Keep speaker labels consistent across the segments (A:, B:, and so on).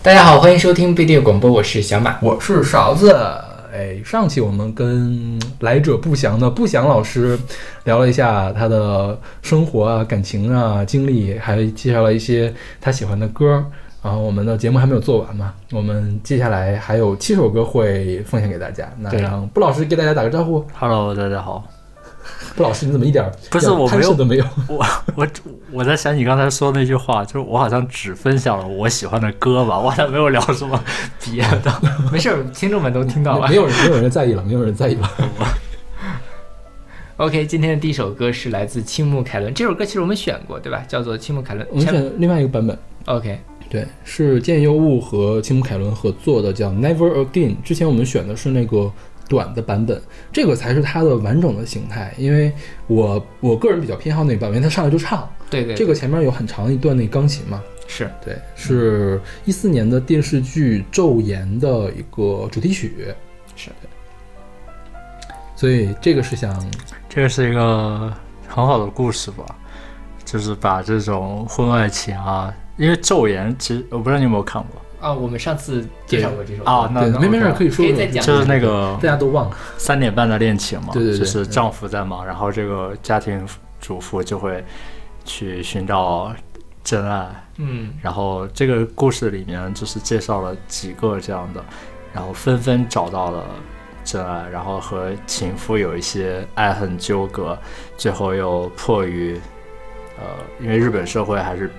A: 大家好，欢迎收听贝蒂广播，我是小马。
B: 我是勺子。哎，上期我们跟来者不详的不祥老师聊了一下他的生活啊、感情啊、经历，还介绍了一些他喜欢的歌。然后我们的节目还没有做完嘛，我们接下来还有七首歌会奉献给大家。那让布老师给大家打个招呼。
C: Hello，大家好。
B: 布老师，你怎么一点
C: 不是我没有
B: 都没有？
C: 我我我在想你刚才说那句话，就是我好像只分享了我喜欢的歌吧，我好像没有聊什么别的。
A: 没事儿，听众们都听到了
B: 没。有人，没有人在意了，没有人在意了。
A: OK，今天的第一首歌是来自青木凯伦，这首歌其实我们选过，对吧？叫做青木凯伦。
B: 我们选另外一个版本。
A: OK，
B: 对，是剑优物和青木凯伦合作的，叫《Never Again》。之前我们选的是那个短的版本，这个才是它的完整的形态。因为我我个人比较偏好那个版本，因为它上来就唱，
A: 对对，
B: 这个前面有很长一段那钢琴嘛。
A: 是
B: 对，是一四年的电视剧《昼颜》的一个主题曲。
A: 是
B: 的，所以这个是想
C: 这个是一个很好的故事吧，就是把这种婚外情啊，因为《昼颜》其实我不知道你有没有看过
A: 啊，我们上次介绍过这首歌。
C: 啊，那
B: 没没事可以说说
A: 可以再讲
C: 就是那个
B: 大家都忘了。
C: 三点半的恋情嘛，
B: 对对对。
C: 就是丈夫在忙，然后这个家庭主妇就会去寻找真爱，
A: 嗯，
C: 然后这个故事里面就是介绍了几个这样的，然后纷纷找到了真爱，然后和情夫有一些爱恨纠葛，最后又迫于，呃，因为日本社会还是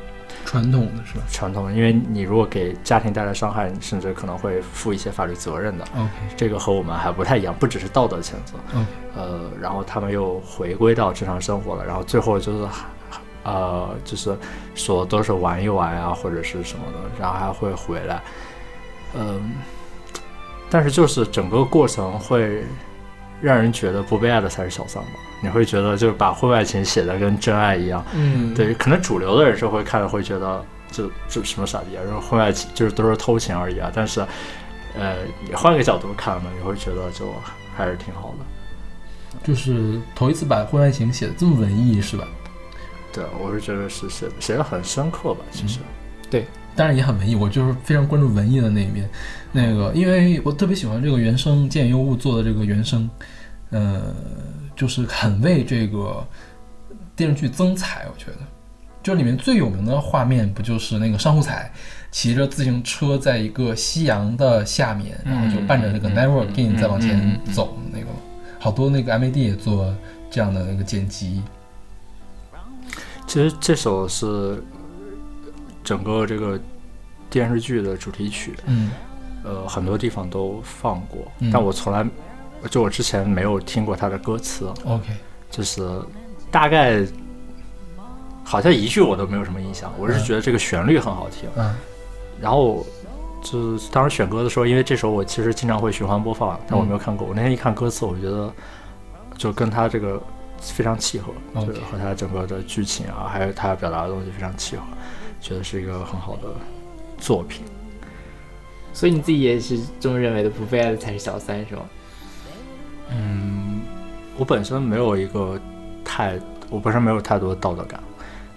B: 传统的是吧
C: 传统，因为你如果给家庭带来伤害，甚至可能会负一些法律责任的。
B: ？OK
C: 这个和我们还不太一样，不只是道德谴责。
B: OK，
C: 呃，然后他们又回归到正常生活了，然后最后就是，呃，就是说都是玩一玩啊，或者是什么的，然后还会回来，嗯、但是就是整个过程会让人觉得不被爱的才是小三吧，你会觉得就是把婚外情写的跟真爱一样，
A: 嗯，
C: 对，可能主流的人是会看了会觉得这这什么傻逼啊，然后婚外情就是都是偷情而已啊，但是，呃，你换个角度看呢，你会觉得就还是挺好的。
B: 就是头一次把婚外情写的这么文艺是吧？
C: 对，我是觉得是写写的很深刻吧，其实。
B: 当然也很文艺，我就是非常关注文艺的那一面。那个，因为我特别喜欢这个原声，见优物做的这个原声，呃，就是很为这个电视剧增彩。我觉得，就里面最有名的画面不就是那个上户彩骑着自行车在一个夕阳的下面，然后就伴着那个
C: 嗯
B: Never
C: 嗯
B: Again
C: 嗯
B: 再往前走那个，好多那个 MAD 也做这样的那个剪辑。
C: 其实这首是整个这个电视剧的主题曲，
B: 嗯。
C: 呃，很多地方都放过，
B: 嗯。
C: 但我从来就我之前没有听过它的歌词
B: ，，OK，
C: 就是大概好像一句我都没有什么印象，我是觉得这个旋律很好听，
B: 嗯。
C: 然后就是当时选歌的时候，因为这首我其实经常会循环播放，但我没有看过。我那天一看歌词，我觉得就跟他这个非常契合是和他整个的剧情啊，还有他要表达的东西非常契合，觉得是一个很好的作品。
A: 所以你自己也是这么认为的，不被爱的才是小三是吗？
C: 嗯，我本身没有一个太，我本身没有太多的道德感，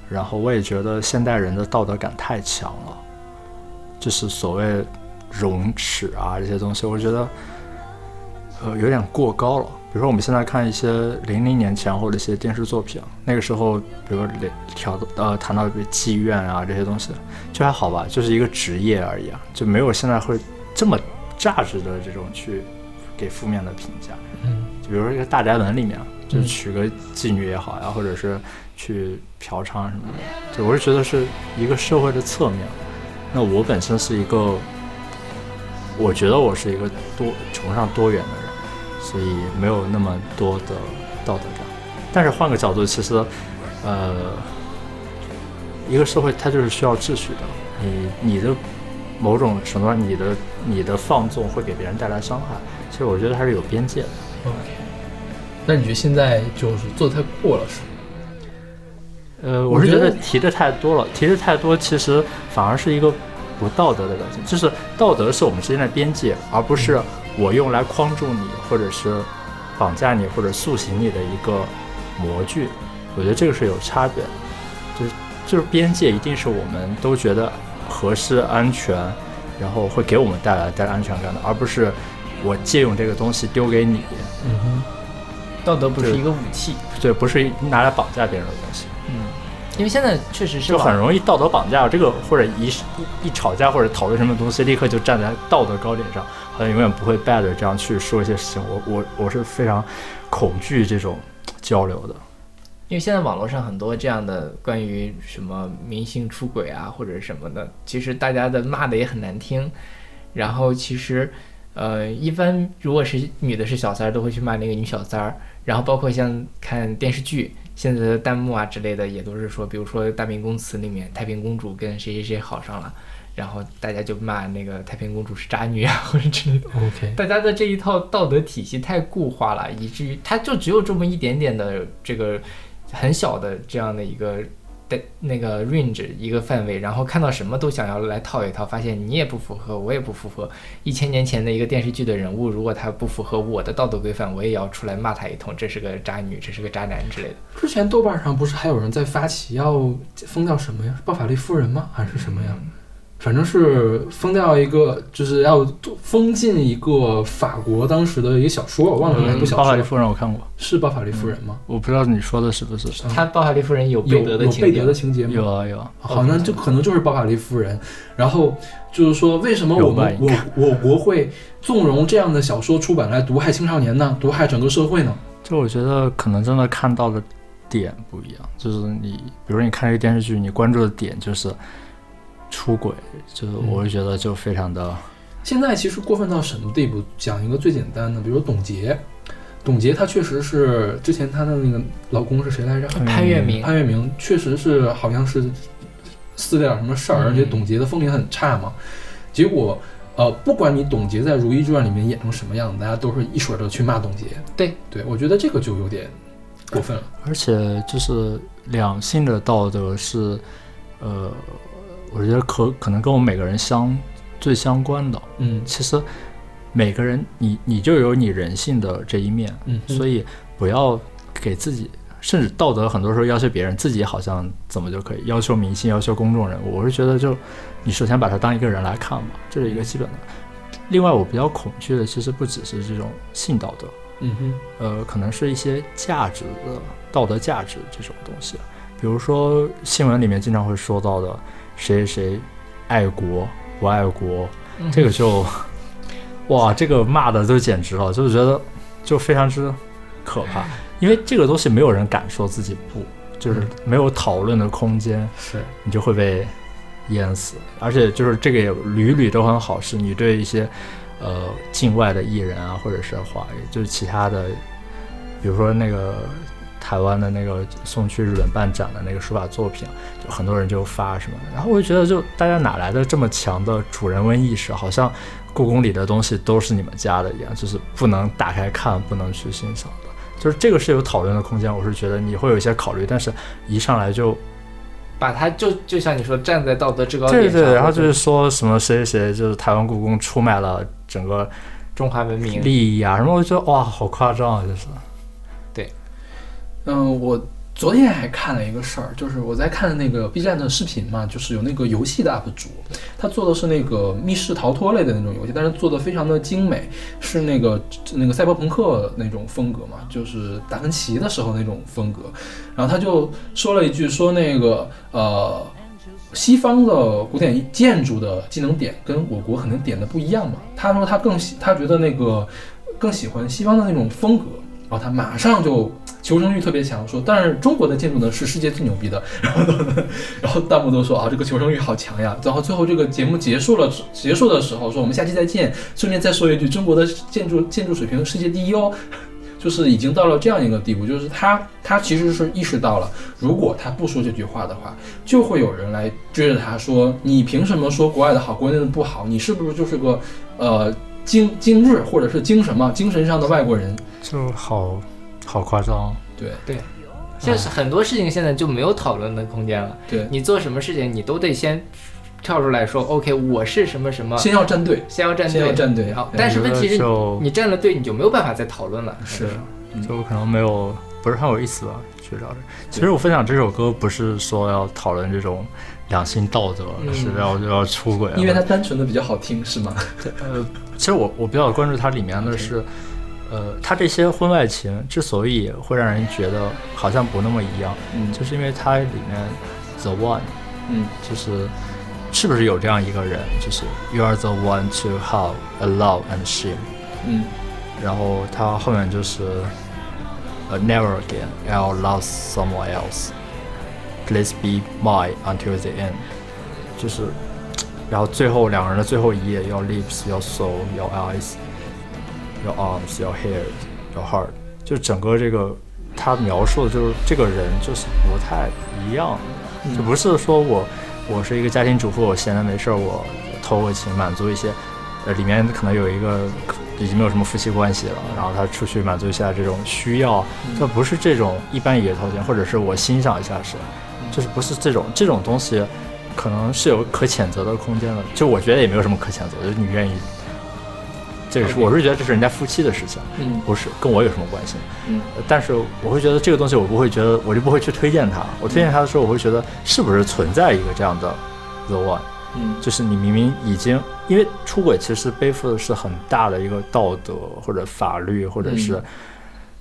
C: 然后我也觉得现代人的道德感太强了，就是所谓容耻啊这些东西，我觉得呃有点过高了。比如说我们现在看一些零零年前后的一些电视作品，那个时候，比如说聊呃谈到比如妓院啊这些东西，就还好吧，就是一个职业而已啊，就没有现在会这么价值的这种去给负面的评价。
B: 嗯
C: 就比如说一个大宅门里面，就
B: 嗯
C: 娶个妓女也好呀，或者是去嫖娼什么的，就我是觉得是一个社会的侧面。那我本身是一个，我觉得我是一个多崇尚多元的人，所以没有那么多的道德感。但是换个角度，其实，呃，一个社会它就是需要秩序的。你你的某种程度上，你的你的放纵会给别人带来伤害。其实我觉得还是有边界的。
B: OK，那你觉得现在就是做的太过了是吗？
C: 呃，
B: 我
C: 是觉得提的太多了，提的太多，其实反而是一个不道德的表现。就是道德是我们之间的边界，而不是我用来框住你，或者是绑架你，或者塑形你的一个模具。我觉得这个是有差别的，就是就是边界一定是我们都觉得合适、安全，然后会给我们带来带来安全感的，而不是我借用这个东西丢给你，
B: 嗯哼，
A: 道德不是一个武器，
C: 对，不是拿来绑架别人的东西，
A: 嗯，因为现在确实是
C: 就很容易道德绑架。这个或者一一一吵架或者讨论什么东西，立刻就站在道德高点上，好像永远不会 bad 这样去说一些事情。我我我是非常恐惧这种交流的。
A: 因为现在网络上很多这样的关于什么明星出轨啊或者什么的，其实大家的骂的也很难听。然后其实，呃，一般如果是女的是小三儿，都会去骂那个女小三儿。然后包括像看电视剧，现在的弹幕啊之类的也都是说，比如说《大明宫词》里面太平公主跟谁谁谁好上了，然后大家就骂那个太平公主是渣女啊 或者之类的。
B: OK，
A: 大家的这一套道德体系太固化了，以至于它就只有这么一点点的这个很小的这样的一个的那个 range 一个范围，然后看到什么都想要来套一套，发现你也不符合，我也不符合。一千年前的一个电视剧的人物，如果他不符合我的道德规范，我也要出来骂他一通，这是个渣女，这是个渣男之类的。
B: 之前豆瓣上不是还有人在发起要封掉什么呀？暴法律夫人吗？还是什么呀？反正是封掉一个，就是要封禁一个法国当时的一个小说，我忘了哪部小说，
C: 包法利夫人我看过，
B: 是包法利夫人吗？
C: 我不知道你说的是不是？
A: 他包法利夫人有
B: 有
A: 贝德的
B: 有贝
A: 情节吗，
B: 德的情节吗？
C: 有啊有啊，
B: 好像就可能就是包法利夫人。然后就是说，为什么我们我我国会纵容这样的小说出版来毒害青少年呢？毒害整个社会呢？
C: 就我觉得可能真的看到的点不一样，就是你，比如说你看这个电视剧，你关注的点就是出轨，就我是觉得就非常的，
B: 现在其实过分到什么地步？讲一个最简单的，比如董洁，董洁她确实是之前她的那个老公是谁来着？
A: 潘粤明，
B: 潘粤明，确实是好像是撕了点什么事儿，
A: 嗯
B: 而且董洁的风评很差嘛。结果呃，不管你董洁在《如懿传》里面演成什么样子，大家都是一水儿的去骂董洁。
A: 对
B: 对，我觉得这个就有点过分了。
C: 而且就是两性的道德是，呃，我觉得可可能跟我们每个人相最相关的。
B: 嗯
C: 其实每个人你你就有你人性的这一面，
B: 嗯，
C: 所以不要给自己，甚至道德很多时候要求别人，自己好像怎么就可以要求明星、要求公众人物。我是觉得就你首先把他当一个人来看吧，这是一个基本的。另外，我比较恐惧的其实不只是这种性道德，
B: 嗯哼，
C: 呃，可能是一些价值的道德价值这种东西，比如说新闻里面经常会说到的谁谁谁爱国不爱国，这个就哇，这个骂的都简直了，就是觉得就非常之可怕，因为这个东西没有人敢说自己不，就是没有讨论的空间，
B: 是。
C: 你就会被淹死。而且就是这个也屡屡都很好，是你对一些呃境外的艺人啊，或者是华语，就是其他的，比如说那个台湾的那个送去日本办展的那个书法作品，就很多人就发什么的，然后我就觉得就大家哪来的这么强的主人翁意识，好像故宫里的东西都是你们家的一样，就是不能打开看，不能去欣赏的。就是这个是有讨论的空间，我是觉得你会有一些考虑，但是一上来就
A: 把它就就像你说站在道德制高点上，
C: 对对，然后就是说什么谁谁谁就是台湾故宫出卖了整个
A: 中华文明，
C: 利益啊什么，我觉得哇好夸张啊，就是
B: 嗯，我昨天还看了一个事儿，就是我在看那个 B 站的视频嘛，就是有那个游戏的 UP 主，他做的是那个密室逃脱类的那种游戏，但是做的非常的精美，是那个那个赛博朋克那种风格嘛，就是达芬奇的时候那种风格。然后他就说了一句，说那个呃，西方的古典建筑的技能点跟我国可能点的不一样嘛。他说他更喜，他觉得那个更喜欢西方的那种风格。然后他马上就求生欲特别强，说，但是中国的建筑呢是世界最牛逼的。然后，然后弹幕都说啊，这个求生欲好强呀。然后最后这个节目结束了，结束的时候说我们下期再见。顺便再说一句，中国的建筑建筑水平世界第一哦。就是已经到了这样一个地步，就是他他其实是意识到了，如果他不说这句话的话，就会有人来追着他说，你凭什么说国外的好，国内的不好？你是不是就是个呃精精日或者是精什么精神上的外国人？
C: 就好好夸张。
B: 对。对。
A: 就是很多事情现在就没有讨论的空间了。
B: 对，
A: 你做什么事情，你都得先跳出来说，OK，我是什么什么，
B: 先要站队，
A: 先要站队，
B: 先要站队
A: 好，但是问题是，你站了队，你就没有办法再讨论了。
B: 是。
C: 就可能没有不是很有意思吧？去聊这。其实我分享这首歌不是说要讨论这种两性道德，
B: 嗯
C: 是要要出轨啊，
B: 因为它单纯的比较好听，是吗？
C: 呃，其实我我比较关注它里面的是，呃，他这些婚外情之所以会让人觉得好像不那么一样，
B: 嗯
C: 就是因为它里面 the one
B: 嗯
C: 就是是不是有这样一个人，就是 you are the one to have a love and shame，
B: 嗯
C: 然后他后面就是呃 never again I'll love someone else please be mine until the end，就是然后最后两个人的最后一页要 lips 要 soul 要 eyes 要 arms 要 hair your heart，就整个这个他描述的就是这个人就是不太一样，
B: 嗯。
C: 就不是说我我是一个家庭主妇，我闲着没事儿我偷个情满足一些，呃里面可能有一个已经没有什么夫妻关系了，然后他出去满足一下这种需要，这不是这种一般野偷情，或者是我欣赏一下是，就是不是这种这种东西，可能是有可谴责的空间的。就我觉得也没有什么可谴责，就是你愿意，这个是我是觉得这是人家夫妻的事情，
B: 嗯
C: 不是跟我有什么关系。
B: 嗯
C: 呃但是我会觉得这个东西我不会觉得，我就不会去推荐它。我推荐它的时候，我会觉得是不是存在一个这样的 the one。
B: 嗯
C: 就是你明明已经，因为出轨其实背负的是很大的一个道德或者法律或者是
B: 嗯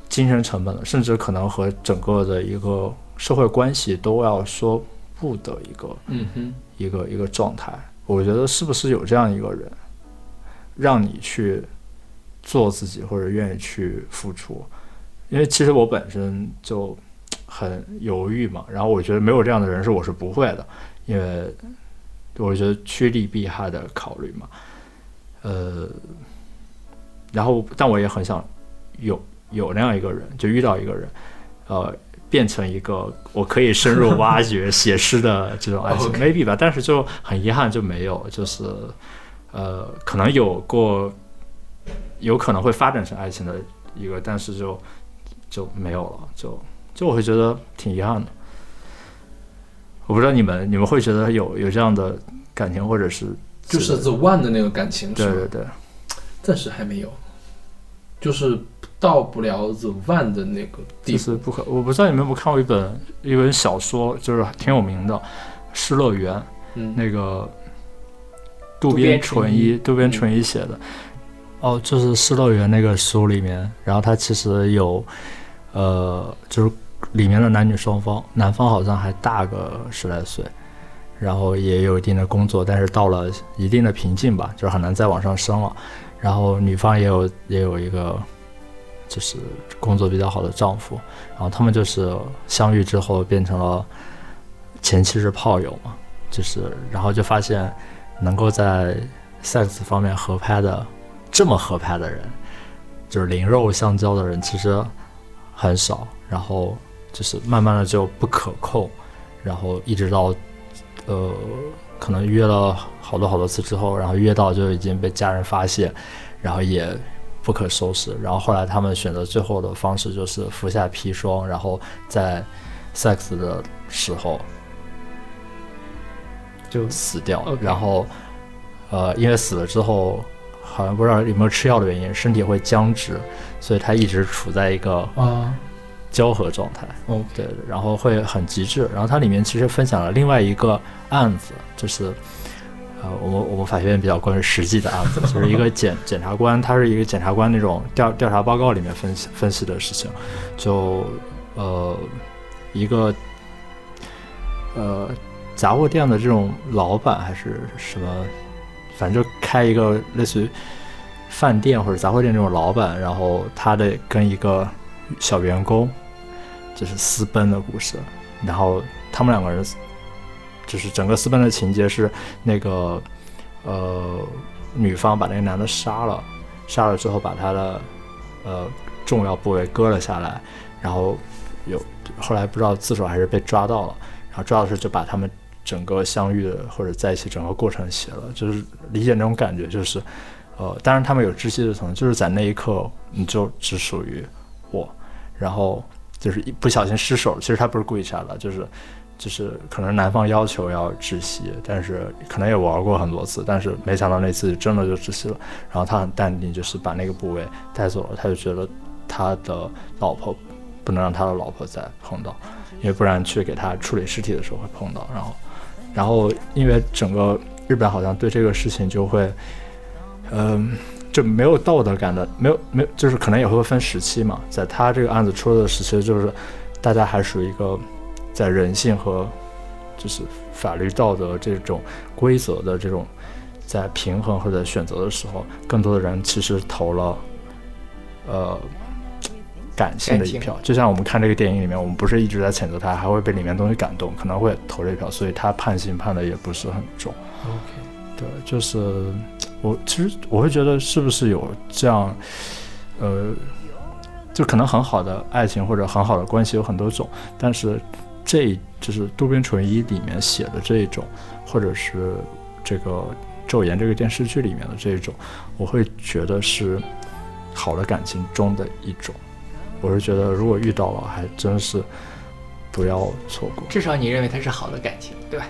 C: 精神成本的，甚至可能和整个的一个社会关系都要说不的一个
B: 嗯哼
C: 一个一个状态。我觉得是不是有这样一个人，让你去做自己或者愿意去付出？因为其实我本身就很犹豫嘛，然后我觉得没有这样的人是我是不会的，因为我觉得趋利避害的考虑嘛，呃，然后但我也很想有有那样一个人，就遇到一个人，呃，变成一个我可以深入挖掘写诗的这种爱情，maybe 吧，但是就很遗憾就没有，就是呃，可能有过，有可能会发展成爱情的一个，但是就就没有了，就就我会觉得挺遗憾的。我不知道你们你们会觉得有有这样的感情，或者是
B: 就是 the one 的那个感情，
C: 对对对，
B: 暂时还没有，就是到不了 the one 的那个地步。
C: 就是不可。我不知道你们有没有看过一本一本小说，就是挺有名的《失乐园》，
B: 嗯，
C: 那个渡
A: 渡边
C: 边淳
A: 一，
C: 渡边淳一写的。哦，就是《失乐园》那个书里面，然后他其实有，呃，就是里面的男女双方，男方好像还大个十来岁，然后也有一定的工作，但是到了一定的瓶颈吧，就是很难再往上升了。然后女方也有也有一个，就是工作比较好的丈夫，然后他们就是相遇之后变成了前期是炮友嘛，就是然后就发现能够在 sex 方面合拍的这么合拍的人，就是灵肉相交的人其实很少，然后就是慢慢的就不可控，然后一直到呃可能约了好多好多次之后，然后约到就已经被家人发现，然后也不可收拾，然后后来他们选择最后的方式就是服下砒霜，然后在 sex 的时候
A: 就
C: 死掉然后呃，因为死了之后，好像不知道有没有吃药的原因，身体会僵直，所以他一直处在一个
B: 啊。
C: 交合状态。
B: ，OK，
C: 对，然后会很极致。然后它里面其实分享了另外一个案子，就是呃，我们我们法学院比较关注实际的案子，就是一个检检察官，他是一个检察官那种调调查报告里面分析分析的事情，就呃一个呃杂货店的这种老板还是什么，反正就开一个类似于饭店或者杂货店这种老板，然后他的跟一个小员工就是私奔的故事，然后他们两个人就是整个私奔的情节是那个呃女方把那个男的杀了，杀了之后把他的呃重要部位割了下来，然后有后来不知道自首还是被抓到了，然后抓到的时就把他们整个相遇或者在一起整个过程写了，就是理解那种感觉，就是呃，当然他们有窒息的层，就是在那一刻你就只属于我，然后就是一不小心失手，其实他不是故意杀的，就是就是可能男方要求要窒息，但是可能也玩过很多次，但是没想到那次真的就窒息了，然后他很淡定，就是把那个部位带走了，他就觉得他的老婆不能让他的老婆再碰到，因为不然去给他处理尸体的时候会碰到。然后，然后因为整个日本好像对这个事情就会，嗯、就没有道德感的，没有没有，就是可能也会分时期嘛。在他这个案子出的时期，就是大家还属于一个在人性和就是法律道德这种规则的这种在平衡或者选择的时候，更多的人其实投了呃感性的一票。就像我们看这个电影里面，我们不是一直在谴责他，还会被里面东西感动，可能会投这一票，所以他判刑判的也不是很重。
A: OK，
C: 对，就是我其实我会觉得是不是有这样，呃，就可能很好的爱情或者很好的关系有很多种，但是这就是渡边淳一里面写的这一种，或者是这个《昼颜》这个电视剧里面的这一种，我会觉得是好的感情中的一种。我是觉得如果遇到了，还真是不要错过。
A: 至少你认为它是好的感情，对吧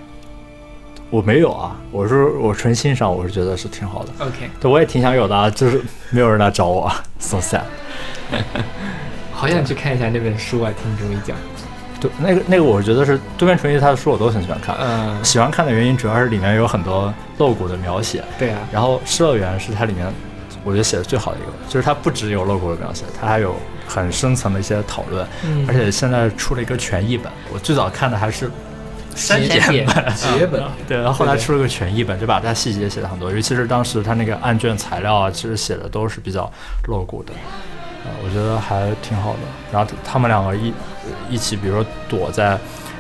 C: 我没有啊，我是我纯欣赏，我是觉得是挺好的。
A: ？OK，
C: 对，我也挺想有的啊，就是没有人来找我啊，so sad。
A: 好想去看一下那本书啊，听中医讲。
C: 对，那个那个，我觉得是渡边淳一他的书我都很喜欢看。
A: 嗯，
C: 喜欢看的原因主要是里面有很多露骨的描写，
A: 对啊，
C: 然后《失乐园》是它里面我觉得写的最好的一个，就是它不只有露骨的描写，它还有很深层的一些讨论，
A: 嗯
C: 而且现在出了一个全译本，我最早看的还是删
A: 删减
B: 本
C: 对，然后后来出了个全译本，就把它细节写的很多，尤其是当时他那个案卷材料啊，其实写的都是比较露骨的，呃，我觉得还挺好的。然后他们两个一一起，比如说躲在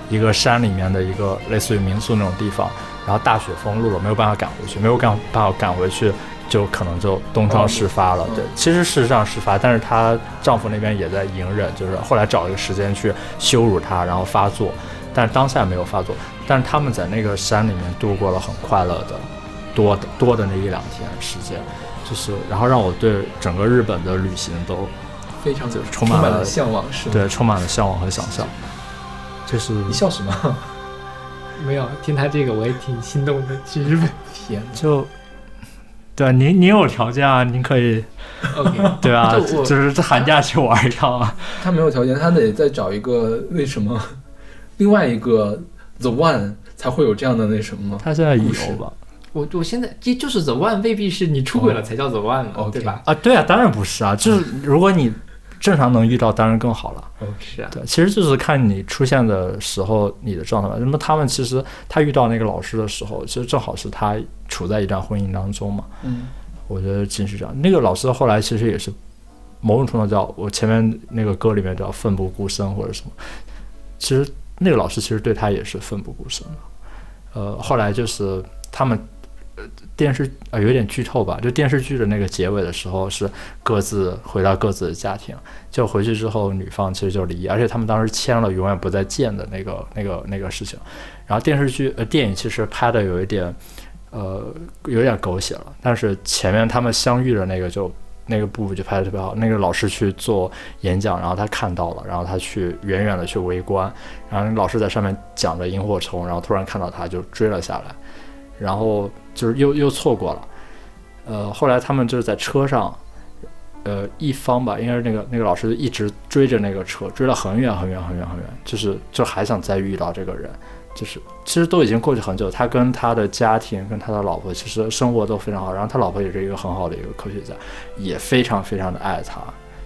C: 一个山里面的一个类似于民宿那种地方，然后大雪封路了，没有办法赶回去，没有赶办法赶回去。就可能就东窗事发了，对，其实事实上事发，但是她丈夫那边也在隐忍，就是后来找了一个时间去羞辱她，然后发作，但是当下没有发作，但是他们在那个山里面度过了很快乐的多的多的那一两天时间，就是然后让我对整个日本的旅行都
B: 非常
C: 就充满了
B: 充满了向往，是吗？
C: 对充满了向往和想象，就是
B: 你笑什么？
A: 没有听他这个我也挺心动的。去日本
B: 天哪！
C: 就对啊，您您有条件啊，您可以 对啊，
B: 就
C: 是这寒假去玩一趟啊，
B: 他没有条件，他得再找一个为什么 另外一个 The One 才会有这样的那什么吗？
C: 他现在有吧？
A: 我我现在这就是 The One，未必是你出轨了才叫 The One 嘛，
B: 哦
A: 对吧？
C: 啊，对啊，当然不是啊，就是如果你正常能遇到，当然更好了。
A: 是啊，
C: 对，其实就是看你出现的时候你的状态吧。那么他们其实他遇到那个老师的时候，其实正好是他处在一段婚姻当中嘛。
B: 嗯，
C: 我觉得真是这样。那个老师后来其实也是某种程度叫我前面那个歌里面叫奋不顾身或者什么。其实那个老师其实对他也是奋不顾身的。呃，后来就是他们呃电视呃有点剧透吧，就电视剧的那个结尾的时候是各自回到各自的家庭，就回去之后女方其实就离异，而且他们当时签了永远不再见的那个那个那个事情。然后电视剧呃电影其实拍的有一点呃有点狗血了，但是前面他们相遇的那个就那个部分就拍的特别好。那个老师去做演讲，然后他看到了，然后他去远远的去围观，然后老师在上面讲着萤火虫，然后突然看到他就追了下来，然后就是又又错过了。呃，后来他们就是在车上，呃，一方吧，应该是那个那个老师一直追着那个车，追了很远很远很远很远，就是就还想再遇到这个人，就是其实都已经过去很久，他跟他的家庭跟他的老婆其实生活都非常好，然后他老婆也是一个很好的一个科学家，也非常非常的爱他，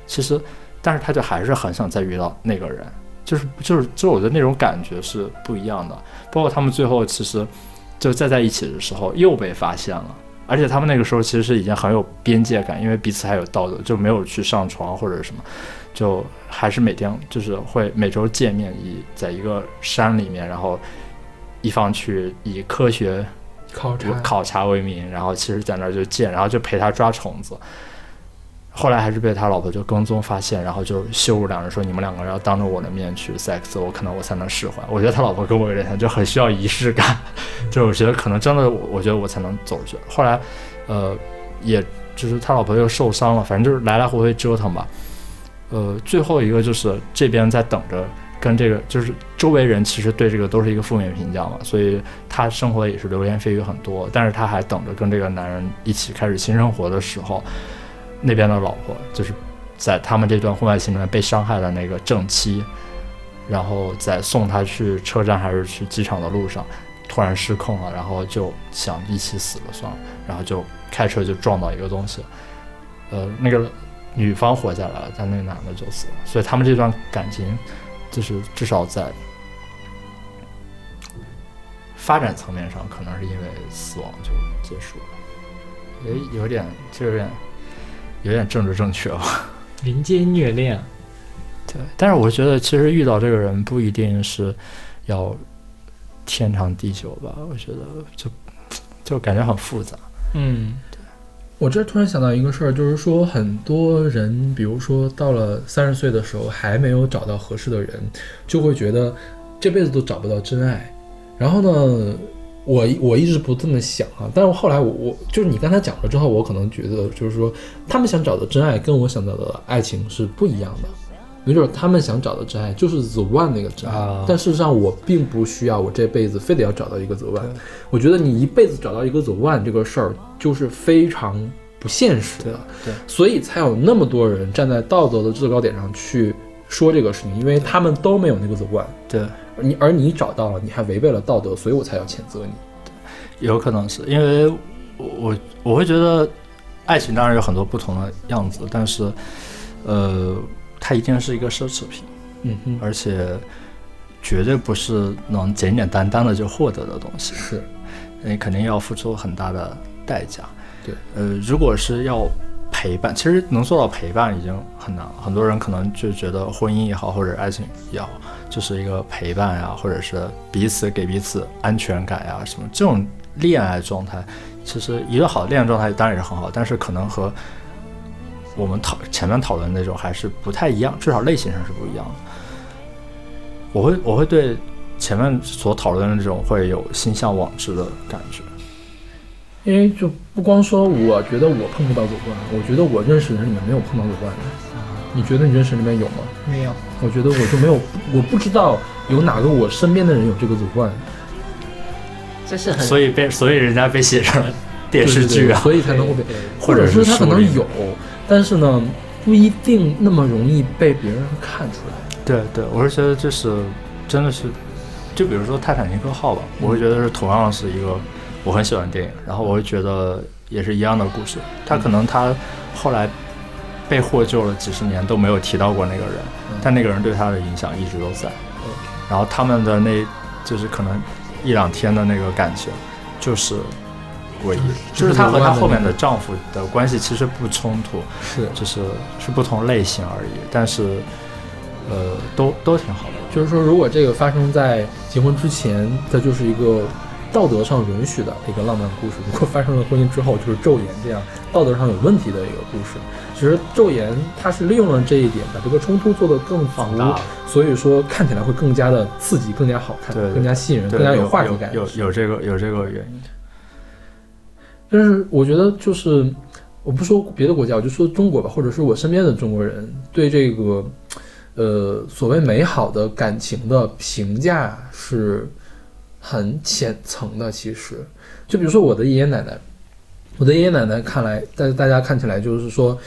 C: 其实但是他就还是很想再遇到那个人，就是就是就是我觉得那种感觉是不一样的，包括他们最后其实就再在一起的时候又被发现了。而且他们那个时候其实是已经很有边界感，因为彼此还有道德，就没有去上床或者什么，就还是每天就是会每周见面，以在一个山里面，然后一方去以科学
B: 考察
C: 考察为名，然后其实在那儿就见，然后就陪他抓虫子。后来还是被他老婆就跟踪发现，然后就羞辱两人说：“你们两个人要当着我的面去 sex，我可能我才能释怀。”我觉得他老婆跟我有点像，就很需要仪式感，就是我觉得可能真的，我我觉得我才能走出去。后来，呃，也就是他老婆又受伤了，反正就是来来回回折腾吧。呃，最后一个就是这边在等着跟这个，就是周围人其实对这个都是一个负面评价嘛，所以他生活也是流言蜚语很多，但是他还等着跟这个男人一起开始新生活的时候，那边的老婆就是在他们这段婚外情里面被伤害的那个正妻，然后在送他去车站还是去机场的路上，突然失控了，然后就想一起死了算了，然后就开车就撞到一个东西，呃，那个女方活下来了，但那个男的就死了，所以他们这段感情就是至少在发展层面上，可能是因为死亡就结束了，也有点就有点有点政治正确吧。
A: 民间虐恋，
C: 对，但是我觉得其实遇到这个人不一定是要天长地久吧，我觉得就就感觉很复杂。
A: 嗯，
B: 我这突然想到一个事儿，就是说很多人，比如说到了三十岁的时候还没有找到合适的人，就会觉得这辈子都找不到真爱。然后呢，我我一直不这么想啊，但是后来我我就是你刚才讲了之后，我可能觉得就是说他们想找的真爱跟我想到的爱情是不一样的。没准他们想找的真爱就是 the one 那个真爱，
C: 啊。
B: 但事实上我并不需要我这辈子非得要找到一个 the one。我觉得你一辈子找到一个 the one 这个事儿就是非常不现实的，
C: 对
B: 所以才有那么多人站在道德的制高点上去说这个事情，因为他们都没有那个 the one，
C: 对，
B: 你而你找到了，你还违背了道德，所以我才要谴责你。
C: 有可能是因为我我我会觉得爱情当然有很多不同的样子，但是呃，它一定是一个奢侈品，
B: 嗯哼，
C: 而且绝对不是能简简单单的就获得的东西。
B: 是，
C: 你肯定要付出很大的代价。
B: 对，
C: 呃，如果是要陪伴，其实能做到陪伴已经很难了。很多人可能就觉得婚姻也好，或者爱情也好，就是一个陪伴呀，或者是彼此给彼此安全感呀，什么这种恋爱状态，其实一个好的恋爱状态当然也是很好，但是可能和我们讨前面讨论的那种还是不太一样，至少类型上是不一样的。我会我会对前面所讨论的这种会有心向往之的感觉。
B: 因为就不光说我觉得我碰不到 the one，我觉得我认识的人里面没有碰到 the one 的。你觉得你认识里面有吗？
A: 没有，
B: 我觉得我就没有，我不知道有哪个我身边的人有这个
A: 是很
C: 所以被所以人家被写成电视剧啊，
B: 所以才能会被，或者是他可能有，但是呢，不一定那么容易被别人看出来。
C: 对对，我是觉得这是真的是，就比如说《泰坦尼克号》吧，我会觉得是同样是一个我很喜欢的电影，然后我会觉得也是一样的故事，他可能他后来被获救了几十年都没有提到过那个人，但那个人对他的影响一直都在，然后他们的那就是可能一两天的那个感情就是。唯一，就是她和她后面的丈夫的关系其实不冲突，
B: 是，
C: 就是是不同类型而已，但是，呃，都都挺好的。
B: 就是说，如果这个发生在结婚之前，它就是一个道德上允许的一个浪漫故事；如果发生了婚姻之后，就是昼颜这样道德上有问题的一个故事。其实昼颜它是利用了这一点，把这个冲突做得更足
C: 放大，
B: 所以说看起来会更加的刺激，更加好看，更加吸引人，更加
C: 有
B: 话题感。
C: 有有有这个有这个原因。
B: 但是我觉得就是，我不说别的国家，我就说中国吧，或者是我身边的中国人对这个，呃，所谓美好的感情的评价是很浅层的。其实，就比如说我的爷爷奶奶，我的爷爷奶奶看来，在大家看起来就是说，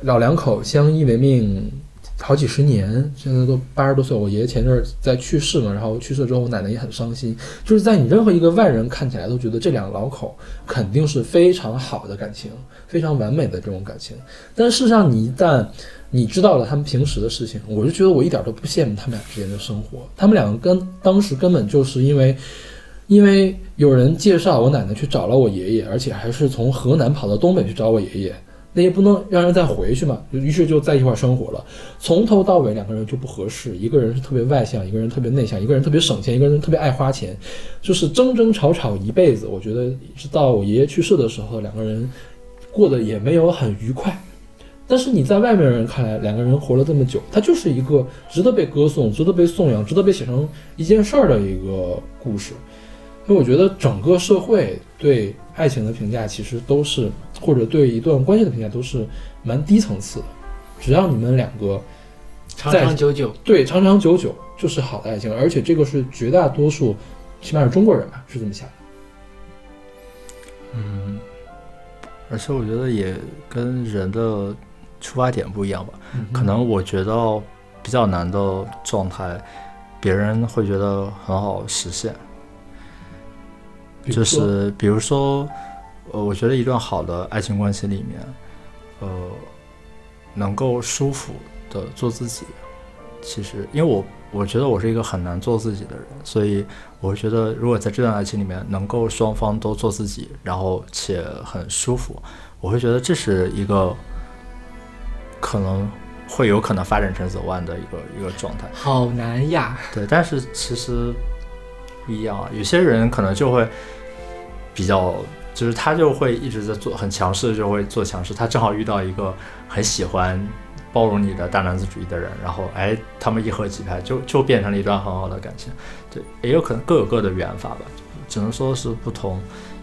B: 老两口相依为命。好几十年，现在都八十多岁。我爷爷前阵在去世嘛，然后去世之后，我奶奶也很伤心。就是在你任何一个外人看起来，都觉得这两个老口肯定是非常好的感情，非常完美的这种感情。但事实上，你一旦你知道了他们平时的事情，我就觉得我一点都不羡慕他们俩之间的生活。他们两个跟当时根本就是因为，因为有人介绍我奶奶去找了我爷爷，而且还是从河南跑到东北去找我爷爷。那也不能让人再回去嘛，于是就在一块生活了。从头到尾两个人就不合适，一个人是特别外向，一个人特别内向，一个人特别省钱，一个人特别爱花钱，就是争争吵吵一辈子。我觉得直到我爷爷去世的时候，两个人过得也没有很愉快。但是你在外面人看来，两个人活了这么久，他就是一个值得被歌颂、值得被颂扬、值得被写成一件事儿的一个故事。所以我觉得整个社会对爱情的评价其实都是，或者对一段关系的评价都是蛮低层次的。只要你们两个
A: 长长久久，
B: 对长长久久就是好的爱情，而且这个是绝大多数，起码是中国人吧，是这么想的。
C: 嗯，而且我觉得也跟人的出发点不一样吧。
B: 嗯
C: 可能我觉得比较难的状态，别人会觉得很好实现。就
B: 比如说
C: 是比如说，呃，我觉得一段好的爱情关系里面，呃，能够舒服的做自己，其实因为我我觉得我是一个很难做自己的人，所以我会觉得如果在这段爱情里面能够双方都做自己，然后且很舒服，我会觉得这是一个可能会有可能发展成走弯的一个一个状态。
A: 好难呀！
C: 对，但是其实不一样啊，有些人可能就会比较，就是他就会一直在做很强势，就会做强势。他正好遇到一个很喜欢包容你的大男子主义的人，然后哎，他们一合即拍，就就变成了一段很好的感情。对，也有可能各有各的缘法吧，只能说是不同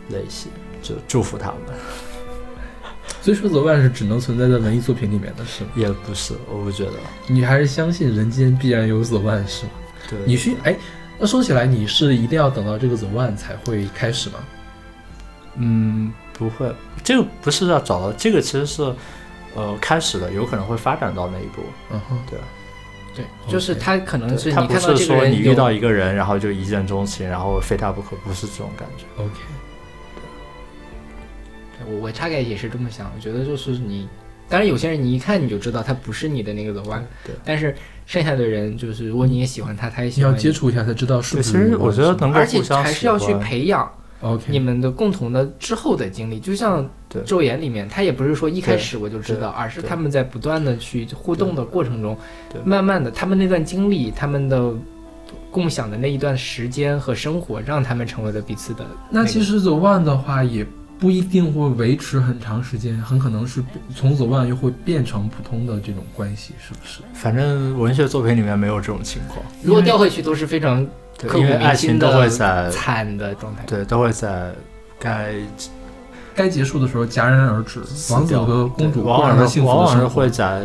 C: 类型，就祝福他们。
B: 所以说 The One 是只能存在在文艺作品里面的是吗？
C: 也不是，我不觉得。
B: 你还是相信人间必然有 The One 是吗？
C: 对，
B: 你需哎，那说起来你是一定要等到这个 The One 才会开始吗？
C: 嗯，不会，这个不是要找到，这个其实是呃开始的，有可能会发展到那一步。
B: 嗯哼，
C: 对，
A: 对，就是他可能是
C: 对他不
A: 你看到
C: 是说你遇
A: 这个人有
C: 到一个人，然后就一见钟情，然后非他不可，不是这种感觉。
B: OK，对。
A: 我我大概也是这么想，我觉得就是你，当然有些人你一看你就知道他不是你的那个 the one，
C: 对。
A: 但是剩下的人就是如果你也喜欢他，他也
B: 你。要
A: 喜欢
B: 接触一下才知道是
C: 对，
B: 不是。
C: 其实我觉得能够
A: 而且
C: 互相
A: 还是要去培养
B: OK，
A: 你们的共同的之后的经历，就像
C: 对《
A: 昼颜》里面，他也不是说一开始我就知道，而是他们在不断的去互动的过程中，慢慢的，他们那段经历，他们的共享的那一段时间和生活，让他们成为了彼此的个
B: 那其实 The One 的话也不一定会维持很长时间，很可能是从 The One 又会变成普通的这种关系，是不是？
C: 反正文学作品里面没有这种情况，
A: 如果调回去都是非常
C: 对
A: 刻骨铭
C: 因为爱情
A: 心的
C: 都会在
A: 惨的状态。
C: 对都会在该
B: 该结束的时候戛然而止，王子和公主
C: 往往往往是会。在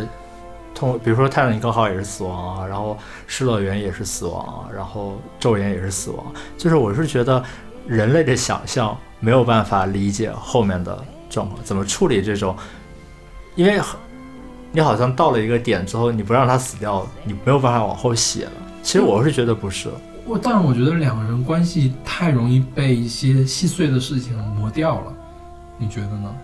C: 通，比如说《泰坦尼克号》也是死亡啊，然后《失乐园》也是死亡啊，然后《昼颜》也是死亡。就是我是觉得人类的想象没有办法理解后面的状况，怎么处理这种，因为很你好像到了一个点之后，你不让他死掉，你没有办法往后写了。其实我是觉得不是，
B: 我但是我觉得两个人关系太容易被一些细碎的事情磨掉了，你觉得呢？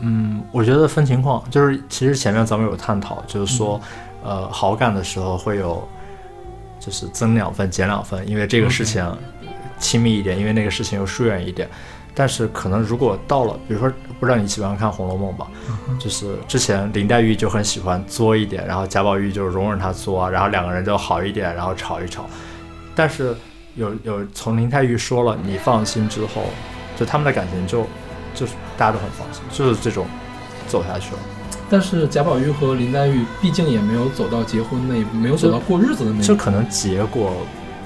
C: 嗯，我觉得分情况，就是其实前面咱们有探讨，就是说，呃，好感的时候会有，就是增两分、减两分，因为这个事情亲密一点，因为那个事情又疏远一点。但是可能如果到了，比如说，不知道你喜欢看《红楼梦》吧？就是之前林黛玉就很喜欢作一点，然后贾宝玉就容忍她作，然后两个人就好一点，然后吵一吵。但是有有从林黛玉说了你放心之后，就他们的感情就就是大家都很放心，就是这种走下去了。
B: 但是贾宝玉和林黛玉毕竟也没有走到结婚那一步，没有走到过日子的那一步，
C: 就可能结果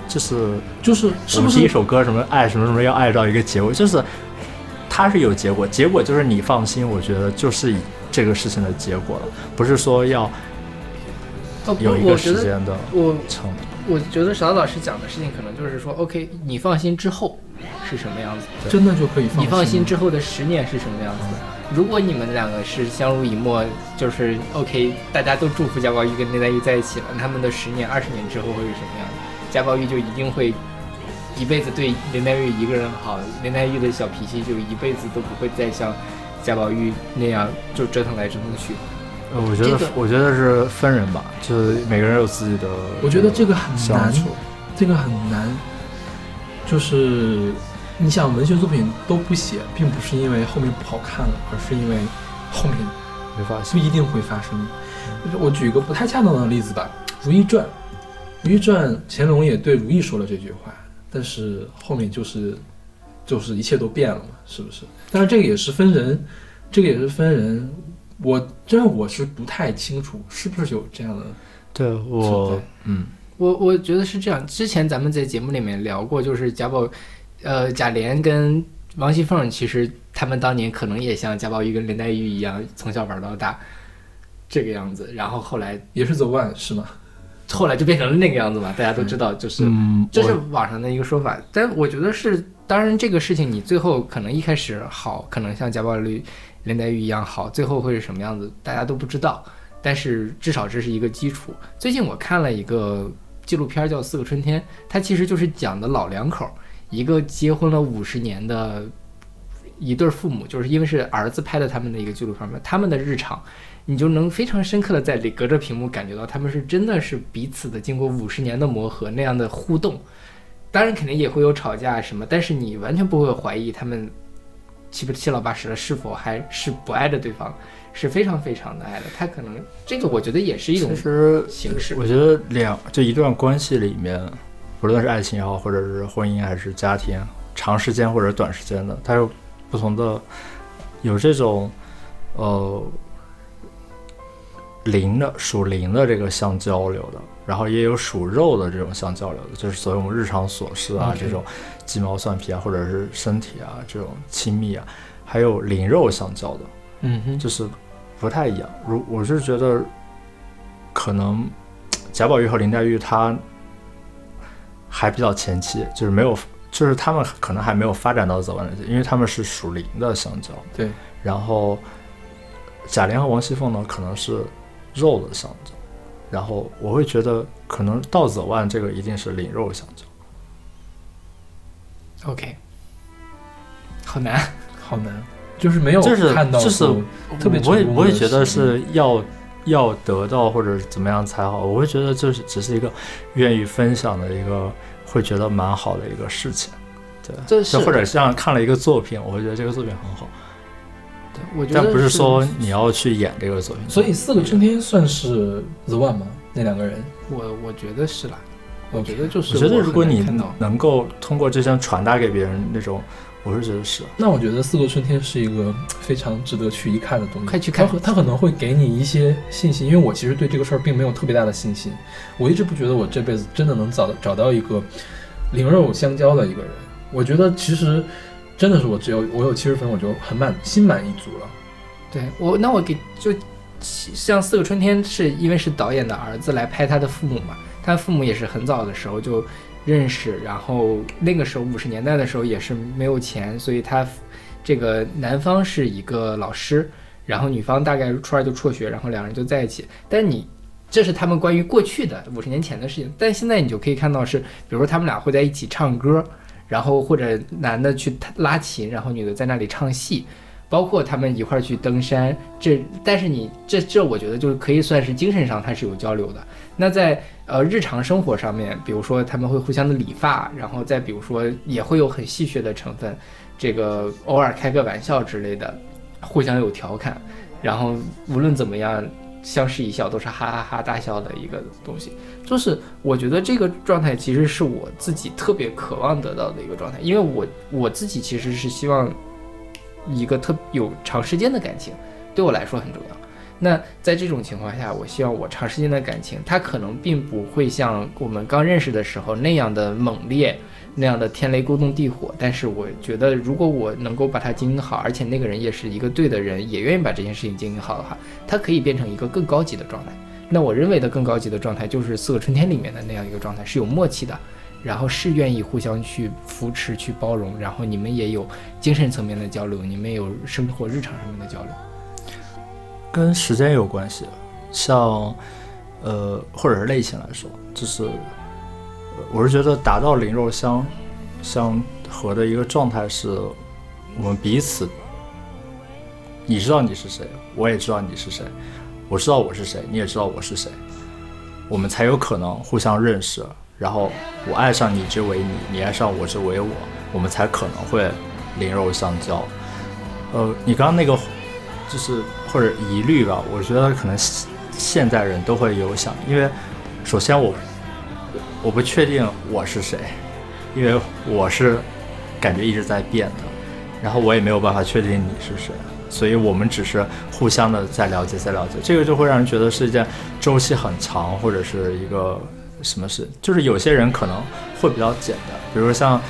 C: 就是
B: 就是是不
C: 是一首歌什么爱什么什么要爱到一个结果，就是它是有结果，结果就是你放心，我觉得就是以这个事情的结果了，不是说要有一个
A: 我觉得
C: 时间的
A: 我
C: 程度。
A: 我觉得小老师讲的事情可能就是说，OK，你放心之后是什么样子？
B: 真的就可以放
A: 你放心之后的十年是什么样子？如果你们两个是相濡以沫，就是 OK，大家都祝福贾宝玉跟林黛玉在一起了，他们的十年、二十年之后会是什么样子？贾宝玉就一定会一辈子对林黛玉一个人好，林黛玉的小脾气就一辈子都不会再像贾宝玉那样就折腾来折腾去。
C: 呃，我觉得、
A: 这个
C: 我觉得是分人吧，就是每个人有自己的。
B: 我觉得这个很难，这个很难，就是你想文学作品都不写，并不是因为后面不好看了，而是因为后面
C: 没发现。
B: 不一定会发生。就是我举一个不太恰当的例子吧，《如懿传》，《如懿传》乾隆也对如懿说了这句话，但是后面就是就是一切都变了嘛，是不是？但是这个也是分人，这个也是分人。我真的我是不太清楚是不是有这样的
C: 对我，嗯，
A: 我我觉得是这样。之前咱们在节目里面聊过，就是贾宝，呃，贾琏跟王熙凤，其实他们当年可能也像贾宝玉跟林黛玉一样，从小玩到大，这个样子。然后后来
B: 也是 The One 是吗？
A: 后来就变成了那个样子嘛，大家都知道，就是、
C: 嗯，
A: 这是网上的一个说法。但我觉得是，当然这个事情你最后可能一开始好，可能像贾宝玉。林黛玉一样好，最后会是什么样子，大家都不知道。但是至少这是一个基础。最近我看了一个纪录片叫《四个春天》，它其实就是讲的老两口，一个结婚了五十年的一对父母，就是因为是儿子拍的他们的一个纪录片嘛，他们的日常，你就能非常深刻的在里隔着屏幕感觉到他们是真的是彼此的经过五十年的磨合那样的互动。当然肯定也会有吵架什么，但是你完全不会怀疑他们七不七老八十了是否还是不爱着对方。是非常非常的爱的，他可能这个我觉得也是一种形式。
C: 我觉得两就一段关系里面，不论是爱情也好，或者是婚姻还是家庭，长时间或者短时间的，它有不同的，有这种呃灵的属灵的这个相交流的，然后也有属肉的这种相交流的，就是所谓我们日常琐事啊这种鸡毛蒜皮啊，或者是身体啊这种亲密啊，还有灵肉相交的。
A: 嗯哼，
C: 就是不太一样。如我是觉得，可能贾宝玉和林黛玉她还比较前期，就是没有，就是他们可能还没有发展到走完那些，因为他们是属灵的相交。
A: 对。
C: 然后贾琏和王熙凤呢，可能是肉的象征。然后我会觉得，可能道子万这个一定是灵肉象征。
A: OK，好难。
B: 好难，就是没有
C: 就是
B: 看到
C: 就是
B: 过特别
C: 我也我也觉得是要要得到或者怎么样才好，我会觉得就是只是一个愿意分享的一个，会觉得蛮好的一个事情。对，
A: 这
C: 就是或者像看了一个作品，我会觉得这个作品很好，
A: 对我觉得
C: 但不是说你要去演这个作品。
B: 所以四个春天算是 The One 吗？那两个人，
A: 我我觉得是啦。我觉得就是
C: 我觉得如果你能够通过这些传达给别人那种，我是觉得是。
B: 那我觉得四个春天是一个非常值得去一看的东西。
A: 快去看
B: 它可它可能会给你一些信心，因为我其实对这个事儿并没有特别大的信心。我一直不觉得我这辈子真的能找找到一个灵肉相交的一个人。我觉得其实真的是我只有我有七十分，我就很满心满意足了。
A: 对我，那我给就像《四个春天》是因为是导演的儿子来拍他的父母嘛，他父母也是很早的时候就认识，然后那个时候五十年代的时候也是没有钱，所以他这个男方是一个老师，然后女方大概初二就辍学，然后两人就在一起。但你这是他们关于过去的五十年前的事情，但现在你就可以看到是，比如说他们俩会在一起唱歌，然后或者男的去拉琴，然后女的在那里唱戏。包括他们一块儿去登山，这但是你这这我觉得就是可以算是精神上它是有交流的。那在呃日常生活上面，比如说他们会互相的理发，然后再比如说也会有很戏谑的成分，这个偶尔开个玩笑之类的，互相有调侃，然后无论怎么样相视一笑都是哈哈哈大笑的一个东西。就是我觉得这个状态其实是我自己特别渴望得到的一个状态，因为我我自己其实是希望。一个特有长时间的感情，对我来说很重要。那在这种情况下，我希望我长时间的感情，它可能并不会像我们刚认识的时候那样的猛烈，那样的天雷勾动地火。但是我觉得，如果我能够把它经营好，而且那个人也是一个对的人，也愿意把这件事情经营好的话，它可以变成一个更高级的状态。那我认为的更高级的状态，就是《四个春天》里面的那样一个状态，是有默契的。然后是愿意互相去扶持、去包容，然后你们也有精神层面的交流，你们有生活日常上面的交流。
C: 跟时间有关系，像呃或者是类型来说，就是我是觉得达到灵肉相相合的一个状态是，我们彼此，你知道你是谁，我也知道你是谁，我知道我是谁，你也知道我是谁，我们才有可能互相认识。然后我爱上你之为你，你爱上我之为我，我们才可能会灵肉相交。呃，你刚刚那个就是或者疑虑吧，我觉得可能现现代人都会有想，因为首先我我不确定我是谁，因为我是感觉一直在变的，然后我也没有办法确定你是谁，所以我们只是互相的在了解，在了解，这个就会让人觉得是一件周期很长，或者是一个。什么事？就是有些人可能会比较简单，比如说像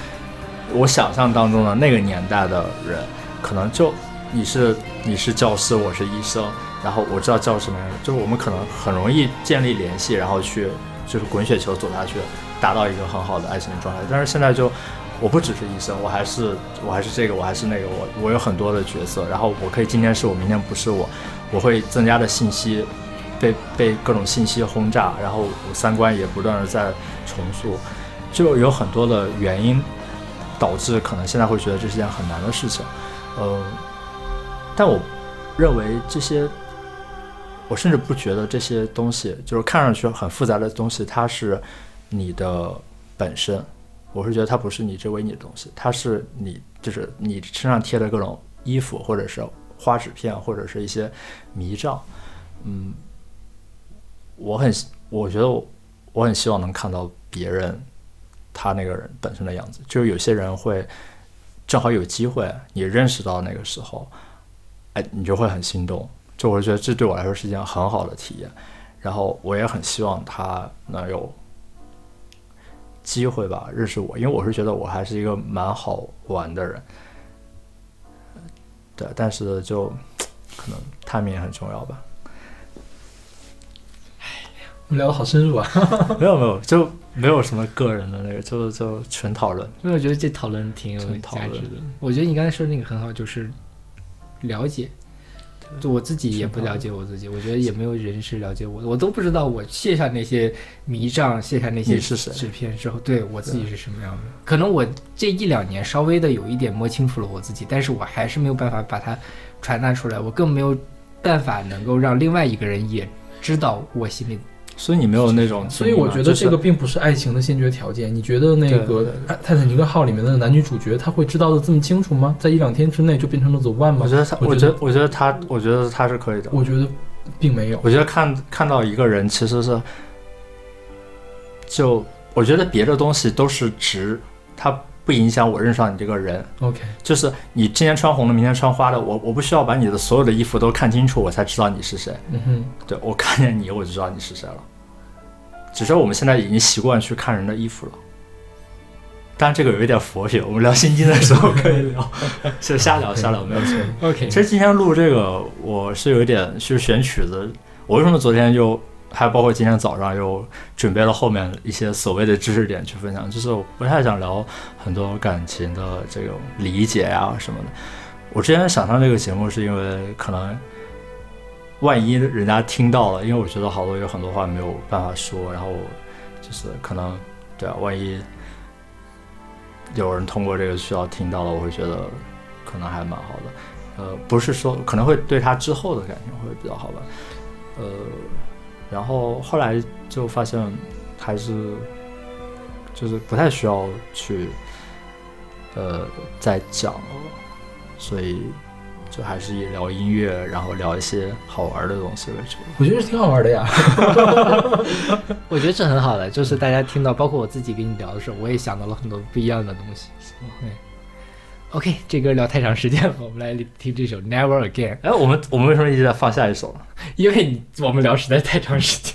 C: 我想象当中的那个年代的人，可能就你是你是教师，我是医生，然后我知道叫什么人，就是我们可能很容易建立联系，然后去就是滚雪球走下去，达到一个很好的爱情的状态。但是现在就我不只是医生，我还是我还是这个，我还是那个，我我有很多的角色，然后我可以今天是我，明天不是我，我会增加的信息，被被各种信息轰炸，然后我三观也不断的在重塑，就有很多的原因导致可能现在会觉得这是件很难的事情，呃，但我认为这些，我甚至不觉得这些东西就是看上去很复杂的东西，它是你的本身。我是觉得它不是你这为你的东西，它是你就是你身上贴的各种衣服，或者是花纸片，或者是一些迷障。嗯，我很我觉得我我很希望能看到别人他那个人本身的样子，就是有些人会正好有机会你认识到那个时候，哎，你就会很心动。就我觉得这对我来说是一件很好的体验，然后我也很希望他能有。机会吧，认识我，因为我是觉得我还是一个蛮好玩的人，对，但是就可能 timing 也很重要吧。
B: 哎，我们聊的好深入啊！
C: 没有没有，就没有什么个人的那个，就就纯讨论。
A: 因为我觉得这讨论挺有价值的。我觉得你刚才说的那个很好，就是了解。就我自己也不了解我自己，我觉得也没有人是了解我，我都不知道我卸下那些迷障，卸下那些纸片之后，对我自己是什么样的。可能我这一两年稍微的有一点摸清楚了我自己，但是我还是没有办法把它传达出来，我更没有办法能够让另外一个人也知道我心里。
C: 所以你没有那种，
B: 所以我觉得这个并不是爱情的先决条件。你觉得那个《泰坦尼克号》里面的男女主角他会知道的这么清楚吗？在一两天之内就变成了 The One 吗？
C: 我觉得他，我觉得，我觉得他，我觉得他是可以的。
B: 我觉得并没有。
C: 我觉得看看到一个人其实是，就我觉得别的东西都是值，它不影响我认识到你这个人。
B: OK，
C: 就是你今天穿红的，明天穿花的，我我不需要把你的所有的衣服都看清楚，我才知道你是谁。
B: 嗯哼，
C: 对我看见你，我就知道你是谁了。只是我们现在已经习惯去看人的衣服了，当然这个有一点佛学，我们聊心经的时候可以聊，就瞎聊瞎聊没有错。
A: OK，
C: 其实今天录这个我是有一点，就是选曲子，我为什么昨天就还包括今天早上又准备了后面一些所谓的知识点去分享，就是我不太想聊很多感情的这种理解呀什么的。我之前想上这个节目是因为可能。万一人家听到了，因为我觉得好多有很多话没有办法说，然后就是可能对啊，万一有人通过这个渠道听到了，我会觉得可能还蛮好的。呃，不是说可能会对他之后的感情会比较好吧。呃，然后后来就发现还是就是不太需要去呃再讲了，所以。就还是以聊音乐，然后聊一些好玩的东西为主。
B: 我觉得是挺好玩的呀。
A: 我觉得这很好的，就是大家听到，包括我自己跟你聊的时候，我也想到了很多不一样的东西。对，OK，这歌聊太长时间了，我们来听这首《Never Again》。
C: 哎，我们我们为什么一直在放下一首呢？
A: 因为你我们聊实在太长时间。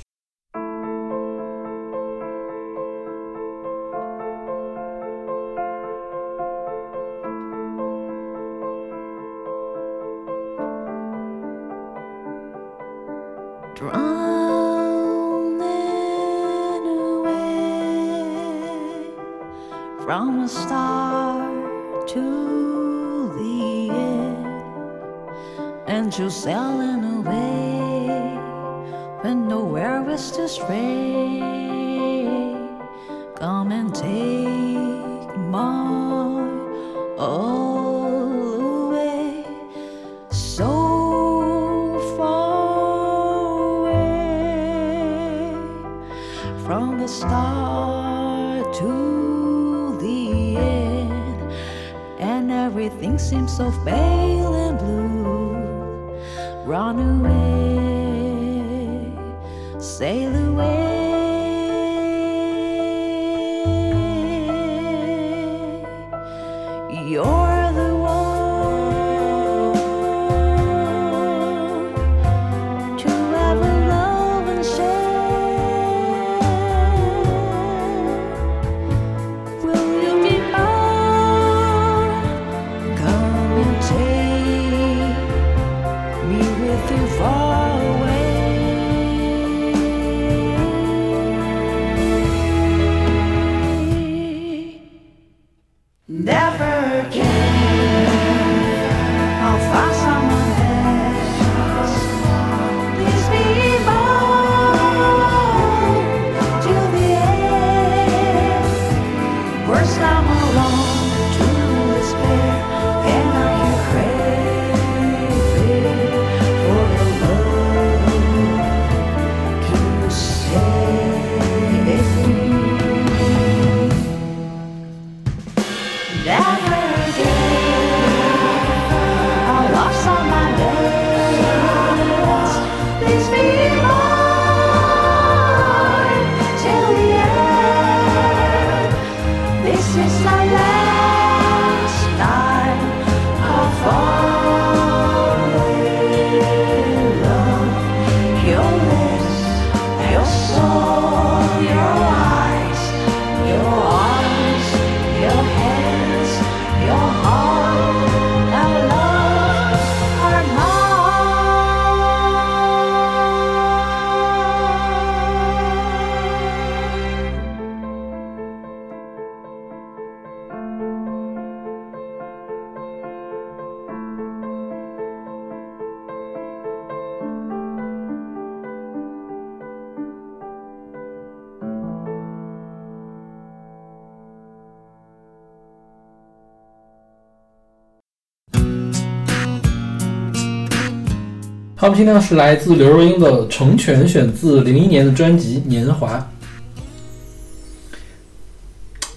B: 听到是来自刘若英的《成全》，选自零一年的专辑《年华》。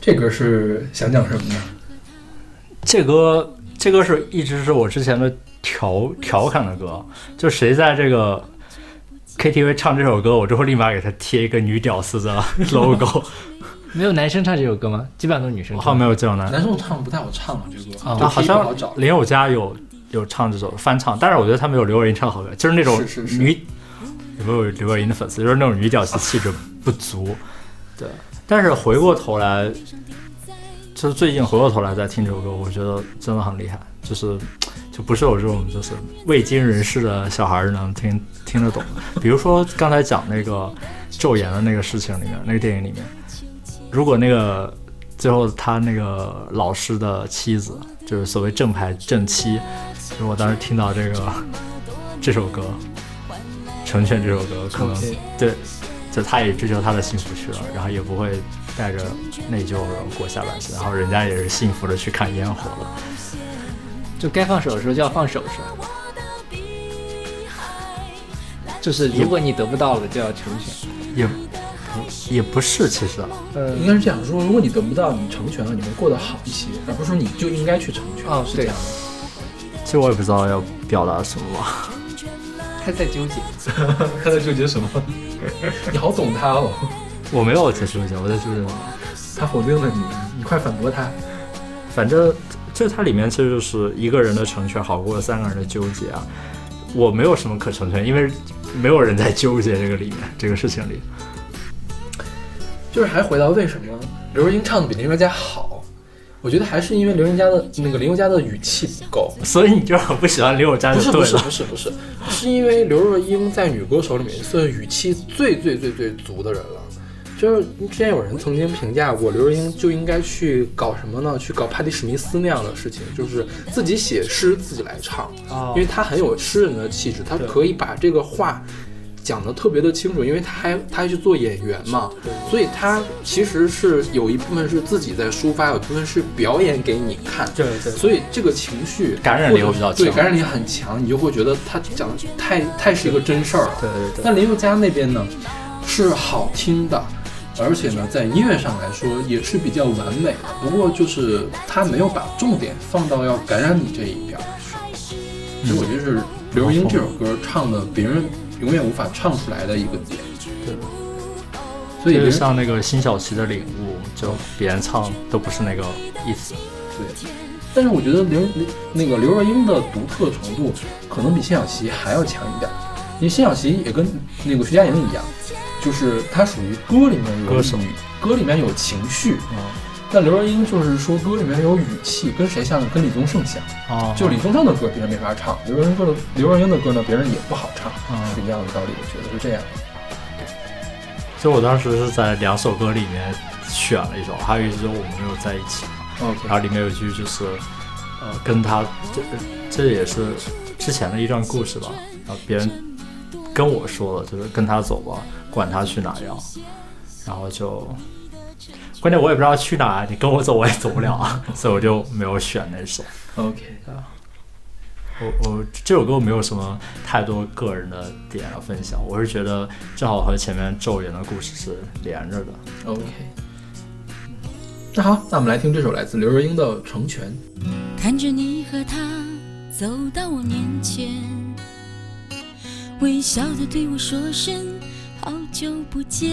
B: 这歌是想讲什么呢？
C: 这歌这歌是一直是我之前的调调侃的歌，就谁在这个 KTV 唱这首歌，我就会立马给他贴一个女屌丝的 logo。
A: 没有男生唱这首歌吗？基本上都是女生
C: 我好像
A: 唱。
C: 没有这种男，
B: 男生唱不太好唱啊，这歌
A: 啊
C: 好像
B: 找。
C: 林宥嘉有有唱这首翻唱，但是我觉得他没有刘若英唱好歌，就是那种女有没有刘若英的粉丝，就是那种女屌丝气质不足。对，但是回过头来，就是最近回过头来再听这首歌，我觉得真的很厉害，就是就不是我这种就是未经人事的小孩能听听得懂的。比如说刚才讲那个昼颜的那个事情里面，那个电影里面，如果那个最后他那个老师的妻子，就是所谓正牌正妻，如果当时听到这个这首歌《成全》这首歌，可能对，就他也追求他的幸福去了，然后也不会带着内疚然后过下半生，然后人家也是幸福的去看烟火了。
A: 就该放手的时候就要放手，是吧？就是如果你得不到了，就要成全。
C: 也不也不是，其实
A: 呃
B: 应该是这样说：如果你得不到，你成全了，你会过得好一些，而不是说你就应该去成全。
A: 哦
B: 是这样的。
C: 其实我也不知道要表达什么吧。
A: 他在纠结。
B: 他在纠结什么？你好懂他哦，
C: 我没有在纠结，我在纠结？
B: 他否定了你，你快反驳他。
C: 反正这它里面其实就是一个人的成全好过三个人的纠结啊。我没有什么可成全，因为没有人在纠结这个里面 这个事情里。
B: 就是还回到为什么刘若英唱的比林宥嘉好，我觉得还是因为刘仁佳的那个林宥嘉的语气不够。
C: 所以你就很不喜欢林宥嘉
B: 的不是
C: 不是对。
B: 不是不是，是因为刘若英在女歌手里面算语气最最最最足的人了。就是之前有人曾经评价过，刘若英就应该去搞什么呢？去搞帕蒂史密斯那样的事情，就是自己写诗自己来唱，
C: 哦
B: 因为她很有诗人的气质，她可以把这个话讲得特别的清楚，因为他还他还去做演员嘛，所以他其实是有一部分是自己在抒发，有一部分是表演给你看。
C: 对对
B: 所以这个情绪
C: 感染力会比较强
B: 对，感染力很强，你就会觉得他讲的太太是一个真事儿了。
C: 对对对。
B: 但林宥嘉那边呢，是好听的，而且呢，在音乐上来说也是比较完美的。不过就是他没有把重点放到要感染你这一边儿去。其实我觉得是刘若英这首歌唱的别人永远无法唱出来的一个点。
C: 对，
B: 所以
C: 就像那个辛晓琪的领悟，就别人唱都不是那个意思。
B: 对，但是我觉得刘刘那个刘若英的独特程度可能比辛晓琪还要强一点，因为辛晓琪也跟那个徐佳莹一样，就是她属于歌里面有
C: 歌手，
B: 歌里面有情绪，
C: 嗯，
B: 但刘若英就是说歌里面有语气，跟谁像呢？跟李宗盛像。
C: 哦，
B: 就李宗盛的歌别人没法唱，刘若英歌的刘若英的歌呢，别人也不好唱，
C: 嗯
B: 是一样的道理，我觉得是这样。
C: 就我当时是在两首歌里面选了一首，还有一首我们没有在一起然后里面有一句就是，呃，跟他这这也是之前的一段故事吧，然后别人跟我说了，就是跟他走吧，管他去哪样，然后就。关键我也不知道去哪，你跟我走我也走不了啊，所以我就没有选那首。
B: OK，啊
C: 我我这首歌没有什么太多个人的点要分享，我是觉得正好和前面咒言的故事是连着的。
B: OK。那好，那我们来听这首来自刘若英的《成全》。
D: 看着你和他走到我面前，微笑的对我说声好久不见。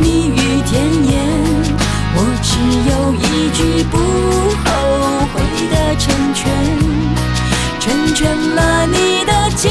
D: 蜜语甜言，我只有一句不后悔的成全，成全了你的今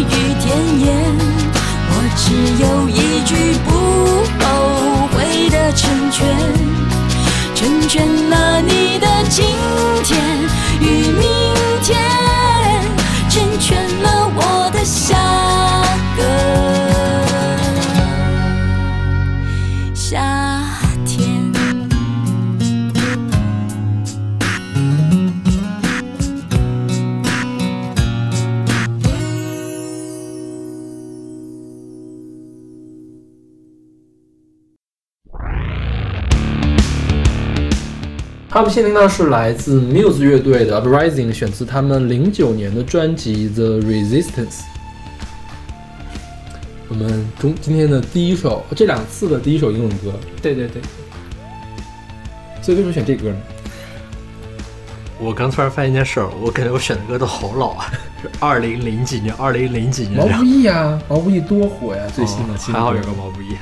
D: 蜜语甜言。我只有一句不后悔的成全，成全了你的今天
B: 们现听到是来自 Muse 乐队的 Uprising，选自他们零九年的专辑《The Resistance》。我们中今天的第一首，这两次的第一首英文歌，
A: 对对对，
B: 所以为什么选这歌呢？
C: 我刚突然发现一件事儿，我感觉我选的歌都好老啊，是 二零零几年、二零零几年
B: 毛不。易啊，毛不易多火呀！最新的
C: 还好有个毛不易。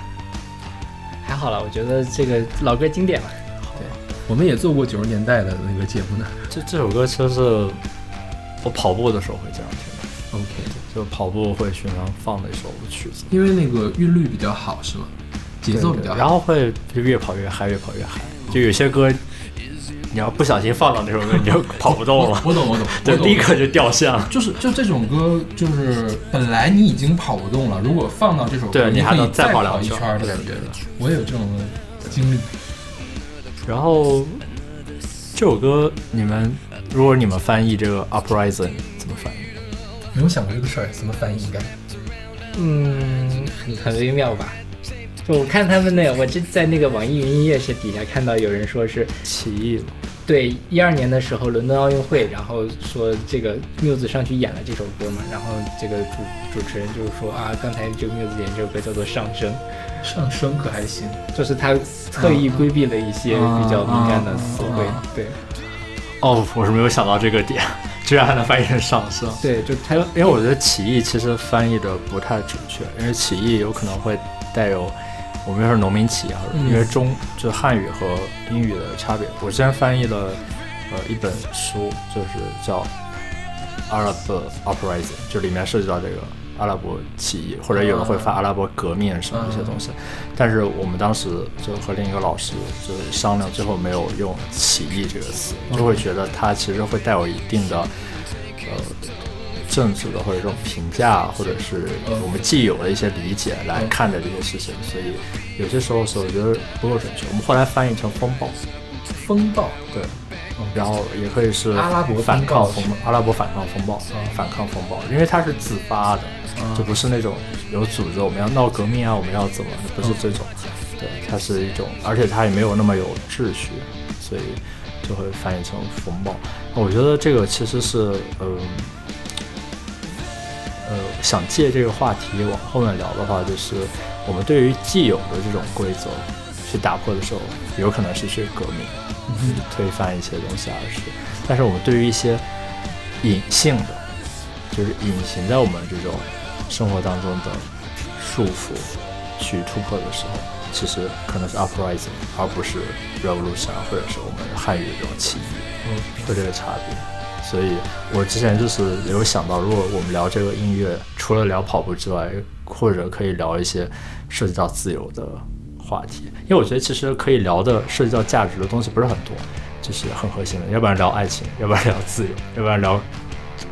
A: 还好了，我觉得这个老歌经典嘛。
B: 我们也做过九十年代的那个节目呢。
C: 这这首歌其实是我跑步的时候会经常听的
B: ，OK，
C: 就跑步会经常放的一首曲子，
B: 因为那个韵律比较好，是吗？节奏比较好。
C: 然后会就越跑越嗨，越跑越嗨。就有些歌，你要不小心放到那首歌，你就跑不动了，
B: 我懂，我懂，
C: 对，
B: 我懂
C: 立刻就掉线了。
B: 就是就这种歌，就是本来你已经跑不动了，如果放到这首歌，
C: 对你还能
B: 再
C: 再跑两圈
B: 一圈儿的感觉。我也有这种经历。
C: 然后这首歌，你们如果你们翻译这个 uprising 怎么翻译？
B: 没有想过这个事儿，怎么翻译应该？
A: 嗯，很很微妙吧。就我看他们那，我就在那个网易云音乐是底下看到有人说是
C: 起义了。
A: 对一二年的时候伦敦奥运会，然后说这个 Muse 上去演了这首歌嘛，然后这个主主持人就是说啊，刚才这个 Muse 演这首歌叫做《上升》，
B: 上升可还行，
A: 就是他特意规避了一些比较敏感的词汇，
B: 啊啊啊
A: 对。
C: 哦，我是没有想到这个点，居然还能翻译成上升。
A: 对，就他
C: 因为我觉得起义其实翻译的不太准确，因为起义有可能会带有我们说是农民起义因为中就汉语和英语的差别。我之前翻译了呃一本书，就是叫阿拉伯 Uprising 就里面涉及到这个阿拉伯起义，或者有人会发阿拉伯革命什么一些东西。但是我们当时就和另一个老师就是商量，最后没有用起义这个词，就会觉得它其实会带有一定的呃政治的或者这种评价，或者是我们既有的一些理解来看待这些事情，所以有些时候是我觉得不够准确。我们后来翻译成风暴，
B: 风暴。
C: 对，然后也可以是
B: 阿拉伯
C: 反抗风暴，阿拉伯反抗风暴，反抗风暴，因为它是自发的，就不是那种有组织我们要闹革命啊，我们要怎么，不是这种，对，它是一种，而且它也没有那么有秩序，所以就会翻译成风暴。我觉得这个其实是，嗯、呃，想借这个话题往后面聊的话，就是我们对于既有的这种规则去打破的时候，有可能是去革命，去推翻一些东西，而是，但是我们对于一些隐性的，就是隐形在我们这种生活当中的束缚去突破的时候，其实可能是 uprising，而不是 revolution，或者是我们汉语这种起义，会这个差别。所以我之前就是有想到，如果我们聊这个音乐，除了聊跑步之外，或者可以聊一些涉及到自由的话题，因为我觉得其实可以聊的涉及到价值的东西不是很多，就是很核心的，要不然聊爱情，要不然聊自由，要不然聊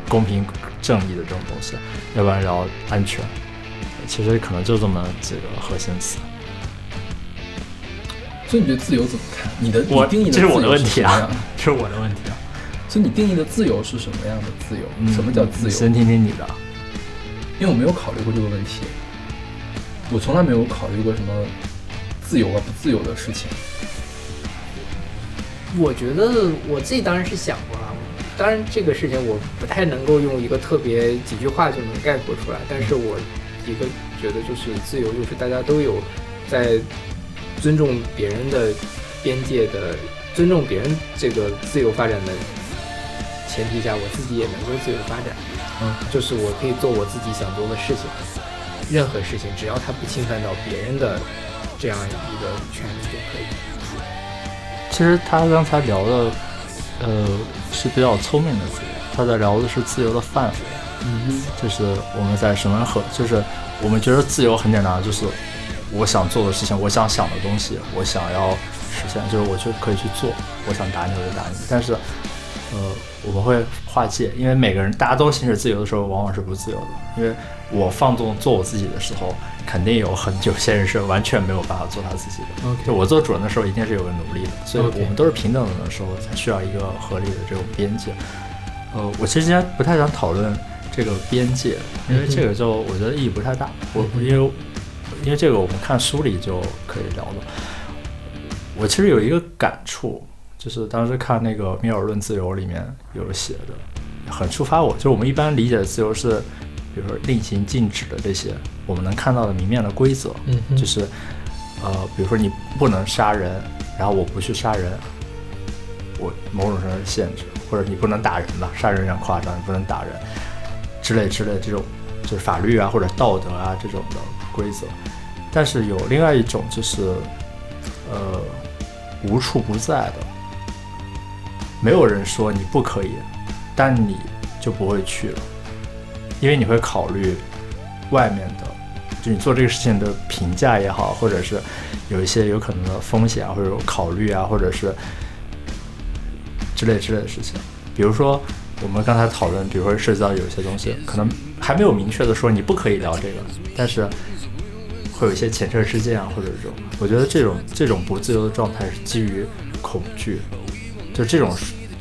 C: 公平正义的这种东西，要不然聊安全，其实可能就这么几个核心词。
B: 所以你对自由怎么看？你的
C: 我
B: 定义的
C: 这是我的问题啊 这是我的问题啊。
B: 所以你定义的自由是什么样的自由？
C: 嗯
B: 什么叫自由？
C: 先听听你的。
B: 因为我没有考虑过这个问题，我从来没有考虑过什么自由啊不自由的事情。
A: 我觉得我自己当然是想过了，当然这个事情我不太能够用一个特别几句话就能概括出来，但是我一个觉得就是自由，就是大家都有在尊重别人的边界的，尊重别人这个自由发展的前提下，我自己也能够自由发展。
B: 嗯，
A: 就是我可以做我自己想做的事情，任何事情只要它不侵犯到别人的这样一个权利就可以。
C: 其实他刚才聊的，呃，是比较聪明的自由，他在聊的是自由的范围。
B: 嗯
C: 就是我们在什么和，就是我们觉得自由很简单，就是我想做的事情，我想想的东西，我想要实现，就是我就可以去做，我想打你我就打你。但是，呃，我们会划界，因为每个人大家都行使自由的时候，往往是不自由的。因为我放纵做我自己的时候，肯定有很有些人是完全没有办法做他自己的。就我做主人的时候，一定是有个奴隶的，所以我们都是平等的时候，才需要一个合理的这种边界。呃，我其实今天不太想讨论这个边界，因为这个就我觉得意义不太大。我因为因为这个我们看书里就可以聊了。我其实有一个感触，就就是当时看那个《米尔论自由》里面有写的，很触发我。就是我们一般理解的自由是，比如说令行禁止的这些我们能看到的明面的规则，
A: 嗯
C: 就是呃，比如说你不能杀人，然后我不去杀人，我某种程度上是限制，或者你不能打人吧，杀人有点夸张，你不能打人之类之类这种就是法律啊或者道德啊这种的规则。但是有另外一种就是呃无处不在的，没有人说你不可以，但你就不会去了，因为你会考虑外面的，就你做这个事情的评价也好，或者是有一些有可能的风险啊，或者考虑啊，或者是之类之类的事情。比如说我们刚才讨论，比如说涉及到有一些东西，可能还没有明确的说你不可以聊这个，但是会有一些前车之鉴啊，或者这种，我觉得这种这种不自由的状态是基于恐惧，就这种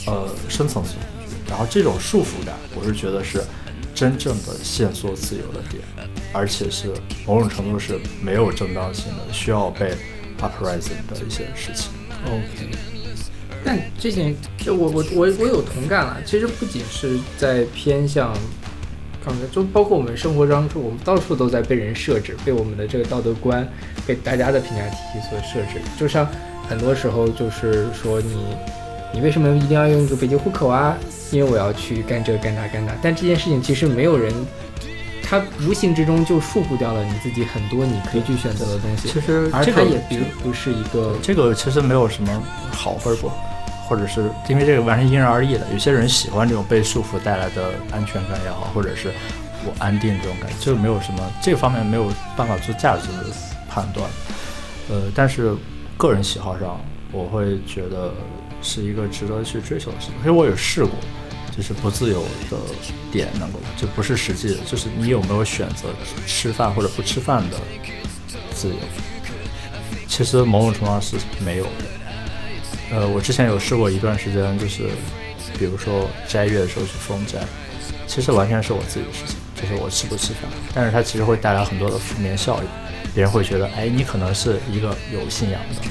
C: 呃深层次，然后这种束缚感，我是觉得是真正的限缩自由的点，而且是某种程度是没有正当性的，需要被 uprising 的一些事情。
A: OK，但这件就我我我我有同感了。其实不仅是在偏向刚才，就包括我们生活当中，我们到处都在被人设置，被我们的这个道德观，被大家的评价体系所设置。就像很多时候就是说你你为什么一定要用一个北京户口啊？因为我要去干这干那干那。但这件事情其实没有人。他无形之中就束缚掉了你自己很多你可以去选择的东西，
C: 其实
A: 而
C: 这个
A: 也并不是一个
C: 这个其实没有什么好或者不好，或者是因为这个完全因人而异的。有些人喜欢这种被束缚带来的安全感也好，或者是我安定这种感觉，这个没有什么这个方面没有办法做价值的判断。呃，但是个人喜好上，我会觉得是一个值得去追求的事情。因为我有试过，就是不自由的点能够就不是实际的，就是你有没有选择吃饭或者不吃饭的自由。其实某种程度上是没有的。呃，我之前有试过一段时间，就是比如说斋月的时候去封斋，其实完全是我自己的事情，就是我吃不吃饭，但是它其实会带来很多的负面效应，别人会觉得，哎，你可能是一个有信仰的，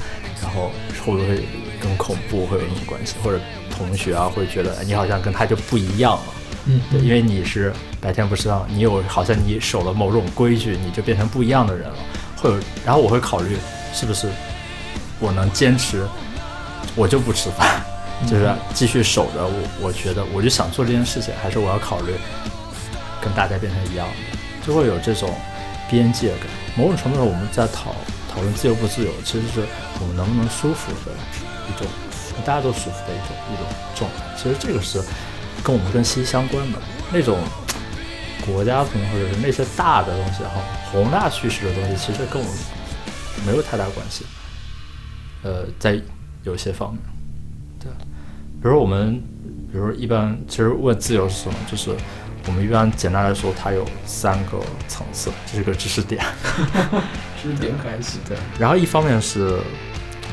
C: 然后会不会跟恐怖会有什么关系？或者同学啊会觉得，哎，你好像跟他就不一样了。
A: 嗯
C: 对，因为你是白天不吃饭，你有好像你守了某种规矩，你就变成不一样的人了。会有，然后我会考虑是不是我能坚持，我就不吃饭，就是继续守着我。我觉得我就想做这件事情，还是我要考虑跟大家变成一样的，就会有这种边界感。某种程度上，我们在讨讨论自由不自由，其实是我们能不能舒服的一种，大家都舒服的一种一种状态。其实这个是跟我们更息息相关的那种国家层或者是那些大的东西哈，宏大叙事的东西，其实跟我们没有太大关系。呃，在有些方面，对，比如我们，比如一般，其实问自由是什么，就是我们一般简单来说，它有三个层次，这是个知识点。
A: 知识点开始。
C: 对，然后一方面是，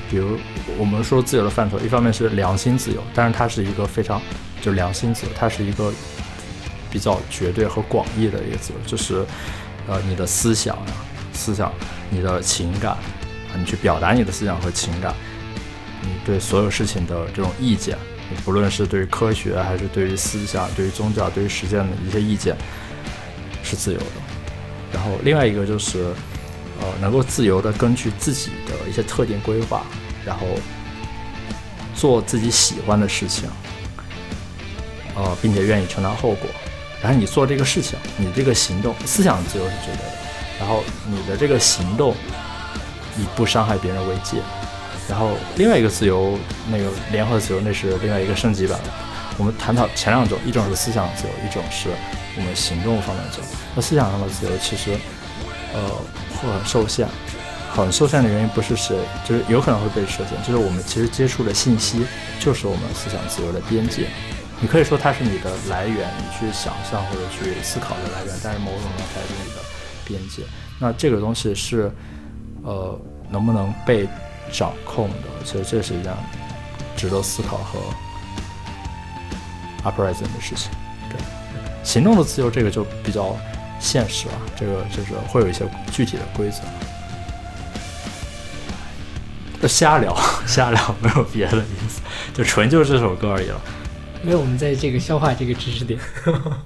C: 比如我们说自由的范畴，一方面是良心自由，但是它是一个非常就是良心自由，它是一个比较绝对和广义的一个自由，就是呃你的思想啊，思想，你的情感啊，你去表达你的思想和情感，你对所有事情的这种意见，不论是对于科学还是对于思想、对于宗教、对于实践的一些意见，是自由的。然后另外一个就是，呃，能够自由的根据自己的一些特定规划，然后做自己喜欢的事情，呃，并且愿意承担后果。然后你做这个事情，你这个行动，思想自由是绝对的。然后你的这个行动，以不伤害别人为戒。然后另外一个自由，那个联合自由，那是另外一个升级版。我们探讨前两种，一种是思想自由，一种是我们行动方面的自由。那思想上的自由其实，呃，会很受限。很受限的原因不是谁，就是有可能会被设限，就是我们其实接触的信息就是我们思想自由的边界。你可以说它是你的来源，你去想象或者去思考的来源，但是某种程度它是你的边界。那这个东西是，呃，能不能被掌控的？其实这是一件值得思考和 uprising 的事情。对，行动的自由这个就比较现实啊，这个就是会有一些具体的规则。瞎聊瞎聊，没有别的意思，就纯就是这首歌而已了。
A: 没有，我们在这个消化这个知识点。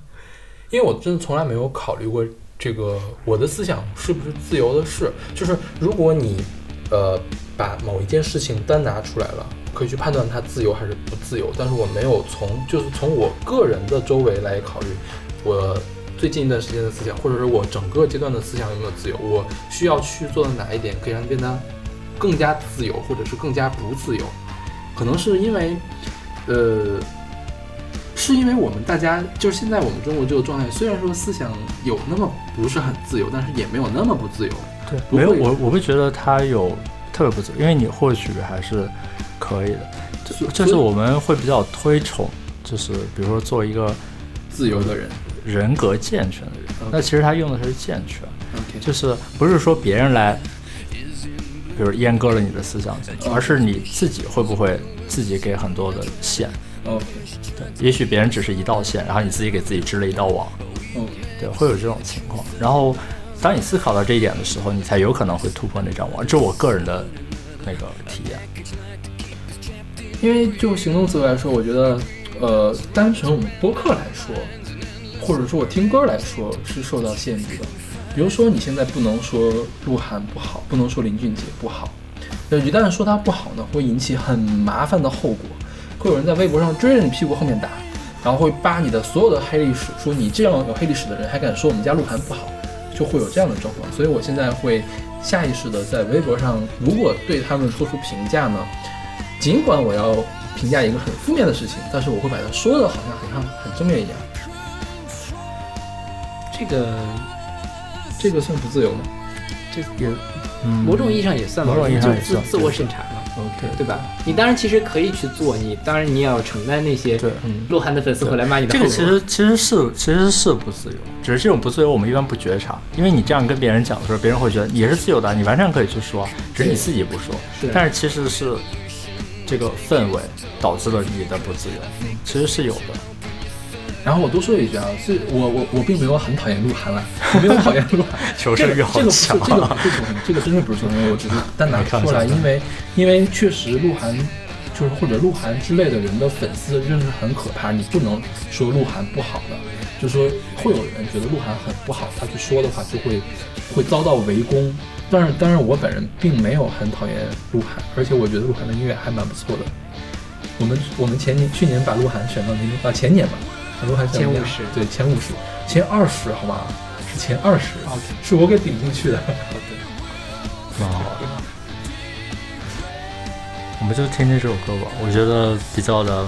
B: 因为我真的从来没有考虑过这个我的思想是不是自由的事，就是如果你呃把某一件事情单拿出来了，可以去判断它自由还是不自由，但是我没有从就是从我个人的周围来考虑我最近一段时间的思想，或者是我整个阶段的思想有没有自由，我需要去做到哪一点可以让它变得更加自由，或者是更加不自由，可能是因为呃。是因为我们大家就是现在我们中国这个状态，虽然说思想有那么不是很自由，但是也没有那么不自由。
C: 对，没有我我不觉得它有特别不自由，因为你或许还是可以的。就就是我们会比较推崇，就是比如说做一个
B: 自由的人。
C: 人格健全的人那其实他用的是健全就是不是说别人来，比如阉割了你的思想，而是你自己会不会自己给很多的线。
B: OK
C: 也许别人只是一道线，然后你自己给自己织了一道网对，会有这种情况。然后，当你思考到这一点的时候，你才有可能会突破那张网。这是我个人的那个体验。
B: 因为就行动自由来说，我觉得呃，单纯我们播客来说，或者说我听歌来说是受到限制的。比如说你现在不能说鹿晗不好，不能说林俊杰不好，那，一旦说他不好呢，会引起很麻烦的后果。会有人在微博上追着你屁股后面打，然后会扒你的所有的黑历史，说你这样有黑历史的人还敢说我们家鹿晗不好，就会有这样的状况。所以我现在会下意识的在微博上，如果对他们做出评价呢，尽管我要评价一个很负面的事情，但是我会把它说的好像很像很正面一样。
A: 这个
B: 这个算不自由吗
A: 这也
C: 嗯
A: 某种意义上也算吧，
C: 某种意义上
A: 自自我审查嘛
B: ，？OK，
A: 对吧？你当然其实可以去做，你当然你也要承担那些
C: 对
B: 嗯，
A: 鹿晗的粉丝会来骂你的
C: 这。个其实其实是其实是不自由，只是这种不自由我们一般不觉察，因为你这样跟别人讲的时候，别人会觉得你是自由的，你完全可以去说，只是你自己不说。
A: 是
C: 但是其实是这个氛围导致了你的不自由，其实是有的。
B: 然后我多说一句啊，是我我我并没有很讨厌鹿晗了，我没有讨厌鹿晗。
C: 求
B: 这个
C: 生欲好
B: 这个不是这个不这个真的不是球迷，我只是单拿出来，因为因为确实鹿晗就是或者鹿晗之类的人的粉丝真的是很可怕，你不能说鹿晗不好的，就说会有人觉得鹿晗很不好，他去说的话就会会遭到围攻。但是当然我本人并没有很讨厌鹿晗，而且我觉得鹿晗的音乐还蛮不错的。我们我们前年去年把鹿晗选到年啊前年吧，把鹿晗选到
A: 前50
B: 对前五十前二十好吗？是前二十是我给顶进去的。
C: 蛮好的。我们就听听这首歌吧，我觉得比较的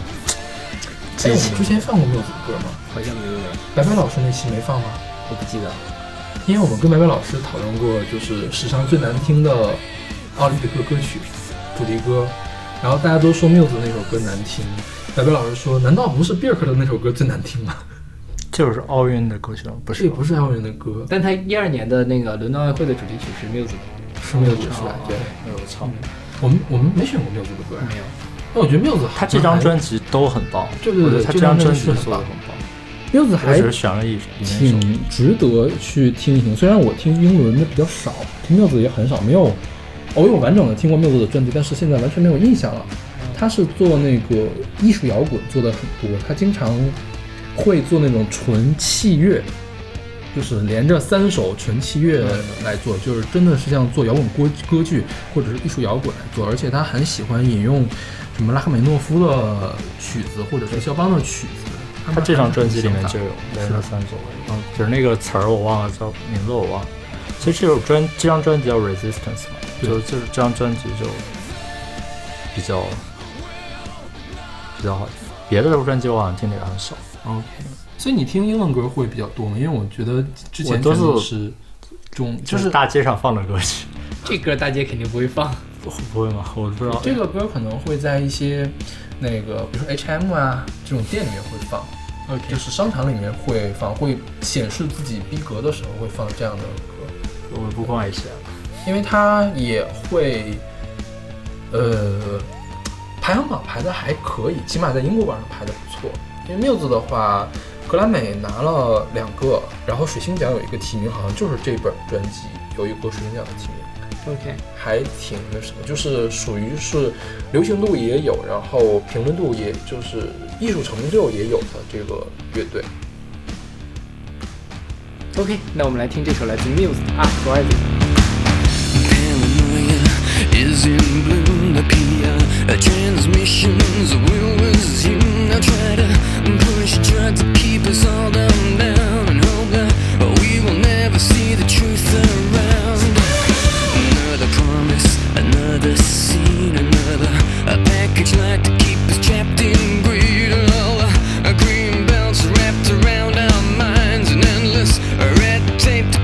B: 哎，我们之。前放过缪子的歌吗？
A: 好像没有，
B: 白白老师那期没放吗？
A: 我不记得。
B: 因为我们跟白白老师讨论过，就是史上最难听的奥林匹克歌曲主题歌，然后大家都说缪子那首歌难听，白白老师说，难道不是比尔克的那首歌最难听吗？
C: 这就是奥运的歌曲吗？不是，
B: 这也不是奥运的歌，
A: 但他一二年的那个伦敦奥运会的主题曲是 Muse 的，
B: 是缪子出来。对，
C: 我操！
B: 我们我们没选过缪子的歌，
A: 没有。
B: 那我觉得缪子
C: 他这张专辑都很棒，
B: 对对对
C: 他
B: 这张专
C: 辑做的很棒。
B: 缪子还
C: 只是选了一。
B: 挺值得去听一听。虽然我听英伦的比较少，听缪子也很少，没有，我有完整的听过缪子的专辑，但是现在完全没有印象了。他是做那个艺术摇滚做的很多，他经常会做那种纯器乐，就是连着三首纯器乐来做，就是真的是像做摇滚歌歌剧或者是艺术摇滚来做，而且他很喜欢引用什么拉赫美诺夫的曲子或者是肖邦的曲子。
C: 他这张专辑里面就有连
B: 是
C: 着三首，嗯，就是那个词儿我忘了，叫名字我忘了。其实这首专这张专辑叫 Resistance 嘛，
B: 对
C: 就就是这张专辑就比较比较好听，别的专辑我好像听的也很少。
B: OK，所以你听英文歌会比较多吗？因为我觉得之前
C: 我都是
B: 中，就
C: 就是是大街上放的歌曲，
A: 这歌大街肯定不会放。
C: 不 不会吗？我不知道。
B: 这个歌可能会在一些那个，比如说 H&M 啊这种店里面会放
A: ，OK，
B: 就是商场里面会放，会显示自己逼格的时候会放这样的歌，
C: 我不逛 H，
B: 因为它也会，呃，排行榜排的还可以，起码在英国榜上排的不错。因为 Muse 的话，格莱美拿了两个，然后水星奖有一个提名，好像就是这本专辑有一个水星奖的提名。
A: OK，
B: 还挺那什么，就是属于是流行度也有，然后评论度也就是艺术成就也有的这个乐队。
A: OK，那我们来听这首来自 Muse 的《Uprising》。
E: Is in bloom. The PR transmissions will resume. Now try to push, try to keep us all down, down, and hope that we will never see the truth around. Another promise, another scene, another a package like to keep us trapped in greed. All a green belts wrapped around our minds, and endless red tape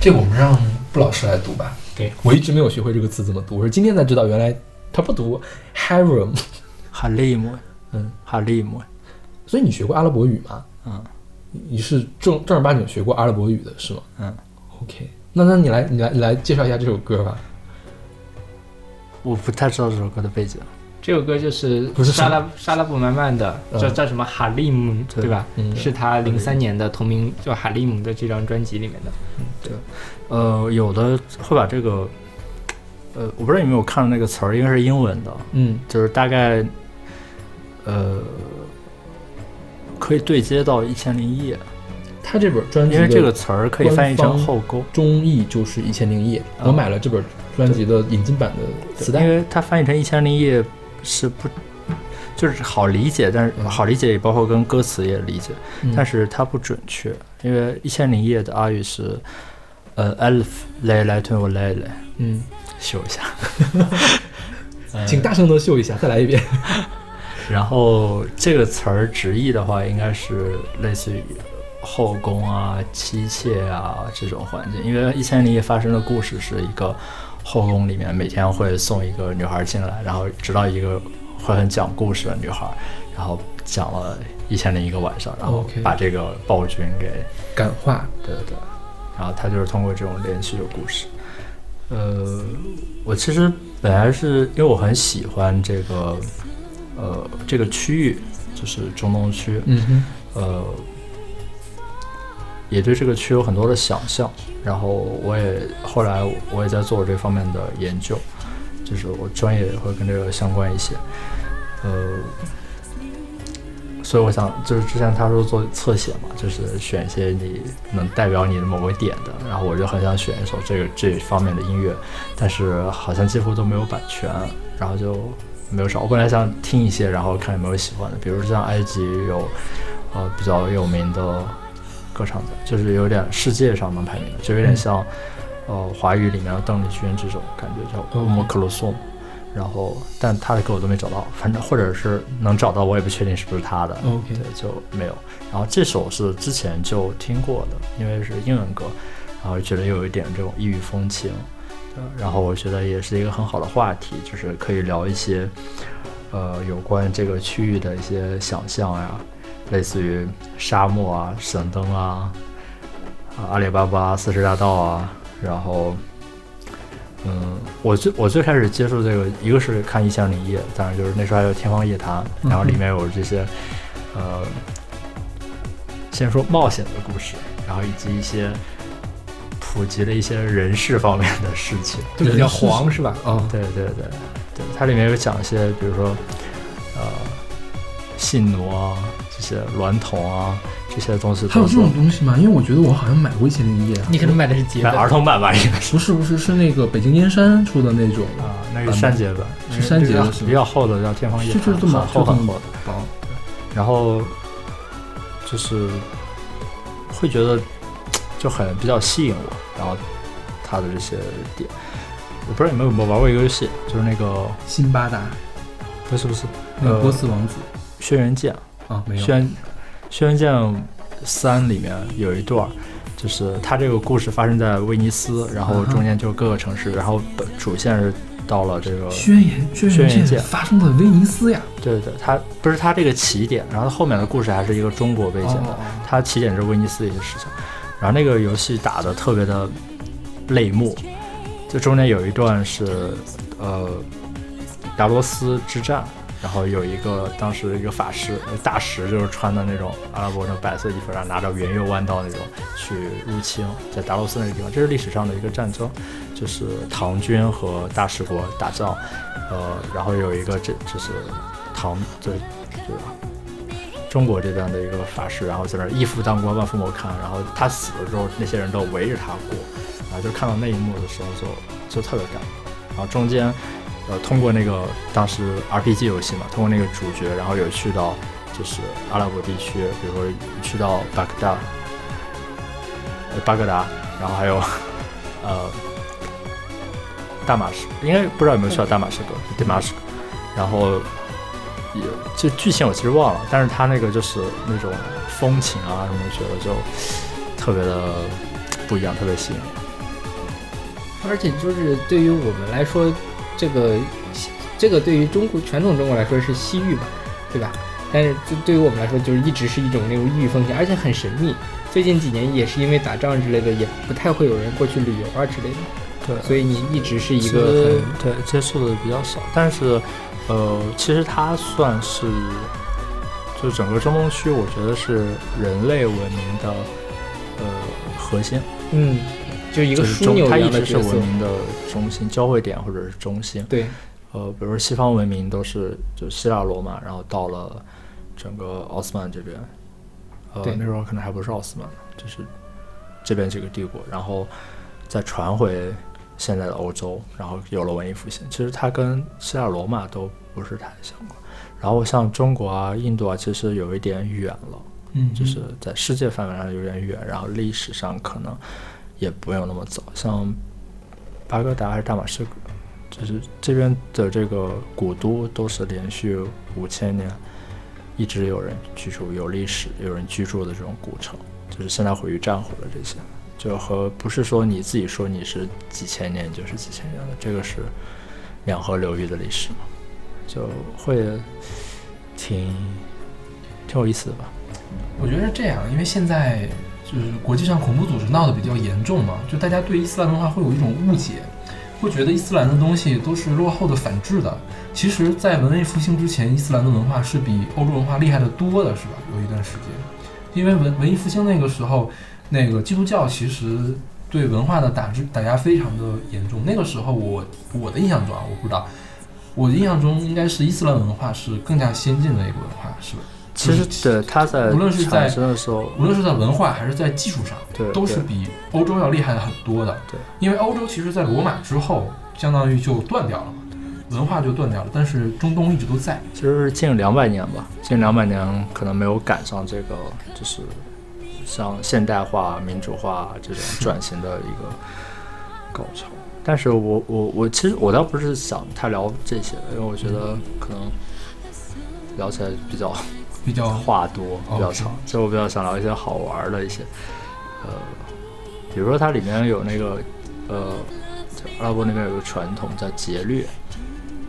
B: 这个我们让布老师来读吧。
A: 对
B: 我一直没有学会这个词怎么读，我是今天才知道，原来他不读 harem。
C: 哈利姆，
B: 嗯，
C: 哈利姆，
B: 所以你学过阿拉伯语吗？
C: 嗯，
B: 你是正正儿八经学过阿拉伯语的是吗？
C: 嗯
B: ，OK。那那你来你来你来介绍一下这首歌吧。
C: 我不太知道这首歌的背景。
A: 这首歌就是
B: 不是
A: 沙拉沙拉布曼曼的，
B: 嗯。
A: 叫叫什么？哈利姆，
C: 对
A: 对吧？
B: 嗯。
A: 是他零三年的同名叫哈利姆的这张专辑里面的。对。
C: 呃，有的会把这个，呃，我不知道你有没有看到那个词儿，应该是英文的，
B: 嗯。
C: 就是大概，呃，可以对接到《一千零一夜
B: 他这本专》，辑
C: 因为这个词儿可以翻译成后勾，
B: 中译就是《一千零一夜》，
C: 哦
B: 我买了这本专辑的引进版的磁带。
C: 因为它翻译成《一千零一夜》是不。就是好理解，但是
B: 嗯
C: 好理解也包括跟歌词也理解，
B: 嗯
C: 但是它不准确，因为《一千零一夜》的阿语是，呃来来吞我来来，
B: 嗯，
C: 秀一下，呃
B: 请大声的秀一下，再来一遍。
C: 然后这个词儿直译的话，应该是类似于后宫啊、妻妾啊这种环境。因为《一千零一夜》发生的故事是一个后宫里面每天会送一个女孩进来，然后直到一个会很讲故事的女孩，然后讲了一千零一个晚上，然后把这个暴君给
B: 感化，
C: 对对对，然后他就是通过这种连续的故事。呃，我其实本来是因为我很喜欢这个，呃，这个区域，就是中东区，
B: 嗯哼，
C: 呃，也对这个区有很多的想象。然后我也后来我也在做这方面的研究，就是我专业也会跟这个相关一些。呃，所以我想，就是之前他说做侧写嘛，就是选一些你能代表你的某个点的，然后我就很想选一首这个这方面的音乐，但是好像几乎都没有版权，然后就没有找。我本来想听一些，然后看有没有喜欢的，比如像埃及有呃比较有名的歌唱的，就是有点世界上能排名的，就有点像、呃华语里面的邓丽君这种感觉，叫《乌姆克鲁颂》。然后，但他的歌我都没找到，反正或者是能找到，我也不确定是不是他的。
B: OK
C: 对，就没有。然后这首是之前就听过的，因为是英文歌，然后觉得有一点这种异域风情。对，然后我觉得也是一个很好的话题，就是可以聊一些，呃，有关这个区域的一些想象呀，类似于沙漠啊、神灯啊、啊阿里巴巴四十大盗啊，然后。嗯，我最我最开始接触这个，一个是看《一千零一夜》，当然就是那时候还有《天方夜谭》，然后里面有这些，呃，先说冒险的故事，然后以及一些普及了一些人事方面的事情。
A: 就比较黄是吧？
B: 啊，
C: 对对对对，它里面有讲一些，比如说，呃，信奴啊，这些娈童啊，这些东西
B: 还有这种东西吗？因为我觉得我好像买过一千零一。
A: 你可能买的是节
C: 买，儿童版吧，应该是。
B: 不是不是是那个北京燕山出的那种
C: 啊，那个删节版
B: 是删节的
C: 比较
B: 是
C: 比较厚的，叫《天方夜谭
B: 就就》，这么
C: 很厚
B: 就这么
C: 很厚的。
B: 薄。
C: 然后就是会觉得就很比较吸引我，然后它的这些点，我不知道你们有没有玩过一个游戏，就是那个
B: 辛巴达，
C: 不是不是
B: 那个
C: 呃
B: 波斯王子。
C: 轩辕剑，
B: 啊，没有。
C: 轩轩辕剑三里面有一段儿。就是它这个故事发生在威尼斯，然后中间就是各个城市，然后本主线是到了这个
B: 轩辕轩辕剑
C: 剑
B: 发生在威尼斯呀，
C: 对对对，它不是它这个起点，然后后面的故事还是一个中国背景的，
B: 哦
C: 它起点是威尼斯的一些事情，然后那个游戏打的特别的泪目，就中间有一段是呃达罗斯之战，然后有一个当时一个法师大石就是穿的那种阿拉伯那白色衣服，然后拿着圆月弯刀那种去入侵，在达罗斯那个地方，这是历史上的一个战争，就是唐军和大食国打仗，呃，然后有一个这就是唐对对吧？中国这边的一个法师，然后在那儿一夫当关，万夫莫开。然后他死了之后，那些人都围着他过，然后就看到那一幕的时候就，就特别感动。然后中间，呃，通过那个当时 RPG 游戏嘛，通过那个主角，然后有去到就是阿拉伯地区，比如说去到巴格达，呃，巴格达，然后还有呃大马士，应该不知道有没有去到大马士革，大马士革，然后也就剧情我其实忘了，但是他那个就是那种风情啊什么，觉得就特别的不一样，特别吸引。
A: 而且就是对于我们来说，这个这个对于中国传统中国来说是西域吧，对吧？但是就对于我们来说，就是一直是一种那种异域风情，而且很神秘。最近几年也是因为打仗之类的，也不太会有人过去旅游啊之类的。
C: 对，
A: 所以你一直是一个很
C: 对接触的比较少，但是呃，其实它算是就整个中东区，我觉得是人类文明的呃核心，
A: 嗯，就一个枢纽一
C: 它一直是文。明的中心、交汇点或者是中心。
A: 对，
C: 呃，比如说西方文明都是就希腊罗马，然后到了整个奥斯曼这边，呃，那时候可能还不是奥斯曼，就是这边这个帝国，然后再传回现在的欧洲，然后有了文艺复兴。其实它跟希腊罗马都不是太相关。然后像中国啊、印度啊，其实有一点远了，
B: 嗯，
C: 就是在世界范围上有点远，然后历史上可能也不用那么早。像巴格达还是大马士革，就是这边的这个古都都是连续五千年一直有人居住、有历史、有人居住的这种古城，就是现在毁于战火的这些，就和不是说你自己说你是几千年就是几千年的，这个是两河流域的历史嘛，就会挺挺有意思的吧。
B: 我觉得是这样，因为现在就是国际上恐怖组织闹得比较严重嘛，就大家对伊斯兰文化会有一种误解，会觉得伊斯兰的东西都是落后的、反制的。其实，在文艺复兴之前，伊斯兰的文化是比欧洲文化厉害的多的，是吧？有一段时间，因为文文艺复兴那个时候，那个基督教其实对文化的打击打压非常的严重。那个时候我我的印象中啊，我不知道，我的印象中应该是伊斯兰文化是更加先进的一个文化，是吧？
C: 其实对它在
B: 无论是在
C: 时候，
B: 无论是在文化还是在技术上，
C: 对
B: 都是比欧洲要厉害很多的。
C: 对，
B: 因为欧洲其实，在罗马之后，相当于就断掉了嘛，文化就断掉了，但是中东一直都在。
C: 其实是近两百年吧，近两百年可能没有赶上这个，就是像现代化、民主化这种转型的一个高潮。但是我我我其实我倒不是想太聊这些的，因为我觉得可能聊起来比较
B: 比较
C: 话多，比较长，所以我比较想聊一些好玩的一些，呃，比如说它里面有那个呃，就阿拉伯那边有个传统叫劫掠，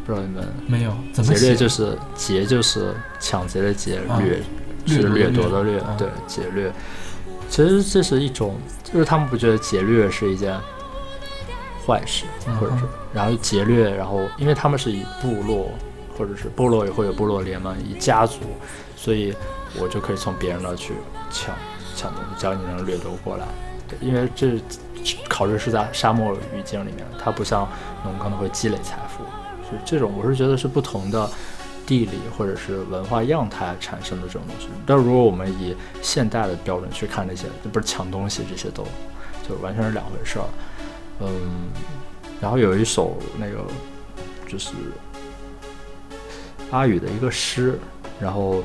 C: 不知道你们
B: 没有怎么
C: 劫掠就是劫就是抢劫的劫，
B: 啊
C: 掠
B: 掠夺的
C: 是掠夺的掠
B: 啊，
C: 对劫掠。其实这是一种，就是他们不觉得劫掠是一件坏事，
B: 嗯
C: 或者是
B: 哼
C: 然后劫掠，然后因为他们是以部落或者是部落也会有部落联盟，以家族，所以我就可以从别人那儿去抢抢东西，只要你能掠夺过来。对，因为这考虑是在沙漠语境里面，它不像农耕的会积累财富，所以这种我是觉得是不同的地理或者是文化样态产生的这种东西。但如果我们以现代的标准去看这些，不是抢东西，这些都就完全是两回事儿。嗯，然后有一首那个就是阿语的一个诗，然后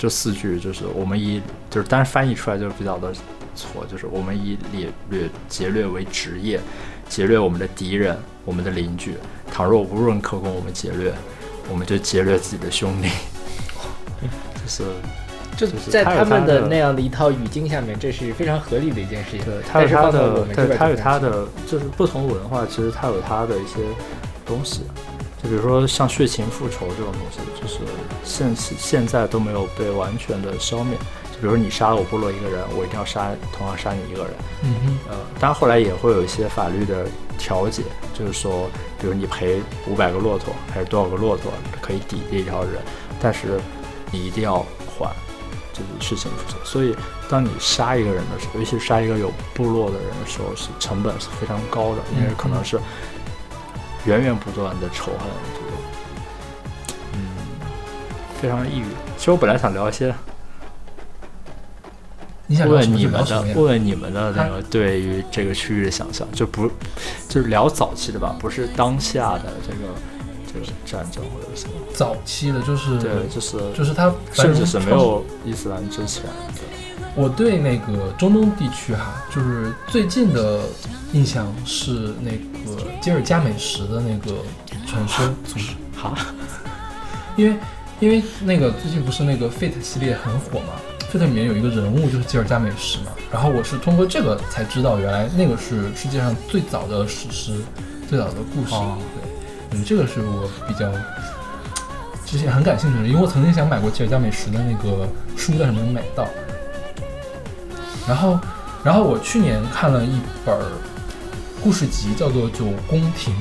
C: 这四句就是我们以就是单翻译出来就比较的错，就是我们以掠掠劫掠为职业，劫掠我们的敌人、我们的邻居。倘若无人可供我们劫掠，我们就劫掠自己的兄弟。就是
A: 就
C: 就是
A: 在他们的那样的一套语境下面，这是非常合理的一件事情。
C: 对，它有
A: 但是
C: 它
A: 放到我们，这
C: 的对，它有
A: 边就不行
C: 它的，就是不同文化，其实它有它的一些东西。就比如说像血情复仇这种东西，就是现现在都没有被完全的消灭。就比如说你杀了我部落一个人，我一定要杀同样杀你一个人。
B: 嗯哼，
C: 呃，当然后来也会有一些法律的调解，就是说，比如你赔五百个骆驼还是多少个骆驼可以抵这一条人，但是你一定要还，就是血情复仇。所以，当你杀一个人的时候，尤其是杀一个有部落的人的时候，是成本是非常高的，因为可能是源源不断的仇恨，这个，嗯，非常抑郁。其实我本来想聊一些
B: 你想
C: 问你们的
B: 就聊什么呀？
C: 问你们的那个对于这个区域的想象，就不就是聊早期的吧，不是当下的这个这个战争或者什么，
B: 早期的，就是
C: 对，就是
B: 就是他，
C: 甚至是没。有伊斯兰之前的，
B: 我对那个中东地区哈，就是最近的印象是那个吉尔加美什的那个传说 组织，
C: 哈，
B: 因为因为那个最近不是那个 Fate 系列很火嘛，Fate 里面有一个人物就是吉尔加美什嘛，然后我是通过这个才知道，原来那个是世界上最早的史诗，最早的故事。
C: 哦
B: 对，嗯，这个是我比较之前很感兴趣的，因为我曾经想买过吉尔加美什的那个书，但是没有买到。然后，然后我去年看了一本儿故事集，叫做《九宫亭》，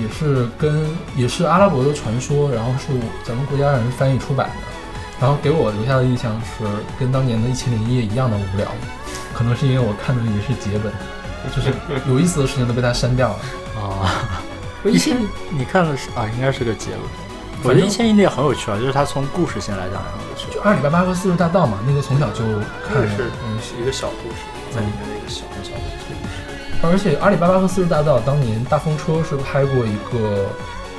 B: 也是跟也是阿拉伯的传说，然后是咱们国家人翻译出版的。然后给我留下的印象是跟当年的《一千零一夜》一样的无聊，可能是因为我看的也是节本，就是有意思的事情都被他删掉了。
C: 啊，
A: 我以前
C: 你看的是啊，应该是个结尾。我
B: 反正
C: 觉得《一千一夜》很有趣啊，就是它从故事性来讲也很有趣。
B: 就阿里巴巴和四十大盗嘛，那个从小就看
C: 那个是
B: 嗯，
C: 一个小故事，在里面的一个小很小的故事。
B: 而且阿里巴巴和四十大盗当年大风车是拍过一个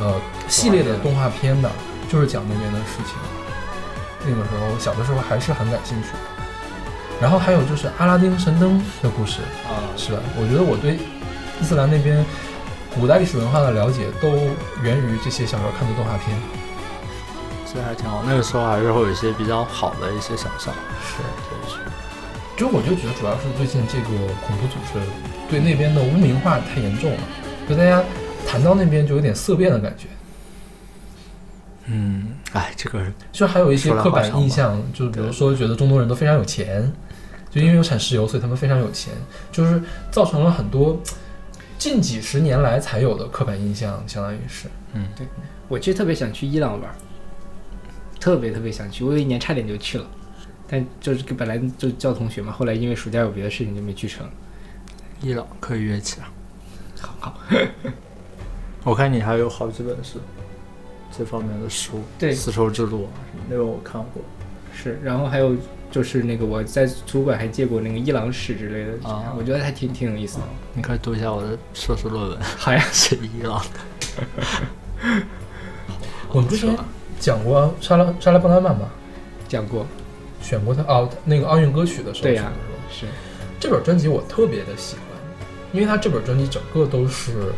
B: 呃系列的动画片的，就是讲那边的事情。那个时候小的时候还是很感兴趣。然后还有就是阿拉丁神灯的故事，
C: 啊，
B: 是吧？我觉得我对伊斯兰那边古代历史文化的了解都源于这些小时候看的动画片。
C: 所以还挺好。那个时候还是会有一些比较好的一些想象。
B: 是，
C: 对，是。
B: 就我就觉得主要是最近这个恐怖组织对那边的污名化太严重了，就大家谈到那边就有点色变的感觉。
C: 嗯，哎，这个
B: 就还有一些刻板印象，就比如说觉得中东人都非常有钱，就因为有产石油，所以他们非常有钱，就是造成了很多近几十年来才有的刻板印象，相当于是。
A: 嗯，对我其实特别想去伊朗玩儿，特别特别想去。我有一年差点就去了，但就是本来就叫同学嘛，后来因为暑假有别的事情就没去成。
C: 伊朗可以约起来。
A: 好好，
C: 我看你还有好几本是这方面的书，
A: 对
C: 丝绸之路啊什么那个我看过。
A: 是，然后还有就是那个我在图书馆还借过那个伊朗史之类的，
C: 啊。
A: 我觉得还挺挺有意思的。
C: 你可以读一下我的硕士论文，
A: 好像，
C: 是伊朗的。
B: 我们之前讲过莎拉莎拉布达曼吧，
A: 讲过，
B: 选过他哦，那个奥运歌曲的时候
A: 对呀
B: 选的时候。
A: 是。
B: 这本专辑我特别的喜欢，因为它这本专辑整个都是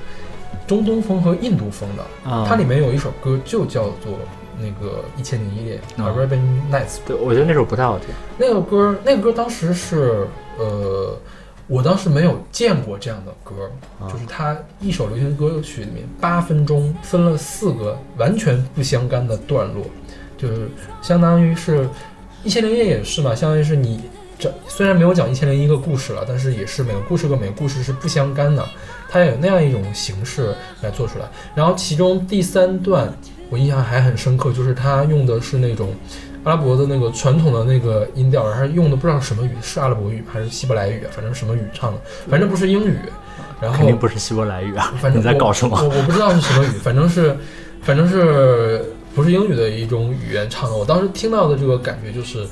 B: 中东风和印度风的。
C: 啊。
B: 它里面有一首歌就叫做那个《一千零一夜》
C: 啊
B: （Arabian Nights）。
C: 对，我觉得那首不太好听。
B: 那个歌，那个歌当时是呃，我当时没有见过这样的歌，
C: 啊
B: 就是它一首流行歌曲里面八分钟分了四个完全不相干的段落，就是相当于是《一千零一夜》也是嘛，相当于是你这虽然没有讲一千零一个故事了，但是也是每个故事跟每个故事是不相干的，它有那样一种形式来做出来。然后其中第三段我印象还很深刻，就是他用的是那种阿拉伯的那个传统的那个音调，然后用的不知道什么语，是阿拉伯语还是希伯来语，反正什么语唱的，反正不是英语。然后
C: 肯定不是希伯来语啊！
B: 反正
C: 你在搞什么？
B: 我我我不知道是什么语，反正是，反正是不是英语的一种语言唱的。我当时听到的这个感觉就是，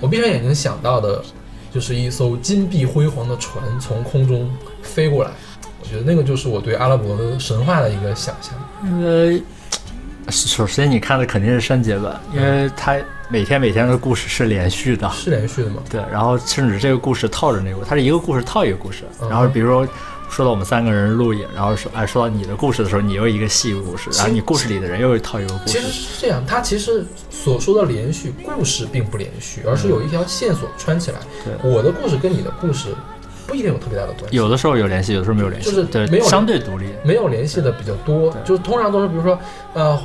B: 我闭上眼睛想到的，就是一艘金碧辉煌的船从空中飞过来。我觉得那个就是我对阿拉伯的神话的一个想象。
C: 因为首先你看的肯定是删节版，因为它每天每天的故事是连续的。
B: 是连续的吗？
C: 对，然后甚至这个故事套着那个，它是一个故事套一个故事。
B: 嗯
C: 然后比如说说到我们三个人录影，然后说哎说到你的故事的时候，你又一个戏故事，然后你故事里的人又一套一个故事
B: 其实
C: 事。
B: 是这样，它其实所说的连续故事并不连续，而是有一条线索穿起来。
C: 对
B: 我的故事跟你的故事不一定有特别大的关系。
C: 有的时候有联系，有的时候没有联系，
B: 就是
C: 对
B: 没有
C: 相对独立。
B: 没有联系的比较多，就是通常都是比如说，呃，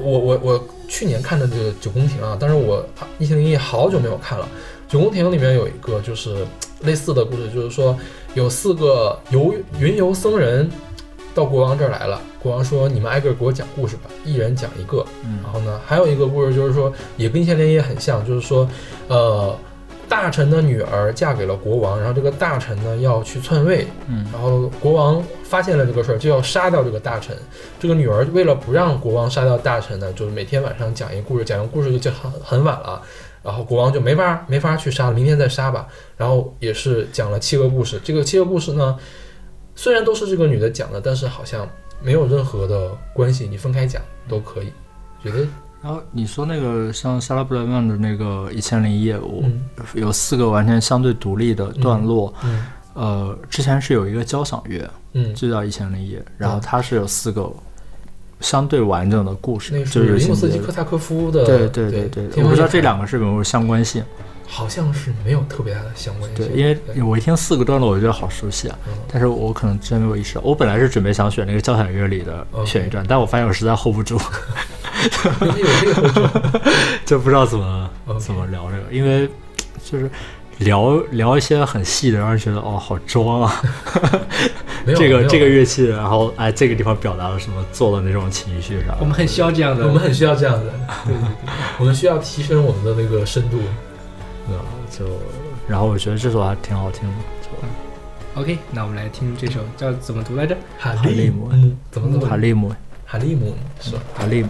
B: 我我我去年看的这个《九宫亭》啊，但是我一千零一夜好久没有看了。《九宫亭》里面有一个就是类似的故事，就是说有四个游云游僧人到国王这儿来了，国王说你们挨个给我讲故事吧，一人讲一个。
C: 嗯
B: 然后呢，还有一个故事就是说也跟一千零一夜很像，就是说，呃。大臣的女儿嫁给了国王，然后这个大臣呢要去篡位，
C: 嗯
B: 然后国王发现了这个事儿，就要杀掉这个大臣。这个女儿为了不让国王杀掉大臣呢，就是每天晚上讲一个故事，讲完故事就就很很晚了，然后国王就没法没法去杀了，明天再杀吧。然后也是讲了七个故事，这个七个故事呢，虽然都是这个女的讲的，但是好像没有任何的关系，你分开讲都可以。觉得
C: 然后你说那个像莎拉布莱曼的那个《一千零一夜》，我
B: 嗯
C: 有四个完全相对独立的段落。
B: 嗯
C: 呃，之前是有一个交响乐，
B: 嗯，
C: 就叫《一千零一夜》，然后它是有四个相对完整的故事，
B: 那
C: 就是有
B: 林姆斯。基科萨科夫的，
C: 对
B: 对
C: 对对，我不知道这两个是不是有相关性。
B: 好像是没有特别大的相关性。
C: 对，因为我一听四个段落，我觉得好熟悉啊，
B: 嗯
C: 但是我可能真没有意识到。我本来是准备想选那个交响乐里的选一段，但我发现我实在 hold 不住，
B: 有这个后缀
C: 就不知道怎么怎么聊这个，因为就是聊聊一些很细的，让人觉得哦好装啊，
D: 这个这个乐器，然后哎这个地方表达了什么，做的那种情绪啥的。
A: 我们很需要这样的，
B: 我们很需要这样的，对对对，我们需要提升我们的那个深度。
D: 对吧就然后我觉得这首还挺好听的，就
A: OK，那我们来听这首叫怎么读来着？
B: 哈
D: 哈利姆
B: 姆怎么怎么
D: 哈利姆，
B: 哈利姆是吧？
D: 哈利姆。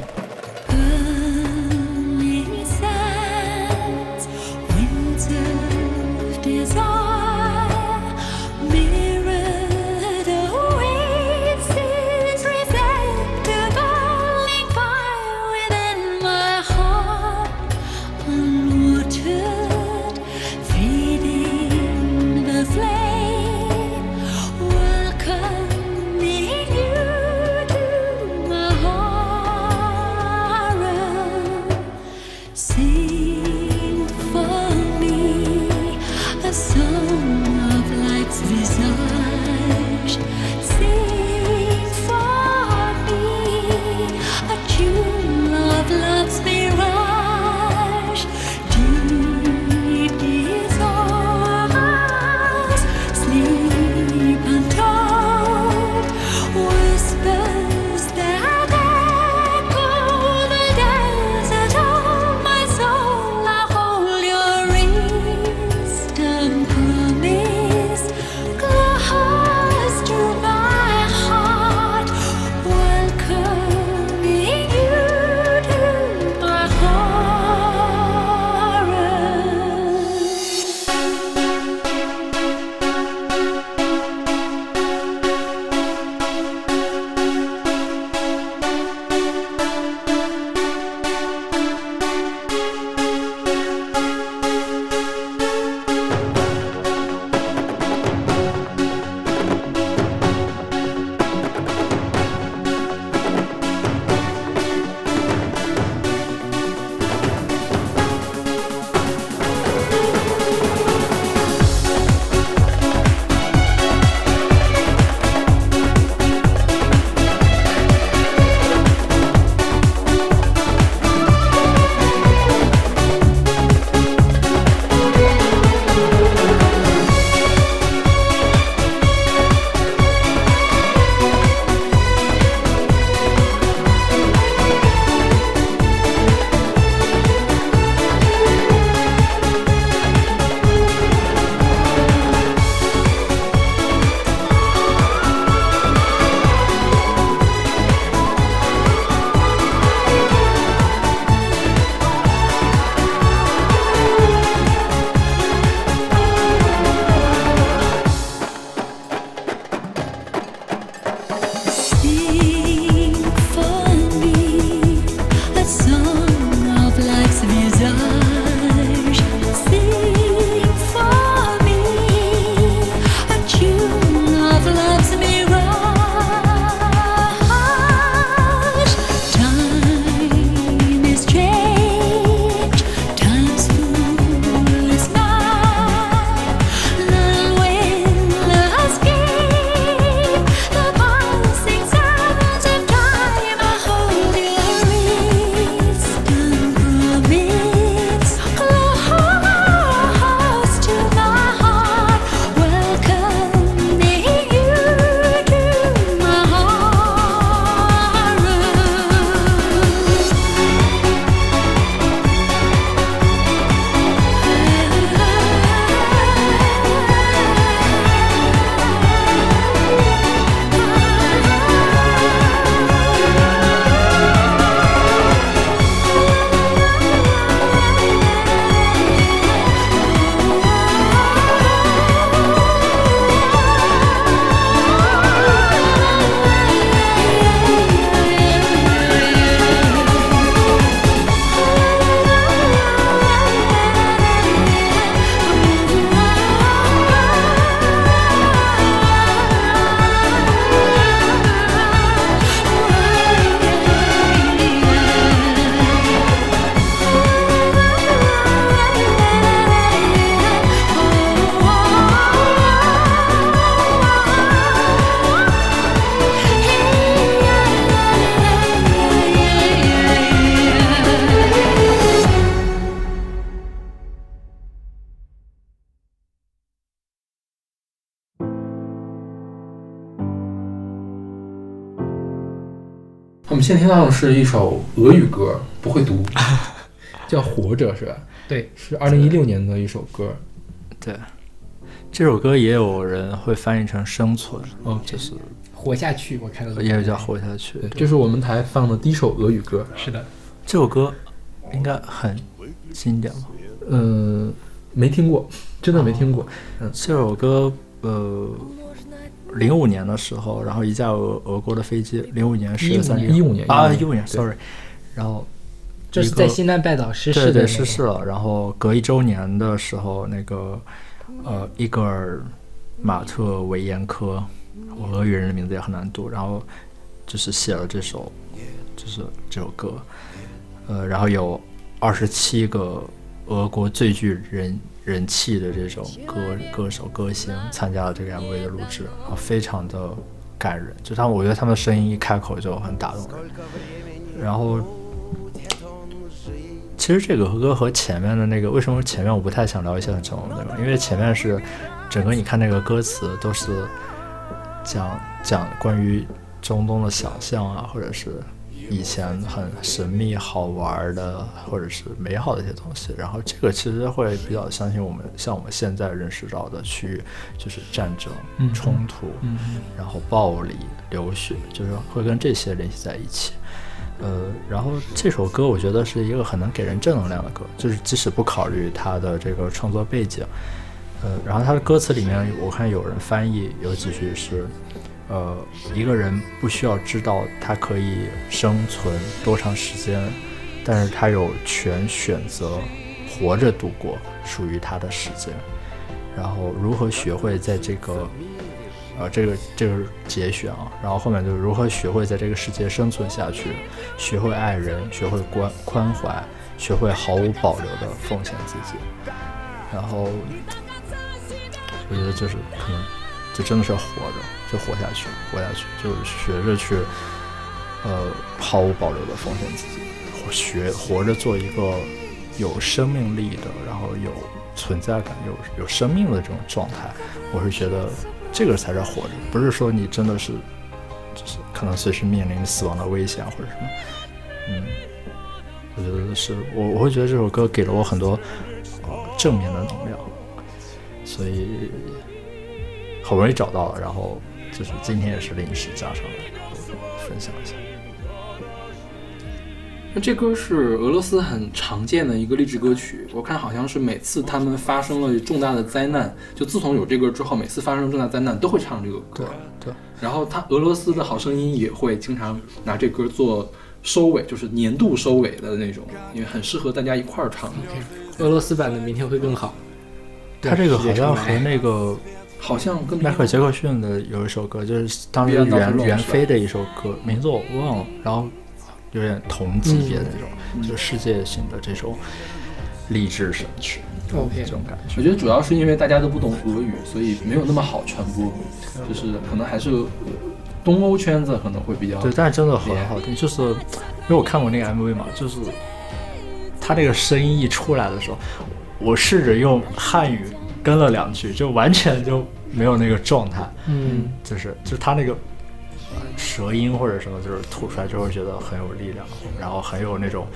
B: 们现在听到的是一首俄语歌，不会读，叫《活着》是吧？
A: 对，
B: 是二零一六年的一首歌。
C: 对，这首歌也有人会翻译成生存，
B: 哦，
C: 就是
A: 活下去，我看到
C: 也有叫活下去。
B: 对，这是我们台放的第一首俄语歌。
A: 是的，
C: 这首歌应该很经典吧？
B: 嗯，没听过，真的没听过。
C: 嗯这首歌，呃，零五年的时候，然后一架俄俄国的飞机，零五年十月三十
B: 一五年
C: 啊，
B: 一五
C: 一五年，sorry，然后
A: 这是在西南半岛失事的、
C: 对对失事了，然后隔一周年的时候，那个呃伊戈尔马特维延科，我俄语人的名字也很难读，然后就是写了这首，就是这首歌，呃，然后有二十七个俄国最具人人气的这种歌歌手歌星参加了这个 MV 的录制，然后非常的感人，就他我觉得他们的声音一开口就很打动人，然后。其实这个歌和前面的那个，为什么前面我不太想聊一些很沉重的内容？因为前面是整个你看那个歌词都是讲讲关于中东的想象啊，或者是以前很神秘好玩的，或者是美好的一些东西。然后这个其实会比较相信我们像我们现在认识到的区域，就是战争、
B: 嗯
C: 冲突，
B: 嗯
C: 然后暴力、流血，就是会跟这些联系在一起。呃，然后这首歌我觉得是一个很能给人正能量的歌，就是即使不考虑它的这个创作背景，呃，然后它的歌词里面我看有人翻译有几句是，呃，一个人不需要知道他可以生存多长时间，但是他有权选择活着度过属于他的时间，然后如何学会在这个呃，这个这个节选啊，然后后面就是如何学会在这个世界生存下去，学会爱人，学会关宽怀，学会毫无保留的奉献自己，然后我觉得就是可能就真的是活着，就活下去，活下去，就是学着去呃毫无保留的奉献自己，学活着做一个有生命力的，然后有存在感、有有生命的这种状态，我是觉得这个才是活着，不是说你真的是就是可能随时面临死亡的危险或者什么，嗯，我觉得是我我会觉得这首歌给了我很多呃正面的能量，所以好不容易找到了，然后就是今天也是临时加上来，分享一下。
B: 那这歌是俄罗斯很常见的一个励志歌曲，我看好像是每次他们发生了重大的灾难，就自从有这歌之后，每次发生重大灾难都会唱这个歌。
C: 对，
B: 然后他俄罗斯的好声音也会经常拿这歌做收尾，就是年度收尾的那种，因为很适合大家一块儿唱。
A: 俄罗斯版的明天会更好。
C: 他这个好像和那个
B: 好像跟
C: 迈克尔·杰克逊的有一首歌，就是当时袁袁飞的一首歌，名字我忘了，然后有点同级别的那种，
B: 嗯。
C: 就是世界性的这种励志神曲
A: OK
C: 这种感觉。
B: 我觉得主要是因为大家都不懂俄语，所以没有那么好传播，就是可能还是呃东欧圈子可能会比较
C: 对，但是真的很好听，就是因为我看过那个 MV 嘛，就是他那个声音一出来的时候，我试着用汉语跟了两句，就完全就没有那个状态，
A: 嗯，
C: 就是就是他那个呃舌音或者什么，就是吐出来之后觉得很有力量，然后很有那种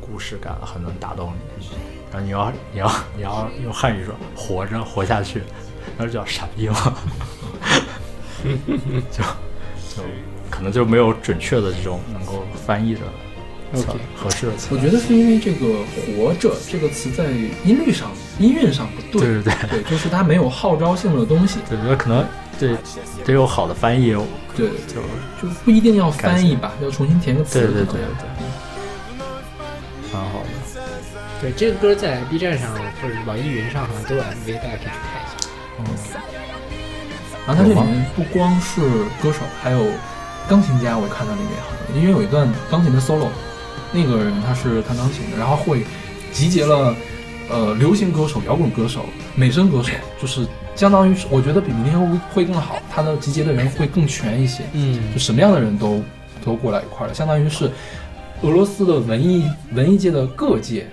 C: 故事感，很能打动你。然后你要你要你要用汉语说活着活下去，然后就叫傻逼吗，就就可能就没有准确的这种能够翻译的词合适的词。
B: 我觉得是因为这个“活着”这个词在音律上、音韵上不
C: 对对对
B: 对，就是它没有号召性的东西，
C: 对，觉得可能对得有好的翻译，
B: 对，
C: 就
B: 就不一定要翻译吧，要重新填个词。
C: 对对对对，蛮好的。
A: 对，这个歌在 B 站上或者网易云上好像都有 MV，大家可以去看一下。
C: 嗯，
B: 然后它这里面不光是歌手，还有钢琴家，我看到里面好像因为有一段钢琴的 solo，那个人他是弹钢琴的，然后会集结了呃流行歌手、摇滚歌手、美声歌手，就是相当于是我觉得比明天会会更好，他的集结的人会更全一些，
A: 嗯
B: 就什么样的人都都过来一块儿了，相当于是俄罗斯的文艺文艺界的各界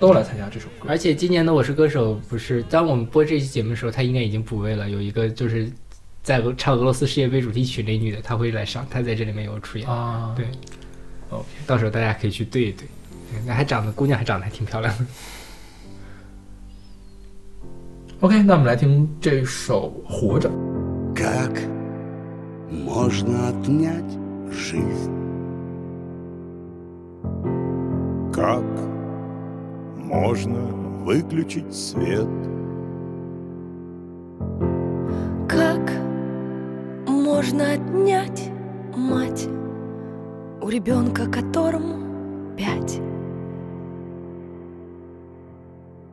B: 都来参加这首歌。
A: 而且今年的《我是歌手》不是，当我们播这期节目的时候，他应该已经补位了。有一个就是在俄唱俄罗斯世界杯主题曲那女的，她会来上，她在这里面有出演。
B: 啊，
A: 对，
B: OK，
A: 到时候大家可以去对一对。那还长得姑娘还长得还挺漂亮的。
B: OK，那我们来听这首《活着》。
F: Как можно отнять жизнь?
G: Как можно выключить свет?
D: Как можно отнять мать У ребенка, которому пять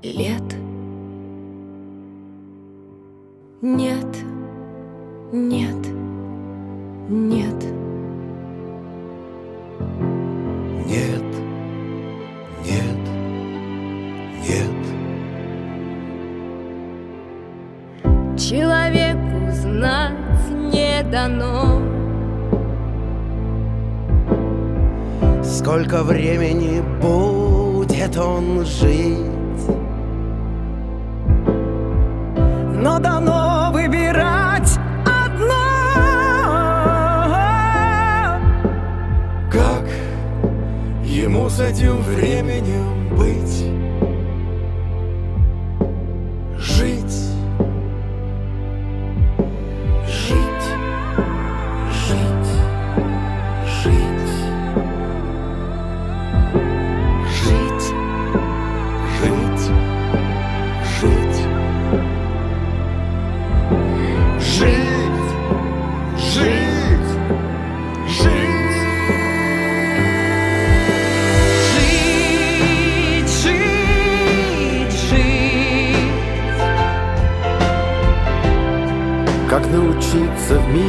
D: лет? Нет, нет, нет.
F: Нет, нет, нет.
D: Человеку знать не дано.
F: Сколько времени будет он жить? Но дано выбирать одно.
G: Как ему с этим временем быть? of
H: me.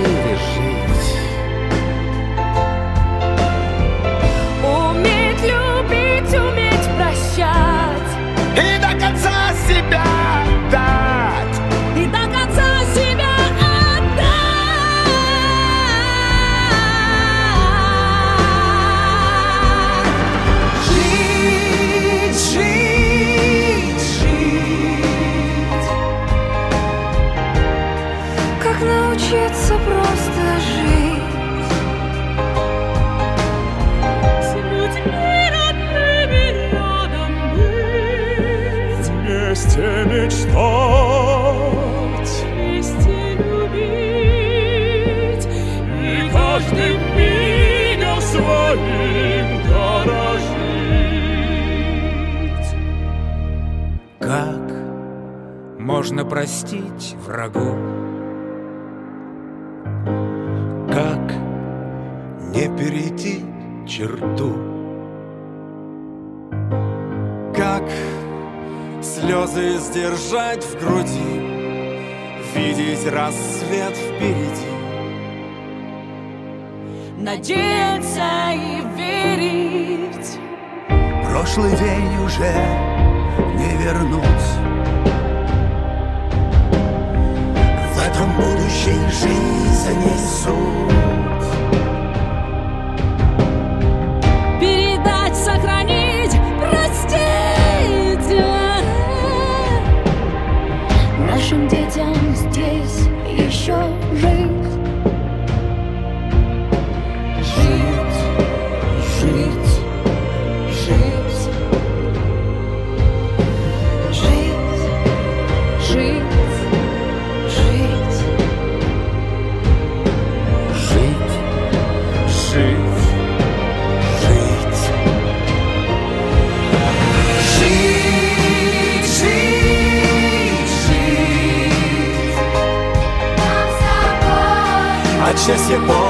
H: Можно простить врагу?
F: Как не перейти черту?
G: Как слезы сдержать в груди, видеть рассвет впереди.
D: Надеяться и верить
F: Прошлый день уже не вернуть.
G: чужих жизней занесу. się é bom.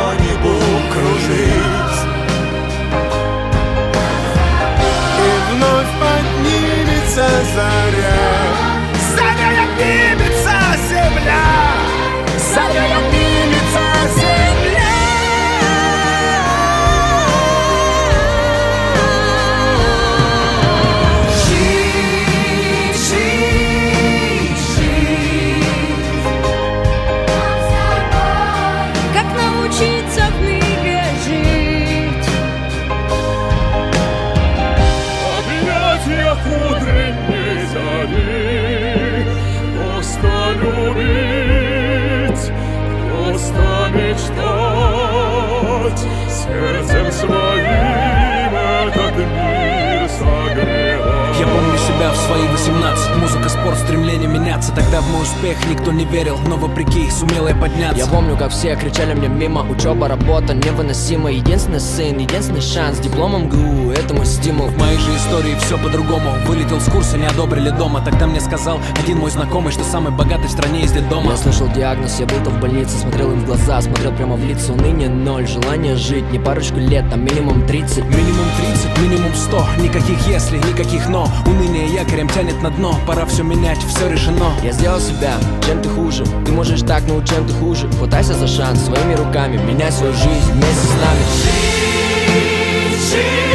G: сердцем своим этот мир
D: согрела. Я помню
I: свои 18 Музыка, спорт, стремление меняться. Тогда в мой успех никто не верил Но вопреки сумел я подняться.
J: Я помню, как все кричали мне мимо. Учеба, работа невыносима Единственный сын, единственный шанс. Дипломом ГУ, это мой стимул.
I: В моей же истории все по-другому. Вылетел с курса, не одобрили дома. Тогда мне сказал один мой знакомый Что самый богатый в стране из дома.
J: Я слышал диагноз, я был-то в больнице Смотрел им в глаза, смотрел прямо в лица Уныние ноль, желание жить Не парочку лет, а минимум 30
I: Минимум 30, минимум 100 Никаких если, никаких но. Уныние якорем тянет на дно. Пора все менять, все решено.
J: Я сделал себя, чем ты хуже. Ты можешь так, но чем ты хуже? Хватайся за шанс своими руками Меняй свою жизнь вместе с нами.
K: Как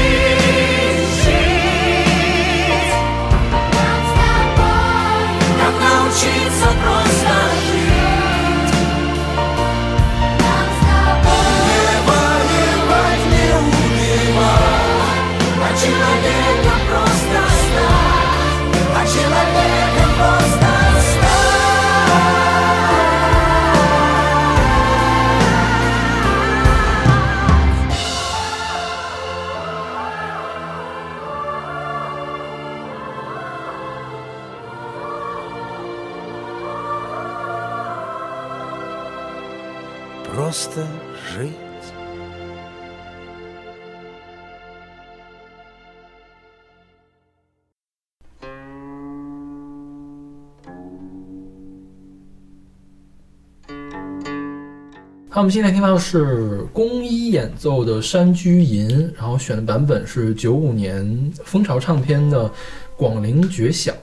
B: 好，我们现在听到的是宫一演奏的《山居吟》，然后选的版本是九五年蜂巢唱片的《广陵绝响》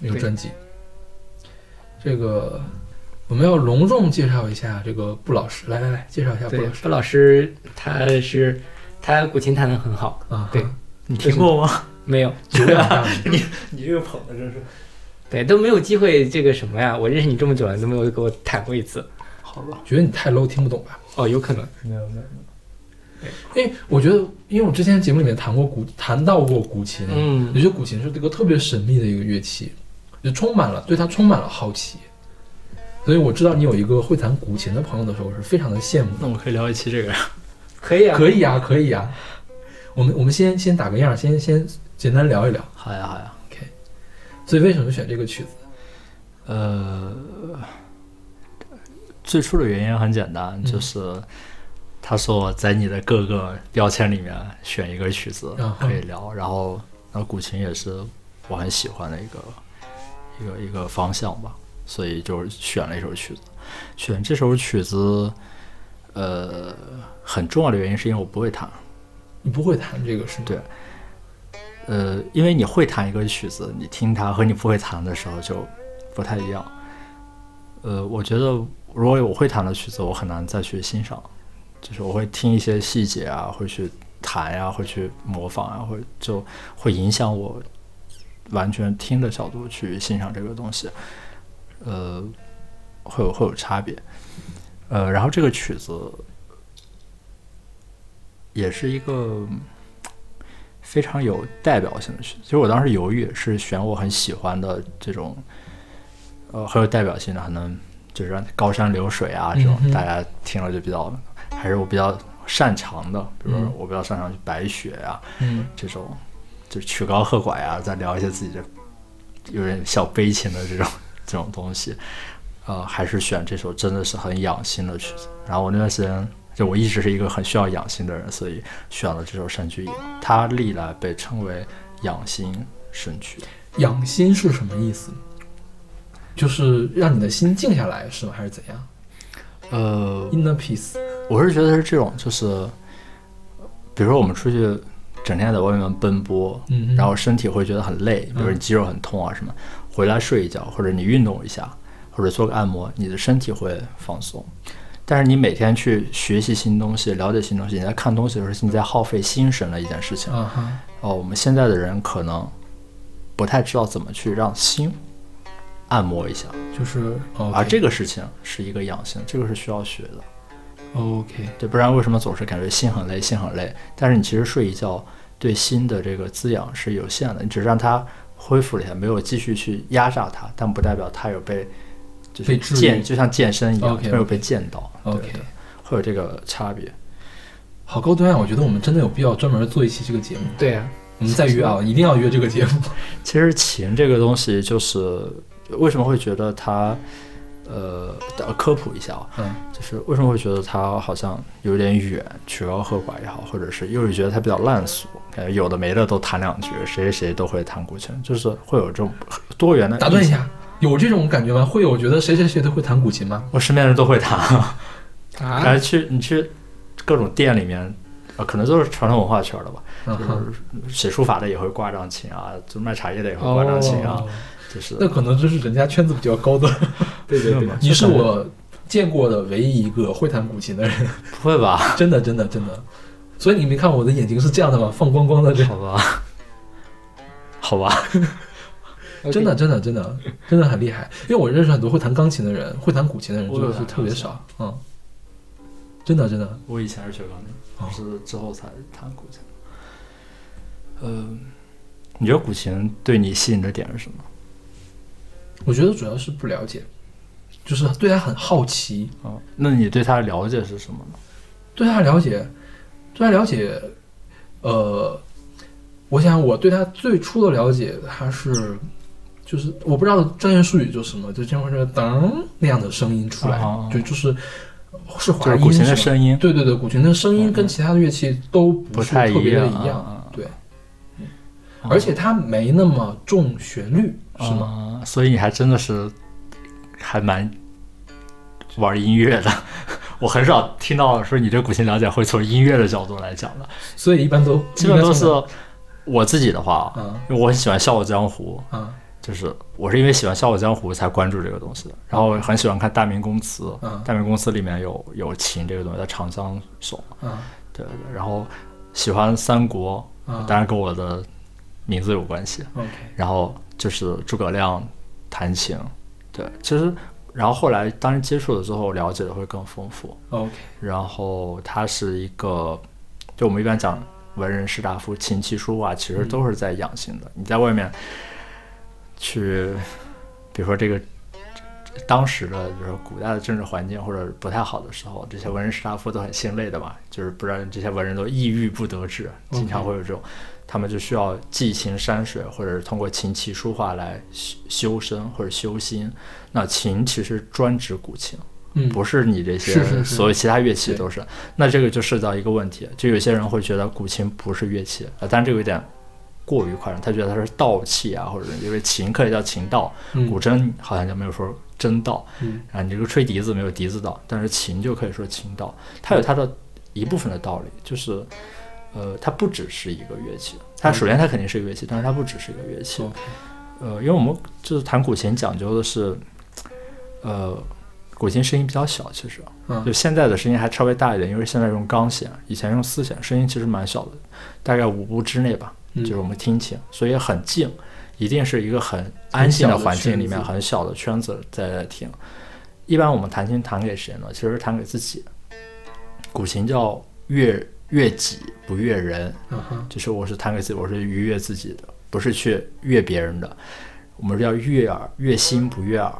B: 那个专辑。这个我们要隆重介绍一下这个布老师，来来来，介绍一下布老，师
A: 布老师他是他古琴弹得很好，
B: 啊。
A: 对，
C: 你听过吗？
A: 没有，
B: 久仰大名。
C: 你这个捧的真是
A: 对都没有机会这个什么呀？我认识你这么久了，都没有给我弹过一次。
C: 好吧？
B: 觉得你太 low，听不懂吧？
A: 哦，有可能。
C: 没有没有。
B: 因为我觉得，因为我之前节目里面谈过古，谈到过古琴，
A: 嗯
B: 我觉得古琴是这个特别神秘的一个乐器，就充满了对它充满了好奇。所以我知道你有一个会弹古琴的朋友的时候，我是非常的羡慕的。
C: 那我可以聊一期这个呀。
A: 可以啊，
B: 可以啊，可以啊。我们我们先先打个样，先先简单聊一聊。
C: 好呀好呀，OK。
B: 所以为什么选这个曲子？
C: 呃，最初的原因很简单，
B: 嗯
C: 就是他说我在你的各个标签里面选一个曲子
B: 啊
C: 可以聊，然后那古琴也是我很喜欢的一个一个一个方向吧，所以就选了一首曲子。选这首曲子，呃，很重要的原因是因为我不会弹。
B: 你不会弹这个是吗？
C: 对，呃，因为你会弹一个曲子，你听它和你不会弹的时候就不太一样。呃，我觉得如果我会弹的曲子，我很难再去欣赏，就是我会听一些细节啊，会去弹呀、会去模仿啊，会就会影响我完全听的角度去欣赏这个东西，呃，会有会有差别。呃，然后这个曲子也是一个非常有代表性的曲子。其实我当时犹豫是选我很喜欢的这种，呃，很有代表性的，可能就是高山流水啊这种，
B: 嗯
C: 大家听了就比较，还是我比较擅长的，比如说
B: 嗯
C: 我比较擅长白雪呀、
B: 嗯
C: 这种，就是曲高和寡呀，再聊一些自己的有点小悲情的这种 这种东西，呃，还是选这首真的是很养心的曲子。然后我那段时间，就我一直是一个很需要养心的人，所以选了这首《山居吟》，它历来被称为养心神曲。
B: 养心是什么意思？就是让你的心静下来是吗？还是怎样
C: 呃
B: ，？Inner peace。
C: 我是觉得是这种，就是比如说我们出去整天在外面奔波，
B: 嗯嗯
C: 然后身体会觉得很累，比如你肌肉很痛啊什么，回来睡一觉，或者你运动一下，或者做个按摩，你的身体会放松。但是你每天去学习新东西、了解新东西，你在看东西的时候，你在耗费心神的一件事情。
B: 啊哈，
C: 哦，我们现在的人可能不太知道怎么去让心按摩一下，
B: 就是哦，
C: 而这个事情是一个养性，这个是需要学的。
B: OK，
C: 对，不然为什么总是感觉心很累，心很累？但是你其实睡一觉对心的这个滋养是有限的，你只是让它恢复了一下，没有继续去压榨它，但不代表它有被就是
B: 被
C: 健，就像健身一样没有被健到。对
B: OK
C: 对会有这个差别。
B: 好高端啊！我觉得我们真的有必要专门做一期这个节目。
A: 对啊，
B: 我们再约啊，一定要约这个节目。
C: 其实琴这个东西，就是为什么会觉得他，呃，科普一下啊，
B: 嗯，
C: 就是为什么会觉得他好像有点远，曲高和寡也好，或者是又是觉得他比较烂俗，感觉有的没的都弹两句，谁谁谁都会弹古琴，就是会有这种多元的。
B: 打断一下，，有这种感觉吗？会有觉得谁谁谁都会弹古琴吗？
C: 我身边人都会弹，
B: 啊
C: 然后去你去各种店里面，啊，可能都是传统文化圈的吧，就是写书法的也会挂张琴啊，就卖茶叶的也会挂张琴啊，
B: 哦
C: 就是
B: 那可能就是人家圈子比较高的。对
C: 对对
B: 你是我见过的唯一一个会弹古琴的人，
C: 不会吧？
B: 真的真的真的。所以你没看我的眼睛是这样的吗？放光光的这。
C: 好吧，好吧，
B: 真的真的真的真的很厉害。因为我认识很多会弹钢琴的人，会弹古琴的人就是特别少。嗯，真的真的。
C: 我以前是学钢琴，
B: 哦
C: 我是之后才弹古琴。呃，你觉得古琴对你吸引的点是什么？
B: 我觉得主要是不了解，就是对他很好奇，
C: 啊、那你对他的了解是什么呢？
B: 对他了解，对他了解，呃，我想我对他最初的了解，他是就是我不知道专业术语就是什么，就经常会说噔那样的声音出来，
C: 啊
B: 就就是是滑音
C: 是古琴的声音。
B: 对对对，古琴的声音跟其他的乐器都不
C: 不太
B: 是特别的
C: 一样
B: 对，嗯而且它没那么重旋律，是吗？
C: 啊所以你还真的是还蛮玩音乐的。我很少听到说你对古琴了解会从音乐的角度来讲的，
B: 所以一般都
C: 基本都是我自己的话，
B: 嗯
C: 因为我很喜欢《笑傲江湖》，
B: 嗯
C: 就是我是因为喜欢《笑傲江湖》才关注这个东西的。然后我很喜欢看《大明宫词》，
B: 嗯
C: 大明宫词》里面有有琴这个东西，在长江手嘛，
B: 嗯
C: 对对对。然后喜欢三国，
B: 嗯
C: 当然跟我的名字有关系。
B: OK
C: 然后就是诸葛亮弹琴，对，其实然后后来当然接触了之后，了解的会更丰富。
B: OK
C: 然后他是一个，就我们一般讲文人士大夫琴棋书画，其实都是在养心的。你在外面去，比如说这个当时的，就是古代的政治环境或者不太好的时候，这些文人士大夫都很心累的嘛，就是不然这些文人都抑郁不得志，经常会有这种。他们就需要寄情山水，或者是通过琴棋书画来修修身或者修心。那琴其实专指古琴，
B: 嗯
C: 不是你这些所有其他乐器都是。那这个就涉及到一个问题，就有些人会觉得古琴不是乐器，呃，但这个有点过于夸张，他觉得它是道器啊，或者因为琴可以叫琴道，
B: 嗯
C: 古筝好像就没有说真道，
B: 嗯
C: 啊，你这个吹笛子没有笛子道，但是琴就可以说琴道，它有它的一部分的道理，就是。呃，它不只是一个乐器，它首先它肯定是一个乐器，但是它不只是一个乐器。呃，因为我们就是弹古琴讲究的是，呃，古琴声音比较小，其实，
B: 嗯
C: 就现在的声音还稍微大一点，因为现在用钢弦，以前用丝弦，声音其实蛮小的，大概五步之内吧，
B: 嗯
C: 就是我们听琴，所以很静，一定是一个很安静的环境里面，
B: 很小的圈子
C: 在在听。一般我们弹琴弹给谁呢？其实是弹给自己。古琴叫悦悦己不悦人，
B: 嗯哼
C: 就是我是弹给自己，我是愉悦自己的，不是去悦别人的。我们是要悦耳，悦心不悦耳，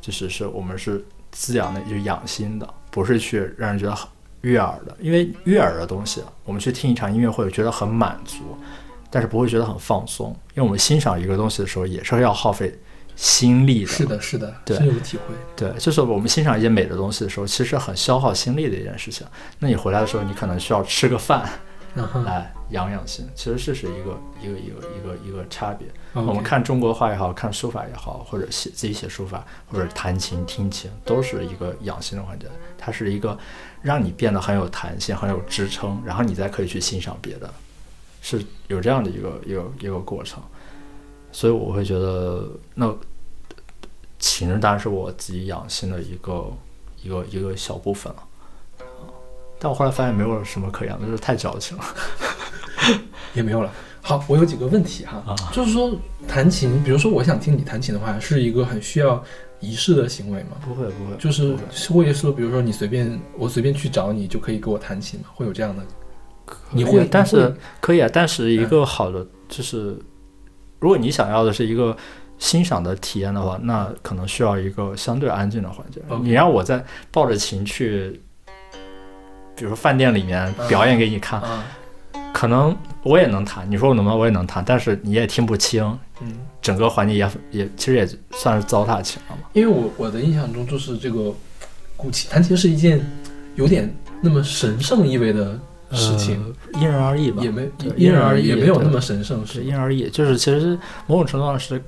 C: 就是是我们是滋养的，就是养心的，不是去让人觉得很悦耳的。因为悦耳的东西，我们去听一场音乐会，觉得很满足，但是不会觉得很放松。因为我们欣赏一个东西的时候，也是要耗费心力的。
B: 是的，是的，
C: 对
B: 深有体会。
C: 对，就是我们欣赏一些美的东西的时候，其实很消耗心力的一件事情。那你回来的时候，你可能需要吃个饭
B: 然后
C: 来养养心。其实这是一个一个一个一个一个差别。我们看中国画也好看书法也好，或者写自己写书法，或者弹琴听琴，都是一个养心的环节。它是一个让你变得很有弹性、很有支撑，然后你再可以去欣赏别的，是有这样的一个一个一个过程。所以我会觉得，那琴当然是我自己养心的一个一个一个小部分了。但我后来发现没有什么可养的，就是太矫情了。
B: 也没有了。好，我有几个问题哈，
C: 啊
B: 就是说弹琴，比如说我想听你弹琴的话，是一个很需要仪式的行为吗？
C: 不会不会，
B: 就是会说，比如说你随便我随便去找你就可以给我弹琴吗？会有这样的？你会，
C: 但是可以啊，但是一个好的就是，如果你想要的是一个欣赏的体验的话，那可能需要一个相对安静的环境。你让我在抱着琴去，比如说饭店里面表演给你看，
B: 啊
C: 可能我也能弹，你说我能不能，我也能弹，但是你也听不清，
B: 嗯，
C: 整个环境也也其实也算是糟蹋起来了嘛。
B: 因为我我的印象中就是这个古琴弹琴是一件有点那么神圣意味的事情，
C: 呃因人而异吧，
B: 也没
C: 对
B: 因人而异，也没有那么神圣，
C: 是
B: 是
C: 因人而异，就是其实某种程度上是，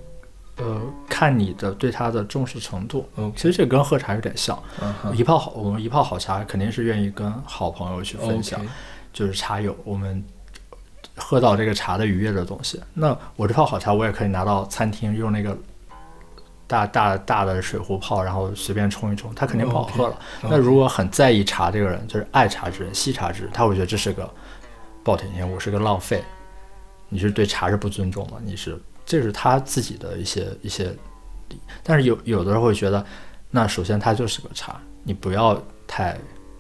C: 呃，看你的对它的重视程度。其实这跟喝茶有点像，一泡好，我们一泡好茶肯定是愿意跟好朋友去分享就是茶友，我们喝到这个茶的愉悦的东西。那我这泡好茶，我也可以拿到餐厅用那个。大大大的水壶泡，然后随便冲一冲，它肯定不好喝了。那如果很在意茶这个人，就是爱茶之人、惜茶之人，他会觉得这是个暴殄天物，是个浪费。你是对茶是不尊重的，你是这是他自己的一些一些理，但是有有的人会觉得，那首先它就是个茶，你不要太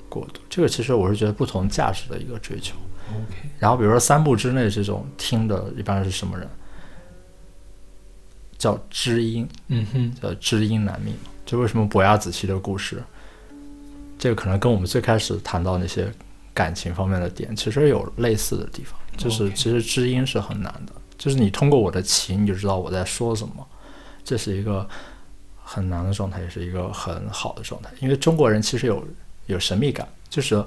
C: 过度。这个其实我是觉得不同价值的一个追求。然后比如说三步之内这种听的，一般是什么人？叫知音，
B: 嗯哼，
C: 叫知音难觅。就为什么伯牙子期的故事，这个可能跟我们最开始谈到那些感情方面的点，其实有类似的地方。就是其实知音是很难的，就是你通过我的琴，你就知道我在说什么，这是一个很难的状态，也是一个很好的状态。因为中国人其实有有神秘感，就是，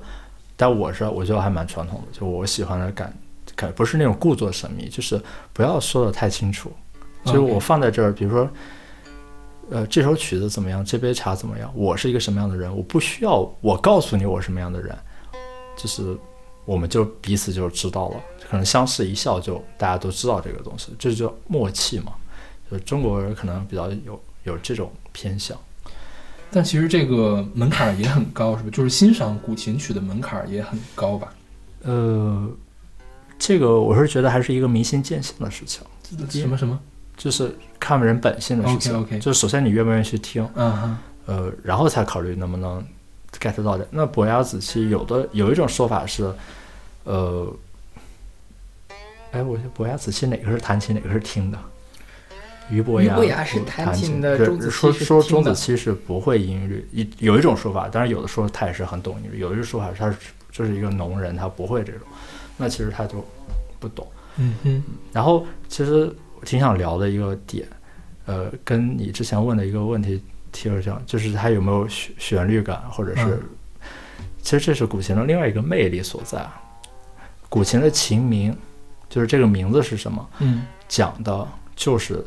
C: 但我是我觉得还蛮传统的，就我喜欢的感感不是那种故作神秘，就是不要说的太清楚，就是我放在这儿，比如说。呃，这首曲子怎么样？这杯茶怎么样？我是一个什么样的人？我不需要我告诉你我什么样的人，就是我们就彼此就知道了，可能相视一笑就大家都知道这个东西，这就叫默契嘛。就中国人可能比较有有这种偏向。
B: 但其实这个门槛儿也很高，是不？就是欣赏古琴曲的门槛儿也很高吧？
C: 呃，这个我是觉得还是一个明心见性的事情，
B: 什么什么？
C: 就是看人本性的事情。
B: OK，OK
C: 就首先你愿不愿意去听，
B: 嗯，
C: 呃，然后才考虑能不能 get 到的。那伯牙子期有的有一种说法是，呃，哎，我伯牙子期哪个是弹琴，哪个是听的？俞伯牙，
A: 是弹
C: 弹
A: 琴的
C: 对
A: 钟子期
C: 说说钟子期是不会音律，一有一种说法，当然有的说他也是很懂音律，有一种说法是他是就是一个农人，他不会这种，那其实他就不懂。
B: 嗯哼，
C: 然后其实我挺想聊的一个点，呃，跟你之前问的一个问题提了像，就是它有没有旋旋律感，或者是，
B: 嗯
C: 其实这是古琴的另外一个魅力所在。啊古琴的琴名，就是这个名字是什么，
B: 嗯
C: 讲的就是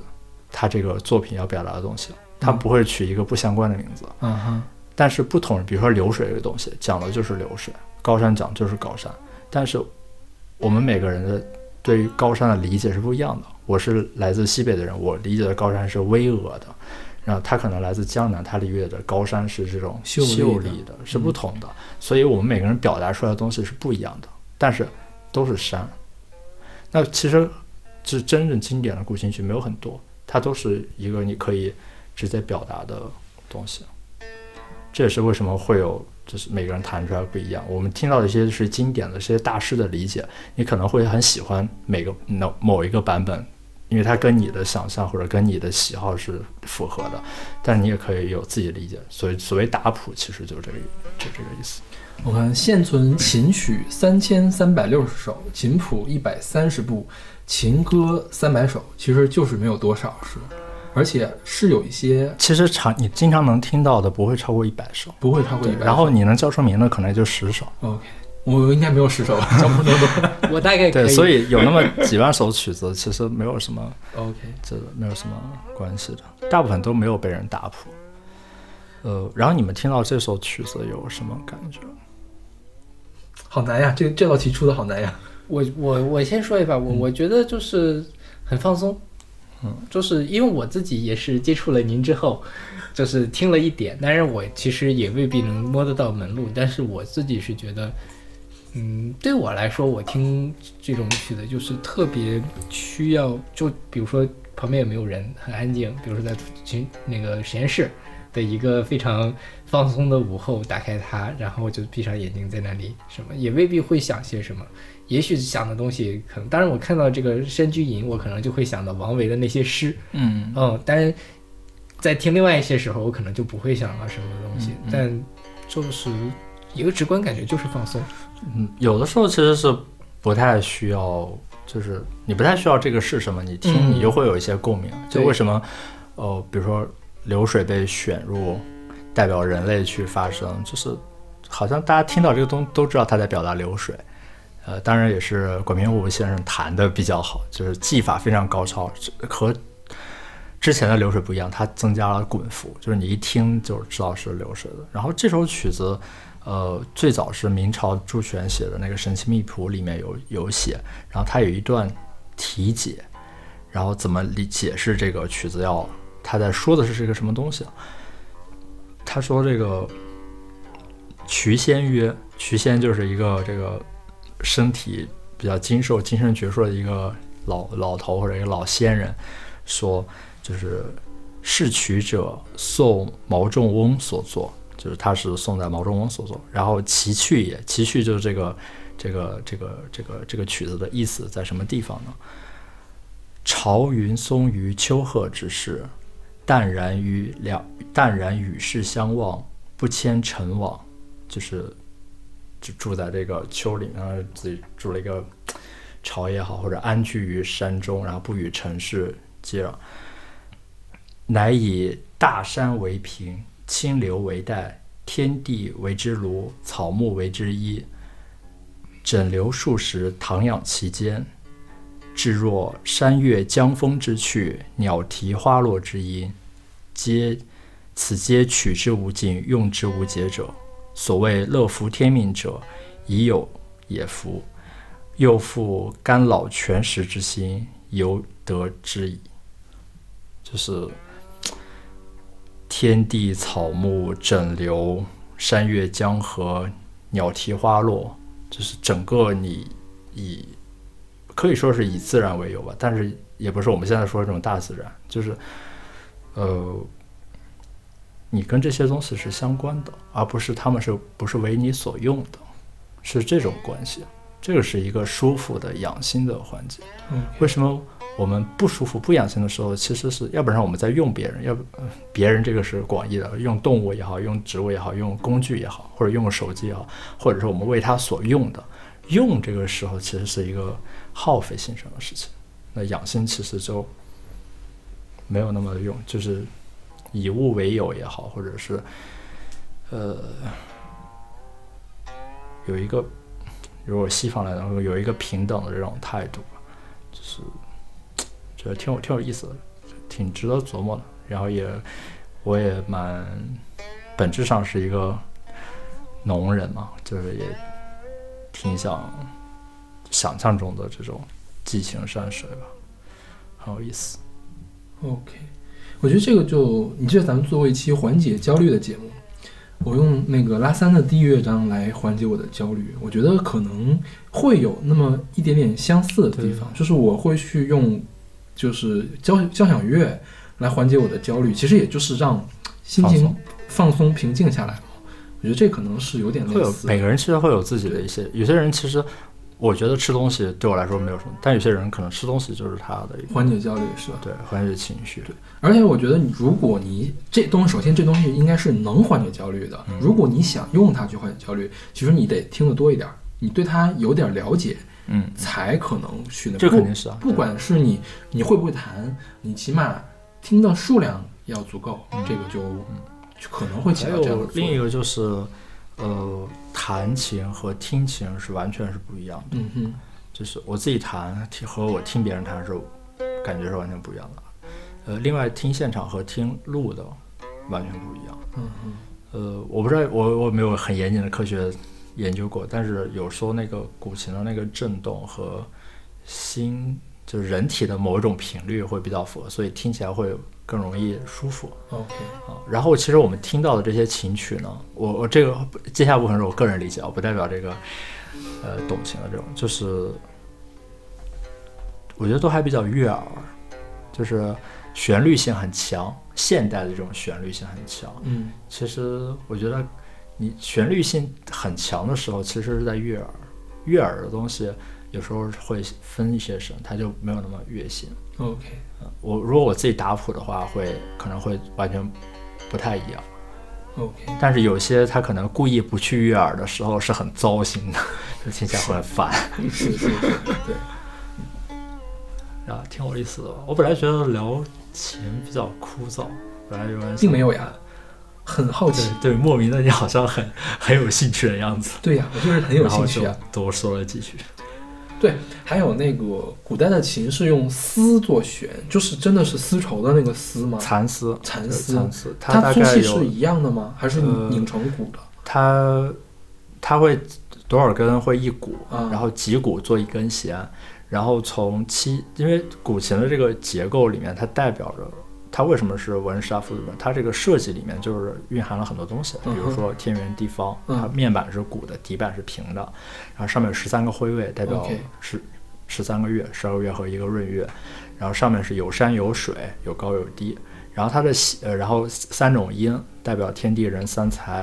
C: 他这个作品要表达的东西，他
B: 嗯
C: 不会取一个不相关的名字。
B: 嗯哼，
C: 但是不同，比如说流水这个东西，讲的就是流水；高山讲就是高山。但是我们每个人的对于高山的理解是不一样的。我是来自西北的人，我理解的高山是巍峨的，然后他可能来自江南，他理解的高山是这种
B: 秀丽的
C: 是不同的。所以我们每个人表达出来的东西是不一样的，但是都是山。那其实，是真正经典的古琴曲没有很多，它都是一个你可以直接表达的东西。这也是为什么会有，就是每个人弹出来不一样。我们听到的一些是经典的这些大师的理解，你可能会很喜欢每个某某一个版本，因为它跟你的想象或者跟你的喜好是符合的。但你也可以有自己的理解。所以所谓打谱，其实就是这个就这个意思。
B: 我看现存琴曲三千三百六十首，琴谱一百三十部，琴歌三百首，其实就是没有多少，是吧？而且是有一些
C: 其实常你经常能听到的不会超过一百首，
B: 不会超过一百，
C: 然后你能叫出名的可能也就十首。
B: OK，我应该没有十首，叫不那么多。
A: 我大概可
C: 对，所以有那么几万首曲子，其实没有什么
B: OK，
C: 这没有什么关系的，大部分都没有被人打谱。呃，然后你们听到这首曲子有什么感觉？
B: 好难呀，这这道题出的好难呀。
A: 我我我先说一把，我我觉得就是很放松，
C: 嗯，
A: 就是因为我自己也是接触了您之后，就是听了一点，但是我其实也未必能摸得到门路，但是我自己是觉得，嗯，对我来说，我听这种曲子就是特别需要，就比如说旁边也没有人，很安静，比如说在群那个实验室的一个非常放松的午后，打开它，然后就闭上眼睛在那里，什么也未必会想些什么。也许想的东西可能，当然我看到这个《山居吟》，我可能就会想到王维的那些诗，
C: 嗯
A: 嗯，但是在听另外一些时候，我可能就不会想到什么东西，
C: 嗯嗯
A: 但就是一个直观感觉就是放松。
C: 嗯，有的时候其实是不太需要，就是你不太需要这个是什么，你听
B: 嗯
C: 你就会有一些共鸣。就为什么，呃，比如说流水被选入代表人类去发声，就是好像大家听到这个东都知道他在表达流水。呃，当然也是管平武先生弹的比较好，就是技法非常高超，和之前的流水不一样，它增加了滚幅，就是你一听就知道是流水的。然后这首曲子，呃，最早是明朝朱权写的那个《神奇秘谱》里面有有写，然后他有一段题解，然后怎么理解释这个曲子要他在说的是一个什么东西？啊他说这个瞿仙曰，瞿仙就是一个这个身体比较精瘦、精神矍铄的一个老老头或者一个老仙人，说就是是曲者宋毛仲翁所作，就是他是宋代毛中翁所作。然后奇趣也，奇趣就是这个这个这个这个这个曲子的意思在什么地方呢？朝云松于丘壑之势，淡然与两淡然与世相望，不牵尘网，就是就住在这个丘陵，然后自己住了一个巢也好，或者安居于山中，然后不与尘世接壤。乃以大山为屏，清流为带，天地为之庐，草木为之衣。枕流数十，徜徉其间。至若山岳江风之趣，鸟啼花落之音，皆此皆取之无尽，用之无竭者。所谓乐服天命者，已有也服；又复甘老全食之心，犹得之矣。就是天地草木整流，山岳江河，鸟啼花落，就是整个你以可以说是以自然为由吧，但是也不是我们现在说的这种大自然，就是呃，你跟这些东西是相关的，而不是他们是不是为你所用的，是这种关系。这个是一个舒服的养心的环节。
B: 嗯，
C: 为什么我们不舒服、不养心的时候，其实是要不然我们在用别人，要不、别人这个是广义的，用动物也好，用植物也好，用工具也好，或者用手机也好，或者是我们为它所用的，用这个时候其实是一个耗费心神的事情。那养心其实就没有那么用，就是以物为友也好，或者是呃有一个，如果西方来讲，有一个平等的这种态度，觉得挺有挺有意思的，挺值得琢磨的。然后也我也蛮本质上是一个农人嘛，就是也挺想想象中的这种激情山水吧，很有意思。
B: OK，我觉得这个就你记得咱们做过一期缓解焦虑的节目，我用那个拉三的第一乐章来缓解我的焦虑，我觉得可能会有那么一点点相似的地方，就是我会去用就是交交响乐来缓解我的焦虑，其实也就是让心情
C: 放松
B: 放松平静下来嘛。我觉得这可能是有点
C: 会有
B: 类似，
C: 每个人其实会有自己的一些，有些人其实我觉得吃东西对我来说没有什么，但有些人可能吃东西就是他的一个
B: 缓解焦虑是吧？
C: 对缓解情绪。对，
B: 而且我觉得，你如果你这东西，首先这东西应该是能缓解焦虑的。
C: 嗯
B: 如果你想用它去缓解焦虑，其实你得听得多一点儿，你对它有点了解，
C: 嗯，
B: 才可能去那。
C: 这肯定是啊
B: 不管是你你会不会弹，你起码听的数量要足够，这个就就可能会起
C: 还
B: 到这样
C: 另一个就是，呃，弹琴和听琴是完全是不一样的。
B: 嗯哼，
C: 就是我自己弹听和我听别人弹是感觉是完全不一样的。呃，另外听现场和听录的完全不一样。
B: 嗯哼，
C: 呃，我不知道我我没有很严谨的科学研究过，但是有说那个古琴的那个震动和心就是人体的某一种频率会比较符合，所以听起来会更容易舒服。
B: OK，
C: 啊，然后其实我们听到的这些琴曲呢，我我这个接下来部分是我个人理解啊，不代表这个呃懂琴的这种，就是我觉得都还比较悦耳，就是旋律性很强，现代的这种旋律性很强。
B: 嗯，
C: 其实我觉得你旋律性很强的时候，其实是在悦耳，悦耳的东西有时候会分一些声，它就没有那么悦性。
B: OK，
C: 我如果我自己打谱的话，会可能会完全不太一样。
B: OK，
C: 但是有些他可能故意不去悦耳的时候是很糟心的，就听起来会很烦。
B: 是是是，对。
C: 啊，挺有意思的。我本来觉得聊琴比较枯燥，本来有人
B: 并没有呀，很好奇。
C: 对对，莫名的你好像很很有兴趣的样子。
B: 对呀，我就是很有兴趣啊。
C: 多说了几句。
B: 对，还有那个古代的琴是用丝做弦，就是真的是丝绸的那个丝吗？
C: 蚕丝，
B: 蚕丝，
C: 蚕丝，
B: 它粗细是一样的吗？还是拧成鼓的？
C: 它它会多少根会一鼓，
B: 啊
C: 然后几鼓做一根弦，然后从七，因为古琴的这个结构里面，它代表着它为什么是文莎夫子本，它这个设计里面就是蕴含了很多东西，比如说天圆地方，
B: 嗯。
C: 它面板是鼓的，底板是平的，然后上面有十三个徽位，代表十十三个月，十二个月和一个闰月，然后上面是有山有水，有高有低，然后它的弦呃，然后三种音代表天地人三才，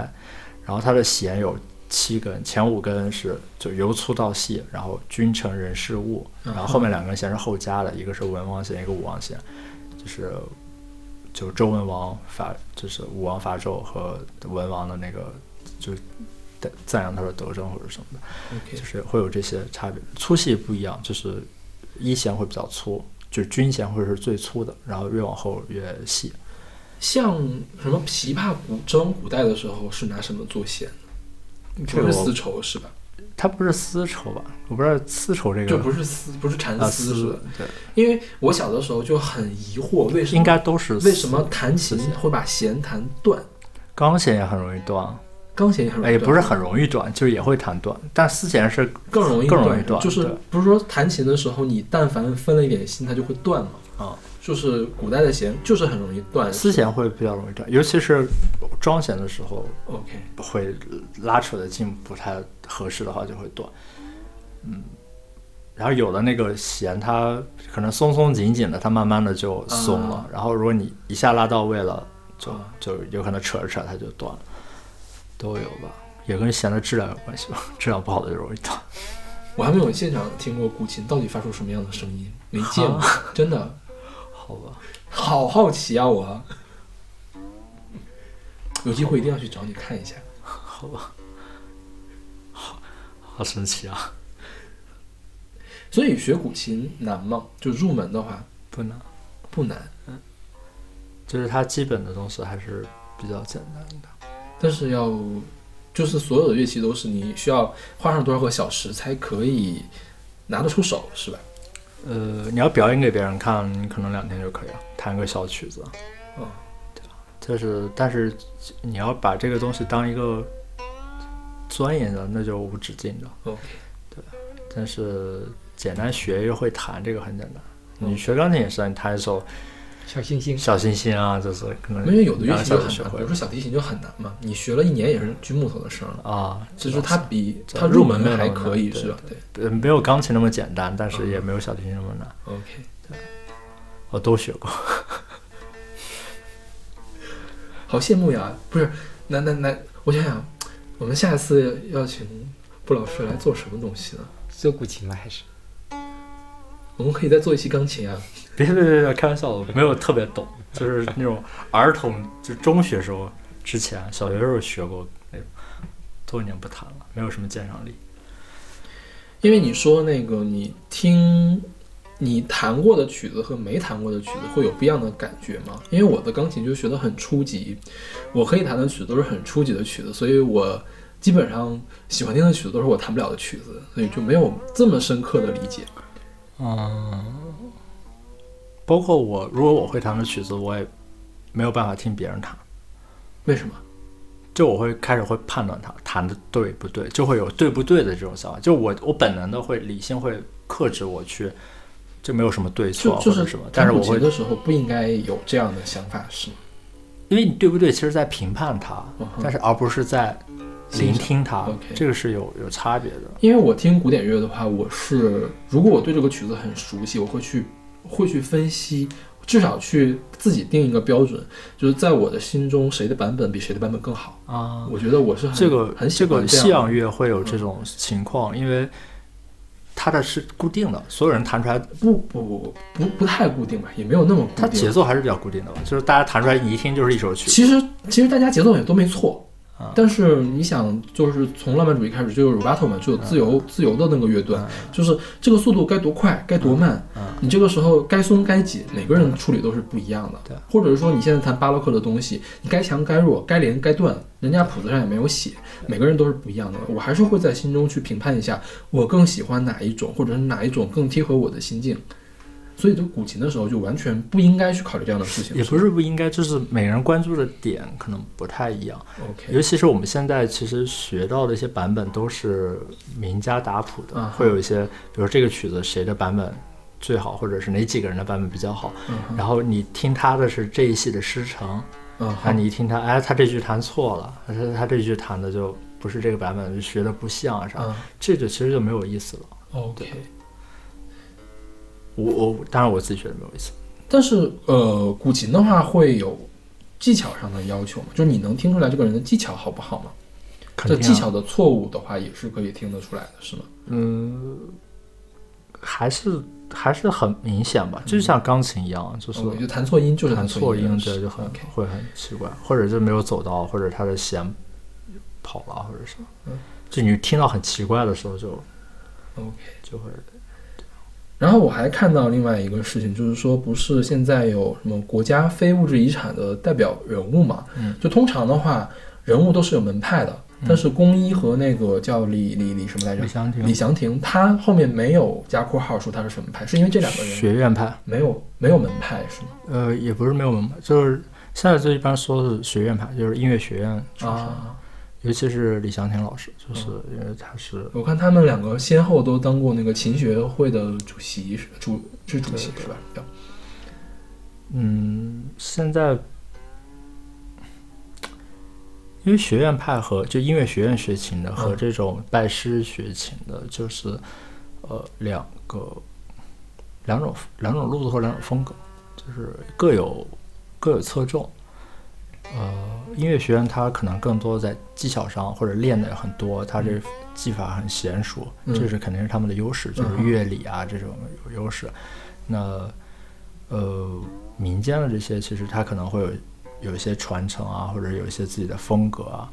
C: 然后它的弦有七根，前五根是就由粗到细，然后君臣人事物，然后后面两根弦是后加的，一个是文王弦，一个武王弦，就是就是周文王伐，就是武王伐纣和文王的那个就赞赞扬他的德政或者什么的就是会有这些差别，粗细不一样，就是一弦会比较粗，就是军弦会是最粗的，然后越往后越细。
B: 像什么琵琶、古筝，古代的时候是拿什么做弦？
C: 这个我
B: 不是丝绸是吧？
C: 它不是丝绸吧？我不知道丝绸这个
B: 就不是丝，不是蚕
C: 啊
B: 丝是吧？
C: 对，
B: 因为我小的时候就很疑惑，为什么
C: 应该都是
B: 为什么弹琴会把弦弹断？
C: 钢弦也很容易断，
B: 钢弦也很容易
C: 哎，也不是很容易断，就是也会弹断，但丝弦是
B: 更容易
C: 更容易断，
B: 就是不是说弹琴的时候，你但凡分了一点心，它就会断嘛？
C: 啊，
B: 就是古代的弦就是很容易断。
C: 丝弦会比较容易断，尤其是装弦的时候
B: OK，
C: 会拉扯的劲不太合适的话就会断，嗯，然后有的那个弦它可能松松紧紧的，它慢慢的就松了，
B: 啊。
C: 然后如果你一下拉到位了，就
B: 啊。
C: 就有可能扯着扯着它就断了，都有吧，也跟弦的质量有关系吧，质量不好的就容易断。
B: 我还没有现场听过古琴到底发出什么样的声音，没见过，真的
C: 好吧，
B: 好好奇啊！我有机会一定要去找你看一下。
C: 好吧，好好神奇啊！
B: 所以学古琴难吗？就入门的话
C: 不难，
B: 不难，嗯
C: 就是它基本的东西还是比较简单的。
B: 但是要就是所有的乐器都是你需要花上多少个小时才可以拿得出手，是吧？
C: 呃，你要表演给别人看，你可能两天就可以了，弹个小曲子。
B: 嗯，
C: 对吧？就是，但是你要把这个东西当一个钻研的，那就无止境的。
B: OK，
C: 但是简单学又会弹，这个很简单。
B: 嗯
C: 你学钢琴也是，你弹一首
A: 小星星，
C: 小星星啊，就是可能
B: 因为有的乐器就很难，比如说小提琴就很难嘛，你学了一年也是锯木头的声了。
C: 啊，
B: 就是它比它
C: 入门
B: 还可以是吧？对
C: 呃，没有钢琴那么简单，但是也没有小提琴那么难。
B: ，OK，对
C: 我都学过。
B: 好羡慕呀！不是，那那那，我想想，我们下一次要请布老师来做什么东西呢？
A: 做古琴吗？还是
B: 我们可以再做一期钢琴啊。
C: 别别别别，开玩笑的，我没有特别懂，就是那种儿童，就中学时候之前，小学时候学过那种，多年不弹了，没有什么鉴赏力。
B: 因为你说那个你听你弹过的曲子和没弹过的曲子会有不一样的感觉吗？因为我的钢琴就学的很初级，我可以弹的曲子都是很初级的曲子，所以我基本上喜欢听的曲子都是我弹不了的曲子，所以就没有这么深刻的理解。
C: 嗯，包括我，如果我会弹的曲子，我也没有办法听别人弹，
B: 为什么？
C: 就我会开始会判断它弹的对不对，就会有对不对的这种想法，就我我本能的会理性会克制我去，就没有什么对错或者什么，但是我会
B: 弹古琴的时候不应该有这样的想法，是吗？
C: 因为你对不对，其实在评判它，
B: 嗯
C: 但是而不是在聆听它
B: ，OK
C: 这个是有有差别的。
B: 因为我听古典乐的话，我是如果我对这个曲子很熟悉，我会去会去分析，至少去自己定一个标准，就是在我的心中谁的版本比谁的版本更好。
C: 啊，
B: 我觉得我是很
C: 这个
B: 很喜
C: 这个
B: 欢
C: 西洋乐会有这种情况，因为它的是固定的，所有人弹出来，
B: 不不不不不太固定吧，也没有那么固定。
C: 它节奏还是比较固定的吧，就是大家弹出来，你一听就是一首曲。
B: 其实其实大家节奏也都没错。
C: 啊。
B: 但是你想，就是从浪漫主义开始就有 rubato 嘛，就有自由、自由的那个乐段，就是这个速度该多快，该多慢，你这个时候该松该紧，每个人处理都是不一样的。
C: 对。
B: 或者是说你现在弹巴洛克的东西，你该强该弱，该连该断，人家谱子上也没有写，每个人都是不一样的。我还是会在心中去评判一下，我更喜欢哪一种，或者是哪一种更贴合我的心境。所以，就古琴的时候，就完全不应该去考虑这样的事情。
C: 也不是不应该，就是每个人关注的点可能不太一样。
B: OK，
C: 尤其是我们现在其实学到的一些版本都是名家打谱的，
B: 啊
C: 会有一些，比如这个曲子谁的版本最好，或者是哪几个人的版本比较好。
B: 嗯
C: 然后你听他的是这一系的师承，
B: 嗯
C: 啊，你一听他，哎，他这句弹错了，他他这句弹的就不是这个版本，就学的不像啊啥，
B: 嗯
C: 这就其实就没有意思了。
B: OK，
C: 我我当然我自己觉得没有意思。
B: 但是呃，古琴的话会有技巧上的要求吗？就是你能听出来这个人的技巧好不好吗？这
C: 啊
B: 技巧的错误的话，也是可以听得出来的，是吗？
C: 嗯，还是还是很明显吧，就像钢琴一样，就是
B: 哦就弹错音就是
C: 弹
B: 弹错音
C: 错音，对，就很会很奇怪，或者就没有走到，或者他的弦跑了，或者是
B: 嗯，
C: 就你听到很奇怪的时候就
B: OK
C: 就会
B: 然后我还看到另外一个事情，就是说，不是现在有什么国家非物质遗产的代表人物嘛？
C: 嗯
B: 就通常的话，人物都是有门派的，但是宫一和那个叫李李李什么来着？
C: 李祥霆
B: 李祥霆，他后面没有加括号说他是什么派，是因为这两个人
C: 学院派，
B: 没有没有门派是吗？
C: 呃，也不是没有门派，就是现在这一般说是学院派，就是音乐学院出身，
B: 啊，
C: 尤其是李祥廷老师，就是因为他是
B: 我看他们两个先后都当过那个琴学会的主席，主是主席是吧？
C: 嗯，现在因为学院派和就音乐学院学琴的和
B: 嗯
C: 这种拜师学琴的，就是呃两个两种两种路子或两种风格，就是各有各有侧重。呃，音乐学院它可能更多在技巧上或者练的也很多，它这技法很娴熟，
B: 嗯。
C: 这是肯定是他们的优势，就是乐理啊这种有优势。那呃，民间的这些其实它可能会有有一些传承啊，或者有一些自己的风格啊，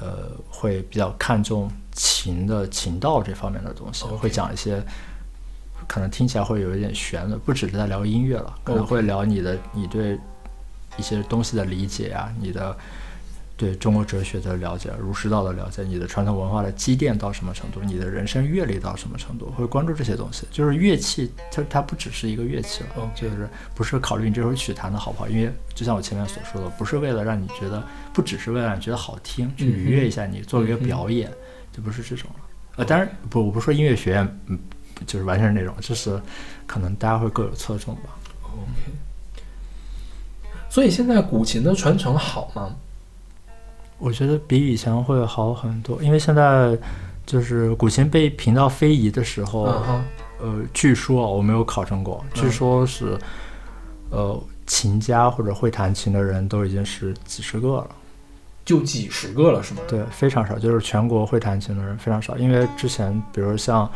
C: 呃，会比较看重琴的琴道这方面的东西会讲一些可能听起来会有一点玄的，不只是在聊音乐了，可能会聊你的你对一些东西的理解啊，你的对中国哲学的了解、儒释道的了解，你的传统文化的积淀到什么程度，你的人生阅历到什么程度，会关注这些东西。就是乐器，它它不只是一个乐器了就是不是考虑你这首曲弹的好不好，因为就像我前面所说的，不是为了让你觉得，不只是为了让你觉得好听，去愉悦一下你，做一个表演，就不是这种了。呃，当然不，我不是说音乐学院，嗯，就是完全是那种，就是可能大家会各有侧重吧。
B: OK。所以现在古琴的传承好吗？
C: 我觉得比以前会好很多，因为现在就是古琴被评到非遗的时候，呃，据说啊我没有考证过，据说是，呃，琴家或者会弹琴的人都已经是几十个了，
B: 就几十个了是吗？
C: 对，非常少，就是全国会弹琴的人非常少，因为之前比如像，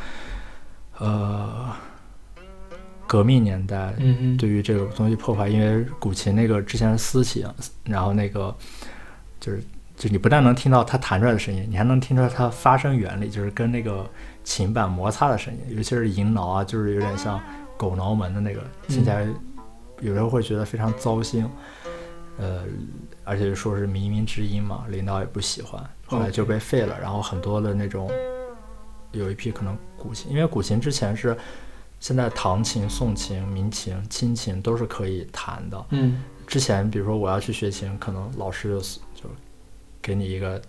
C: 呃，革命年代，对于这个东西破坏，因为古琴那个之前是私琴，然后那个就是就你不但能听到它弹出来的声音，你还能听出来它发声原理，就是跟那个琴板摩擦的声音，尤其是银挠啊，就是有点像狗挠门的那个，听起来有时候会觉得非常糟心。呃，而且说是靡靡之音嘛，领导也不喜欢，后来就被废了。然后很多的那种有一批可能古琴，因为古琴之前是现在唐琴、宋琴、民琴、清琴都是可以弹的。
B: 嗯，
C: 之前比如说我要去学琴，可能老师就就给你一个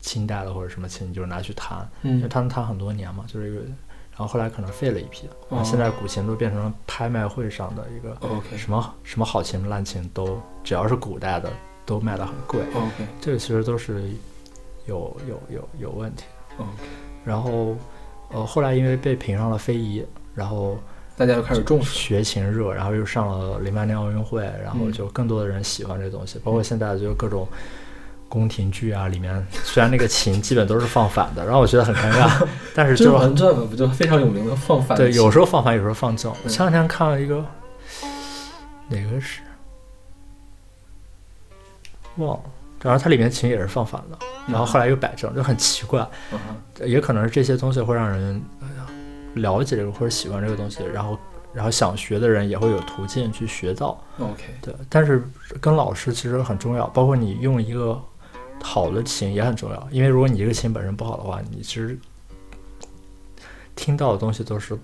C: 清代的或者什么琴，你就拿去弹，
B: 嗯
C: 因为他能弹很多年嘛，就是一个。然后后来可能废了一批，然后
B: 哦
C: 现在古琴都变成了拍卖会上的一个
B: OK
C: 什么什么好琴烂琴都只要是古代的都卖得很贵。
B: OK
C: 这个其实都是有有有有问题。
B: OK
C: 然后呃后来因为被评上了非遗，然后
B: 大家又开始重视。
C: 学琴热，然后又上了零八年奥运会，然后
B: 嗯。
C: 就更多的人喜欢这东西，包括现在就是各种。宫廷剧啊，里面虽然那个琴基本都是放反的，然后我觉得很尴尬，但是《
B: 甄
C: 就
B: 嬛传》不就非常有名的放反的
C: 对，有时候放反，有时候放正。我
B: 嗯
C: 前两天看了一个，哪个是？忘了，然后它里面琴也是放反的，然后后来又摆正，就很奇怪。也可能是这些东西会让人了解这个或者喜欢这个东西，然后然后想学的人也会有途径去学到。
B: OK，
C: 对，但是跟老师其实很重要，包括你用一个好的琴也很重要，因为如果你这个琴本身不好的话，你其实听到的东西都是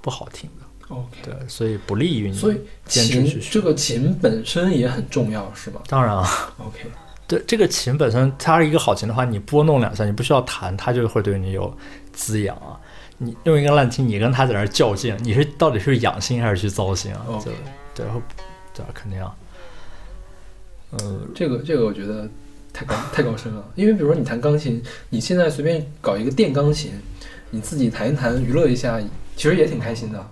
C: 不好听的。
B: OK，
C: 对，所以不利于你
B: 所以琴
C: 学。
B: 这个琴本身也很重要，是吗
C: 当然啊
B: ，？OK，
C: 对这个琴本身，它是一个好琴的话，你拨弄两下，你不需要弹，它就会对你有滋养啊。你用一个烂琴，你跟他在那儿较劲，你是到底是养心还是去糟心啊就对，会对，肯定啊。嗯，
B: 这个这个我觉得太高太高深了，因为比如说你弹钢琴，你现在随便搞一个电钢琴，你自己弹一弹娱乐一下，其实也挺开心的。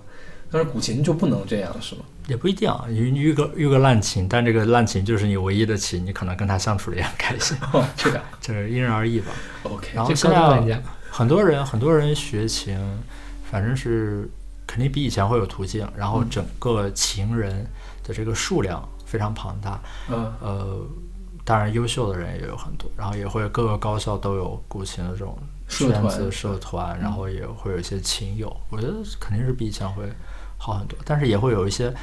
B: 但是古琴就不能这样，是吗？
C: 也不一定啊，你你遇个遇个烂琴，但这个烂琴就是你唯一的琴，你可能跟他相处的也很开心。
B: 哦，这个
C: 这个因人而异吧。
B: OK，
A: 这
C: 然后现在很多人很多人学琴，反正是肯定比以前会有途径，然后
B: 嗯
C: 整个琴人的这个数量非常庞大。
B: 嗯
C: 呃，当然优秀的人也有很多，然后也会各个高校都有古琴的这种圈子社团，然后也会有一些琴友，我觉得肯定是比以前会好很多，但是也会有一些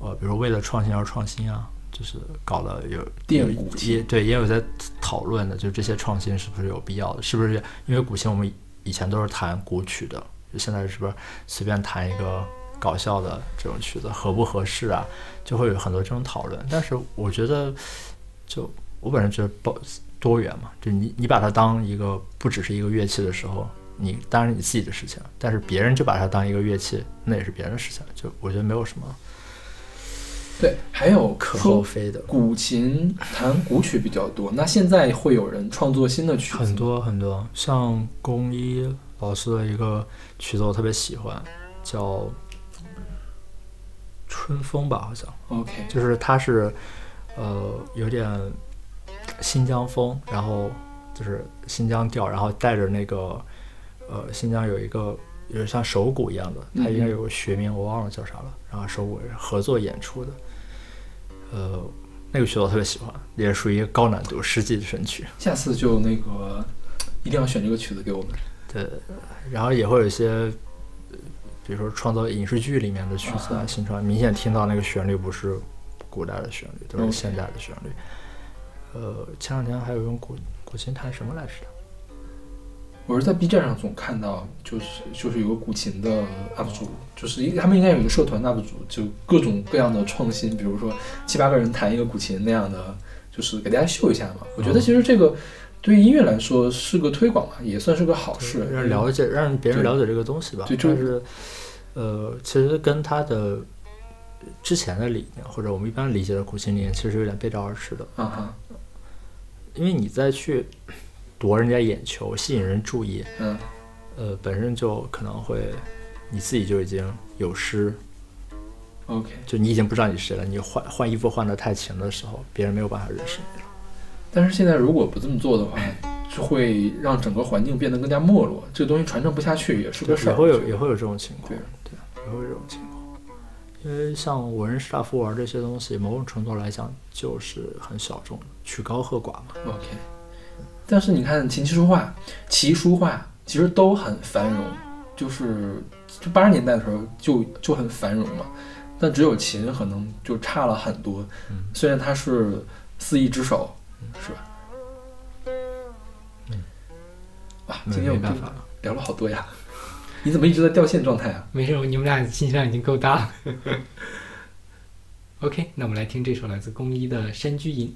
C: 呃，比如为了创新而创新啊。就是搞了有有
B: 电古琴
C: 也对，也有在讨论的，就这些创新是不是有必要的？是不是因为古琴我们以前都是弹古曲的，就现在是不是随便弹一个搞笑的这种曲子合不合适啊？就会有很多这种讨论。但是我觉得，就我本人觉得包多元嘛，就你你把它当一个不只是一个乐器的时候，你当然是你自己的事情，但是别人就把它当一个乐器，那也是别人的事情。就我觉得没有什么
B: 对，还有
C: 可
B: 说
C: 厚非的。
B: 古琴弹古曲比较多，那现在会有人创作新的曲子
C: 很多很多，像宫一老师的一个曲子我特别喜欢，叫《春风》吧，好像。
B: OK，
C: 就是它是呃有点新疆风，然后就是新疆调，然后带着那个呃新疆有一个有点像手鼓一样的，它应该有个学名我忘了叫啥了，然后手鼓是合作演出的，呃那个曲子我特别喜欢，也是属于高难度世纪神曲。
B: 下次就那个一定要选这个曲子给我们。
C: 对，然后也会有一些，呃比如说创作影视剧里面的曲子啊，
B: 啊哈
C: 新创，明显听到那个旋律不是古代的旋律，都是现代的旋律。呃，前两天还有用古古琴弹什么来着的？
B: 我是在 B 站上总看到，就是就是有个古琴的 UP 主，就是一他们应该有一个社团 UP 主，就各种各样的创新，比如说七八个人弹一个古琴那样的，就是给大家秀一下嘛。我觉得其实这个对于音乐来说是个推广嘛，也算是个好事。
C: 让人了解，让别人了解这个东西吧。
B: 对就
C: 但是，呃，其实跟他的之前的理念，或者我们一般理解的古琴理念，其实有点背道而驰的。
B: 啊哈，
C: 因为你再去夺人家眼球、吸引人注意，
B: 嗯，
C: 呃，本身就可能会你自己就已经有失
B: ，OK，
C: 就你已经不知道你是谁了。你换换衣服换的太勤的时候，别人没有办法认识你了。
B: 但是现在如果不这么做的话，就会让整个环境变得更加没落，这个东西传承不下去也是个事儿。
C: 也会有也会有这种情况，
B: 对
C: 对，也会有这种情况。因为像我认识大富玩这些东西，某种程度来讲就是很小众，曲高和寡嘛。
B: OK，但是你看琴棋书画，棋书画其实都很繁荣，就是就八十年代的时候就就很繁荣嘛，但只有琴可能就差了很多。
C: 嗯
B: 虽然它是四艺之首，是吧？
C: 嗯，
B: 哇，今天我们
C: 没办法了。
B: 聊了好多呀，你怎么一直在掉线状态啊？
A: 没事，你们俩信息量已经够大了。OK，那我们来听这首来自宫一的《山居吟》。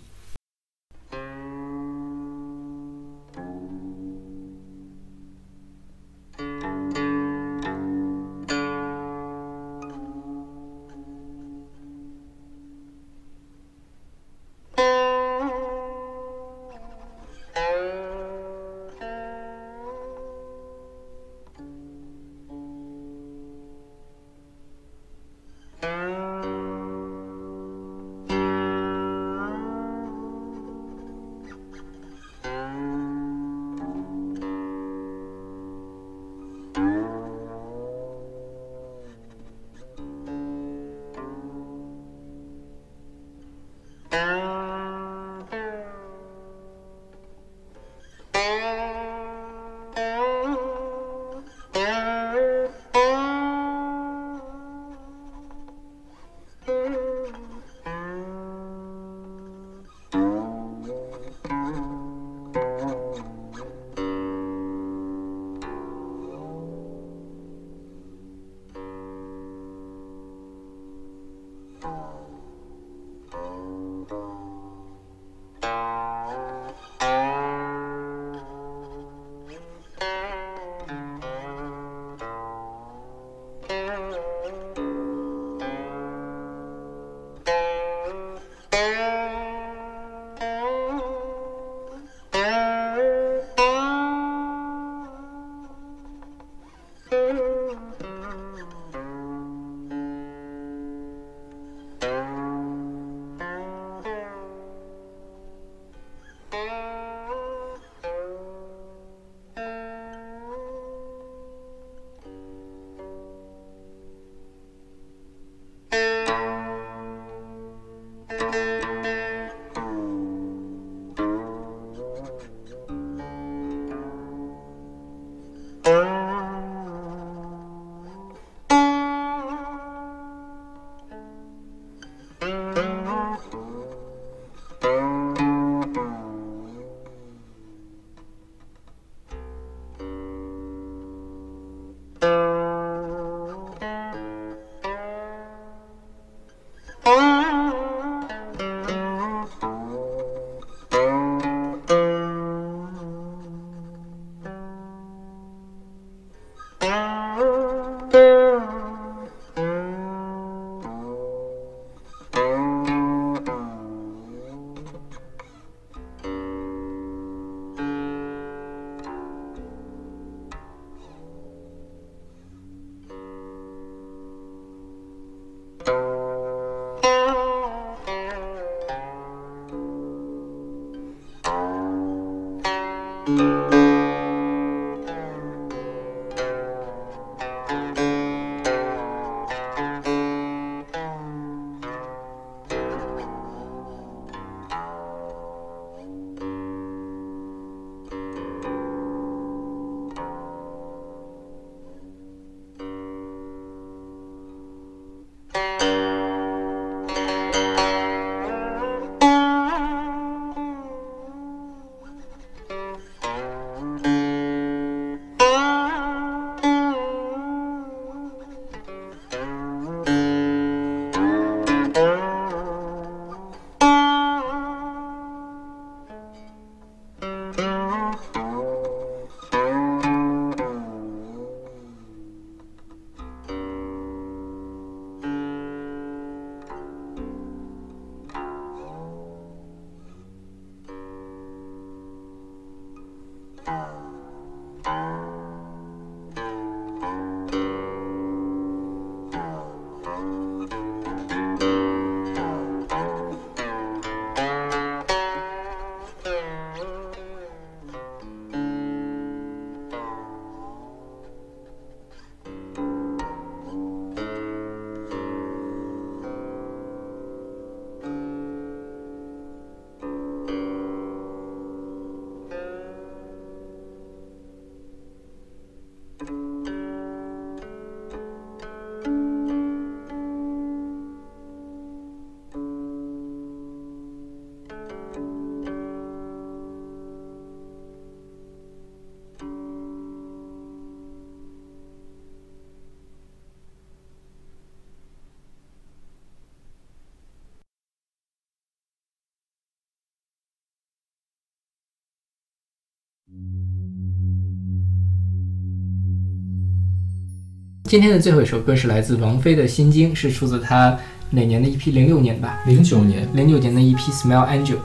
A: 今天的最后一首歌是来自王菲的《心经》，是出自她哪年的一批零六年吧，
B: 零九年，
A: 零九年的一批《Smile Angel》，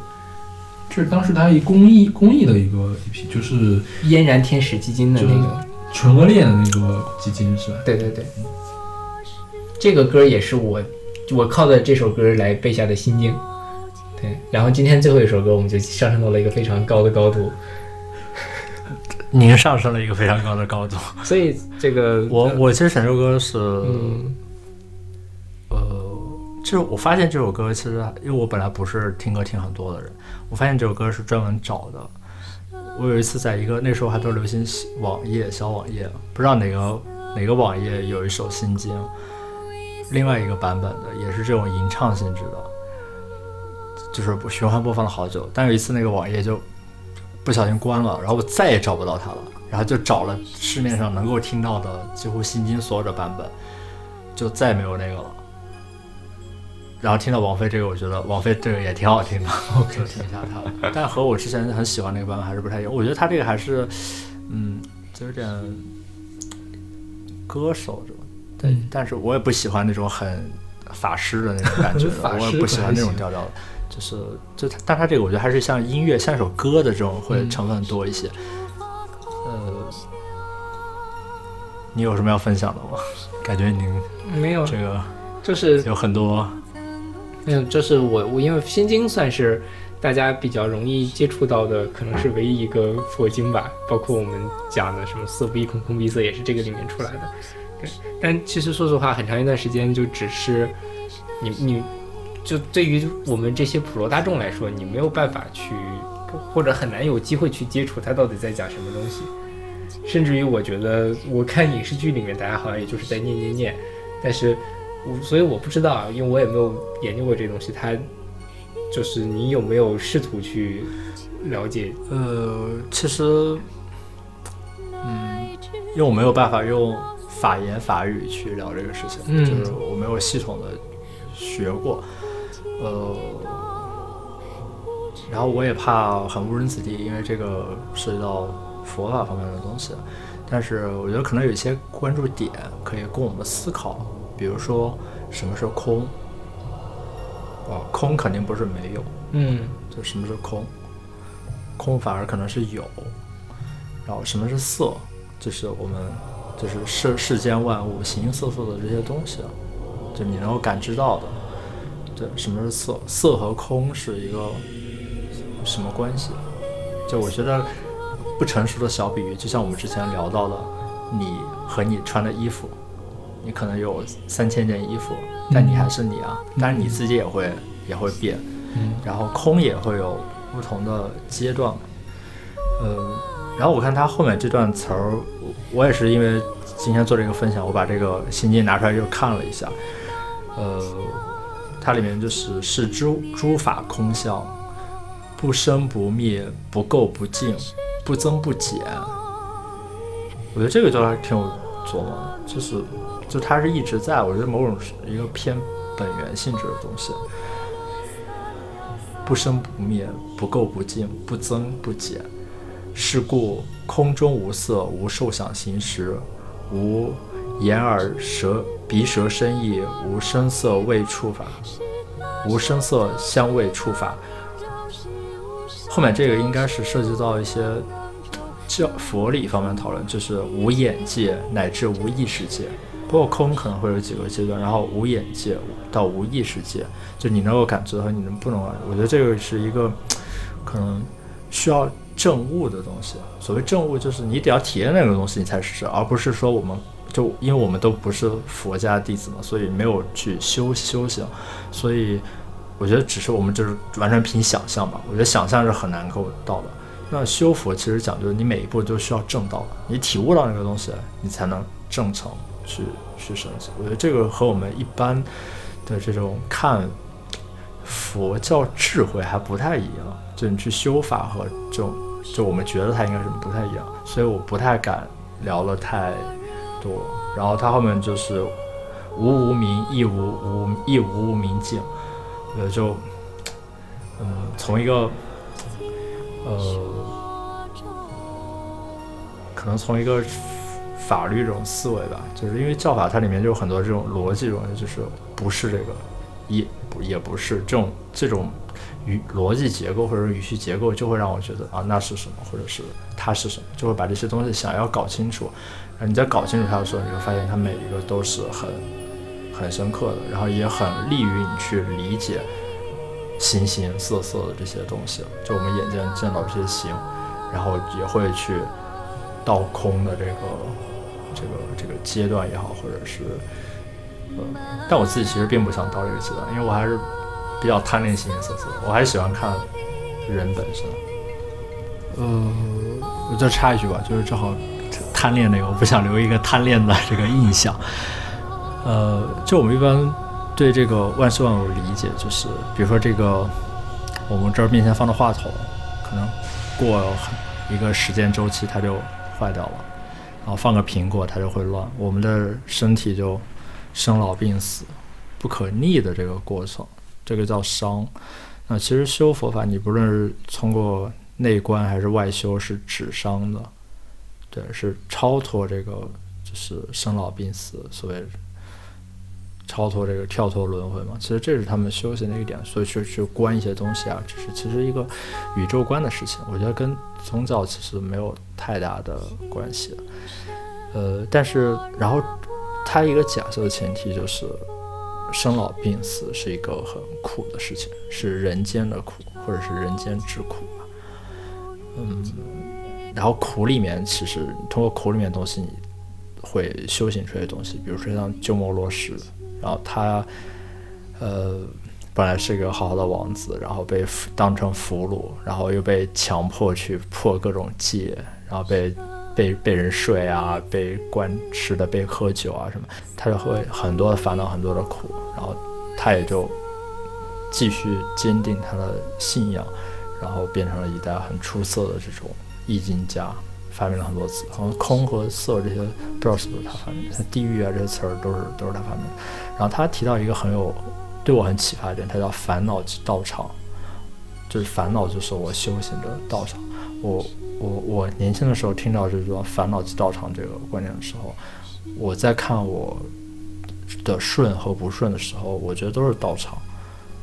B: 这是当时他一公益公益的一个一批，就是
A: 嫣然天使基金的那个
B: 纯恶劣的那个基金是吧？
A: 对对对，这个歌也是我我靠的这首歌来背下的心经。对，然后今天最后一首歌，我们就上升到了一个非常高的高度。
C: 您上升了一个非常高的高度，
A: 所以这个
C: 我我其实选这首歌是，
A: 嗯
C: 呃，就是我发现这首歌其实因为我本来不是听歌听很多的人，我发现这首歌是专门找的。我有一次在一个那时候还都是流行网页小网页，不知道哪个哪个网页有一首《心经》，另外一个版本的也是这种吟唱性质的，就是循环播放了好久。但有一次那个网页就不小心关了，然后我再也找不到它了，然后就找了市面上能够听到的几乎《新金》所有的版本，就再也没有那个了。然后听到王菲这个，我觉得王菲这个也挺好听的，我可以听一下她了。但和我之前很喜欢那个版本还是不太一样。我觉得她这个还是，嗯，就有点歌手这种，对。
B: 嗯
C: 但是我也不喜欢那种很法师的那种感觉的，我也不喜欢那种调调的。就是，就它，但它这个我觉得还是像音乐，像一首歌的这种会
B: 嗯
C: 成分多一些。呃，你有什么要分享的吗？感觉你
A: 没有
C: 这个
A: 就是
C: 有很多
A: 没有，就是我我因为《心经》算是大家比较容易接触到的，可能是唯一一个佛经吧。包括我们讲的什么“色不异空，空不异色”，也是这个里面出来的。对，但其实说实话，很长一段时间就只是你你就对于我们这些普罗大众来说，你没有办法去，或者很难有机会去接触它到底在讲什么东西。甚至于我觉得，我看影视剧里面，大家好像也就是在念念念，但是我所以我不知道啊，因为我也没有研究过这东西，它就是你有没有试图去了解？
C: 呃，其实，嗯，因为我没有办法用法言法语去聊这个事情，
A: 嗯
C: 就是我没有系统的学过，呃，然后我也怕很误人子弟，因为这个涉及到佛法方面的东西。但是我觉得可能有一些关注点可以供我们思考，比如说什么是空？啊，空肯定不是没有，
A: 嗯
C: 就什么是空？空反而可能是有。然后什么是色？就是我们就是世世间万物形形色色的这些东西，啊就你能够感知到的。对，什么是色？色和空是一个什么关系？就我觉得不成熟的小比喻，就像我们之前聊到的，你和你穿的衣服，你可能有三千件衣服，但你还是你啊，但是你自己也会也会变，
B: 嗯
C: 然后空也会有不同的阶段，呃，然后我看他后面这段词儿，我我也是因为今天做这个分享，我把这个心经拿出来又看了一下，呃，它里面就是是诸诸法空相，不生不灭，不垢不净，不增不减。我觉得这个就还挺有琢磨，就是就它是一直在，我觉得某种一个偏本源性质的东西。不生不灭，不垢不净，不增不减。是故空中无色，无受想行识，无眼耳舌鼻舌身意，无声色味触法，无声色香味触法。后面这个应该是涉及到一些教佛理方面讨论，就是无眼界乃至无意识界，包括空可能会有几个阶段，然后无眼界到无意识界，就你能够感知和你能不能，我觉得这个是一个可能需要证悟的东西。所谓证悟，就是你得要体验那个东西，你才是，而不是说我们就因为我们都不是佛家弟子嘛，所以没有去修修行，所以我觉得只是我们就是完全凭想象吧。我觉得想象是很难够到的。那修佛其实讲究你每一步都需要正道，你体悟到那个东西，你才能正成去去升级。我觉得这个和我们一般的这种看佛教智慧还不太一样，就你去修法和这种，就我们觉得它应该是不太一样，所以我不太敢聊了太多。然后他后面就是无无明，亦无无亦无无明尽，呃，就嗯，从一个呃，可能从一个法律这种思维吧，就是因为教法它里面就有很多这种逻辑东西，就是不是这个，也不也不是这种这种语逻辑结构或者语序结构，就会让我觉得啊那是什么，或者是它是什么，就会把这些东西想要搞清楚。然后你在搞清楚它的时候，你会发现它每一个都是很很深刻的，然后也很利于你去理解形形色色的这些东西。就我们眼见见到这些形，然后也会去到空的这个这个这个阶段也好，或者是呃，但我自己其实并不想到这个阶段，因为我还是比较贪恋形形色色，我还是喜欢看人本身。呃，我再插一句吧，就是正好贪恋那个，我不想留一个贪恋的这个印象。呃，就我们一般对这个万事万物理解，就是比如说这个我们这儿面前放的话筒，可能过一个时间周期它就坏掉了，然后放个苹果它就会乱，我们的身体就生老病死不可逆的这个过程，这个叫伤。那其实修佛法，你不论是通过内观还是外修，是止伤的，对，是超脱这个就是生老病死，所谓超脱这个跳脱轮回嘛。其实这是他们修行的一点，所以去去观一些东西啊，只是其实一个宇宙观的事情，我觉得跟宗教其实没有太大的关系。呃，但是然后他一个假设的前提就是。生老病死是一个很苦的事情，是人间的苦，或者是人间之苦吧。嗯，然后苦里面，其实通过苦里面的东西，你会修行出来的东西，比如说像鸠摩罗什，然后他，呃，本来是一个好好的王子，然后被当成俘虏，然后又被强迫去破各种戒，然后被。被被人睡啊，被灌吃的，被喝酒啊什么，他就会很多的烦恼，很多的苦，然后他也就继续坚定他的信仰，然后变成了一代很出色的这种易经家，发明了很多词，好像空和色这些不知道是不是他发明的，像地狱啊这些词儿都是都是他发明的。然后他提到一个很有对我很启发的点，他叫烦恼即道场，就是烦恼就是我修行的道场，我。我我年轻的时候听到就是说烦恼即道场这个观念的时候，我在看我的顺和不顺的时候，我觉得都是道场。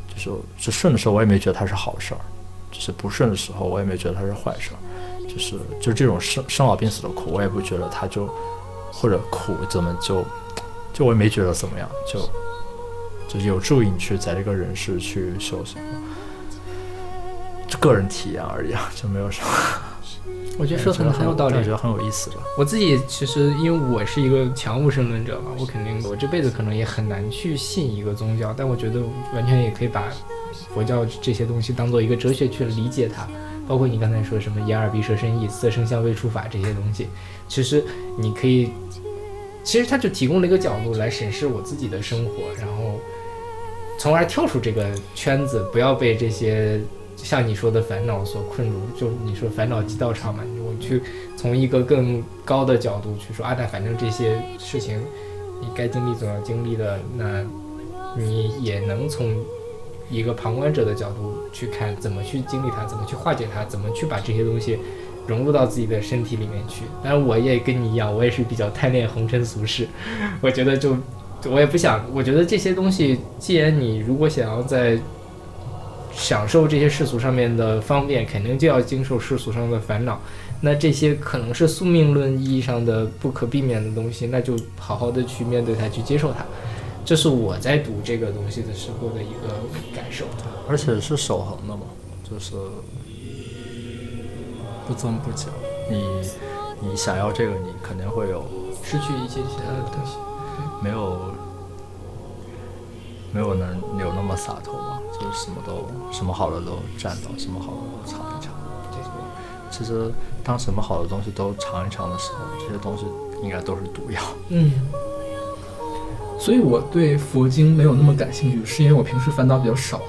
C: 就是是顺的时候，我也没觉得它是好事儿；就是不顺的时候，我也没觉得它是坏事儿。就是就这种生生老病死的苦，我也不觉得它就或者苦怎么就就我也没觉得怎么样，就就有助于你去在这个人世去修行。就个人体验而已啊，就没有什么。
A: 我觉得说的很有道理，
C: 我觉得很有意思吧。
A: 我自己其实因为我是一个强无神论者嘛，我肯定我这辈子可能也很难去信一个宗教，但我觉得完全也可以把佛教这些东西当做一个哲学去理解它。包括你刚才说什么眼耳鼻舌身意、色声香味触法这些东西，其实你可以，其实它就提供了一个角度来审视我自己的生活，然后从而跳出这个圈子，不要被这些。像你说的烦恼所困住，就你说烦恼即道场嘛，我去从一个更高的角度去说啊，那反正这些事情你该经历总要经历的，那你也能从一个旁观者的角度去看怎么去经历它，怎么去化解它，怎么去把这些东西融入到自己的身体里面去。当然，我也跟你一样，我也是比较贪恋红尘俗世，我觉得就我也不想，我觉得这些东西，既然你如果想要在享受这些世俗上面的方便，肯定就要经受世俗上的烦恼。那这些可能是宿命论意义上的不可避免的东西，那就好好的去面对它，去接受它。这是我在读这个东西的时候的一个感受。
C: 而且是守恒的嘛，就是不增不减。你你想要这个，你肯定会有
A: 失去一些其他的东西，
C: 没有没有能有那么洒脱嘛？就是什么都什么好的都占到，什么好的都尝一尝。其实当什么好的东西都尝一尝的时候，这些东西应该都是毒药。
B: 嗯。所以我对佛经没有那么感兴趣，是因为我平时烦恼比较少吗？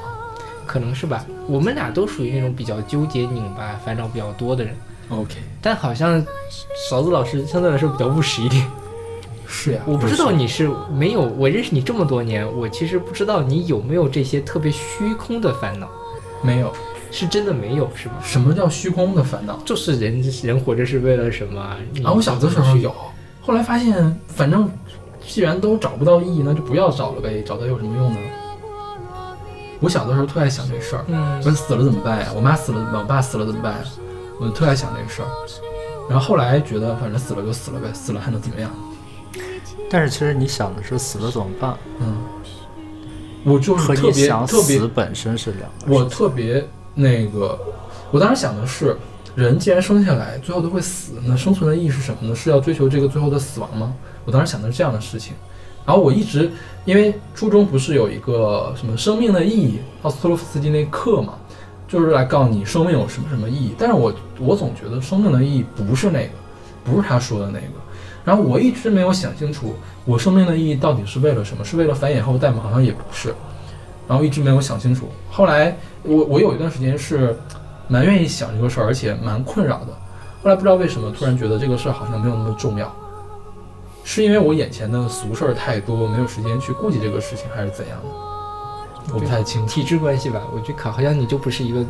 A: 可能是吧。我们俩都属于那种比较纠结、拧巴、烦恼比较多的人。
B: OK。
A: 但好像勺子老师相对来说比较务实一点。
B: 是呀，
A: 我不知道你是没有，我认识你这么多年，我其实不知道你有没有这些特别虚空的烦恼。
B: 没有，
A: 是真的没有，是吗？
B: 什么叫虚空的烦恼？
A: 就是人人活着是为了什么？
B: 啊，我小的时候有，后来发现，反正既然都找不到意义，那就不要找了呗，找它有什么用呢？我小的时候特爱想这事儿，
A: 嗯
B: 我死了怎么办呀？我妈死了怎么办？我爸死了怎么办呀？我特爱想这事儿。然后后来觉得，反正死了就死了呗，死了还能怎么样？
C: 但是其实你想的是死了怎么办，
B: 嗯，我就是特别
C: 想
B: 特别
C: 死本身是两个。
B: 我特别那个，我当时想的是，人既然生下来最后都会死，那生存的意义是什么呢？是要追求这个最后的死亡吗？我当时想的是这样的事情。然后我一直因为初中不是有一个什么生命的意义，奥斯特洛夫斯基那课嘛，就是来告诉你生命有什么什么意义。但是我我总觉得生命的意义不是那个，不是他说的那个。然后我一直没有想清楚，我生命的意义到底是为了什么？是为了繁衍后代吗？好像也不是。然后一直没有想清楚。后来我我有一段时间是蛮愿意想这个事儿，而且蛮困扰的。后来不知道为什么突然觉得这个事儿好像没有那么重要，是因为我眼前的俗事儿太多，没有时间去顾及这个事情，还是怎样的？我不太清楚。
A: 体制关系吧，我觉得考好像你就不是一个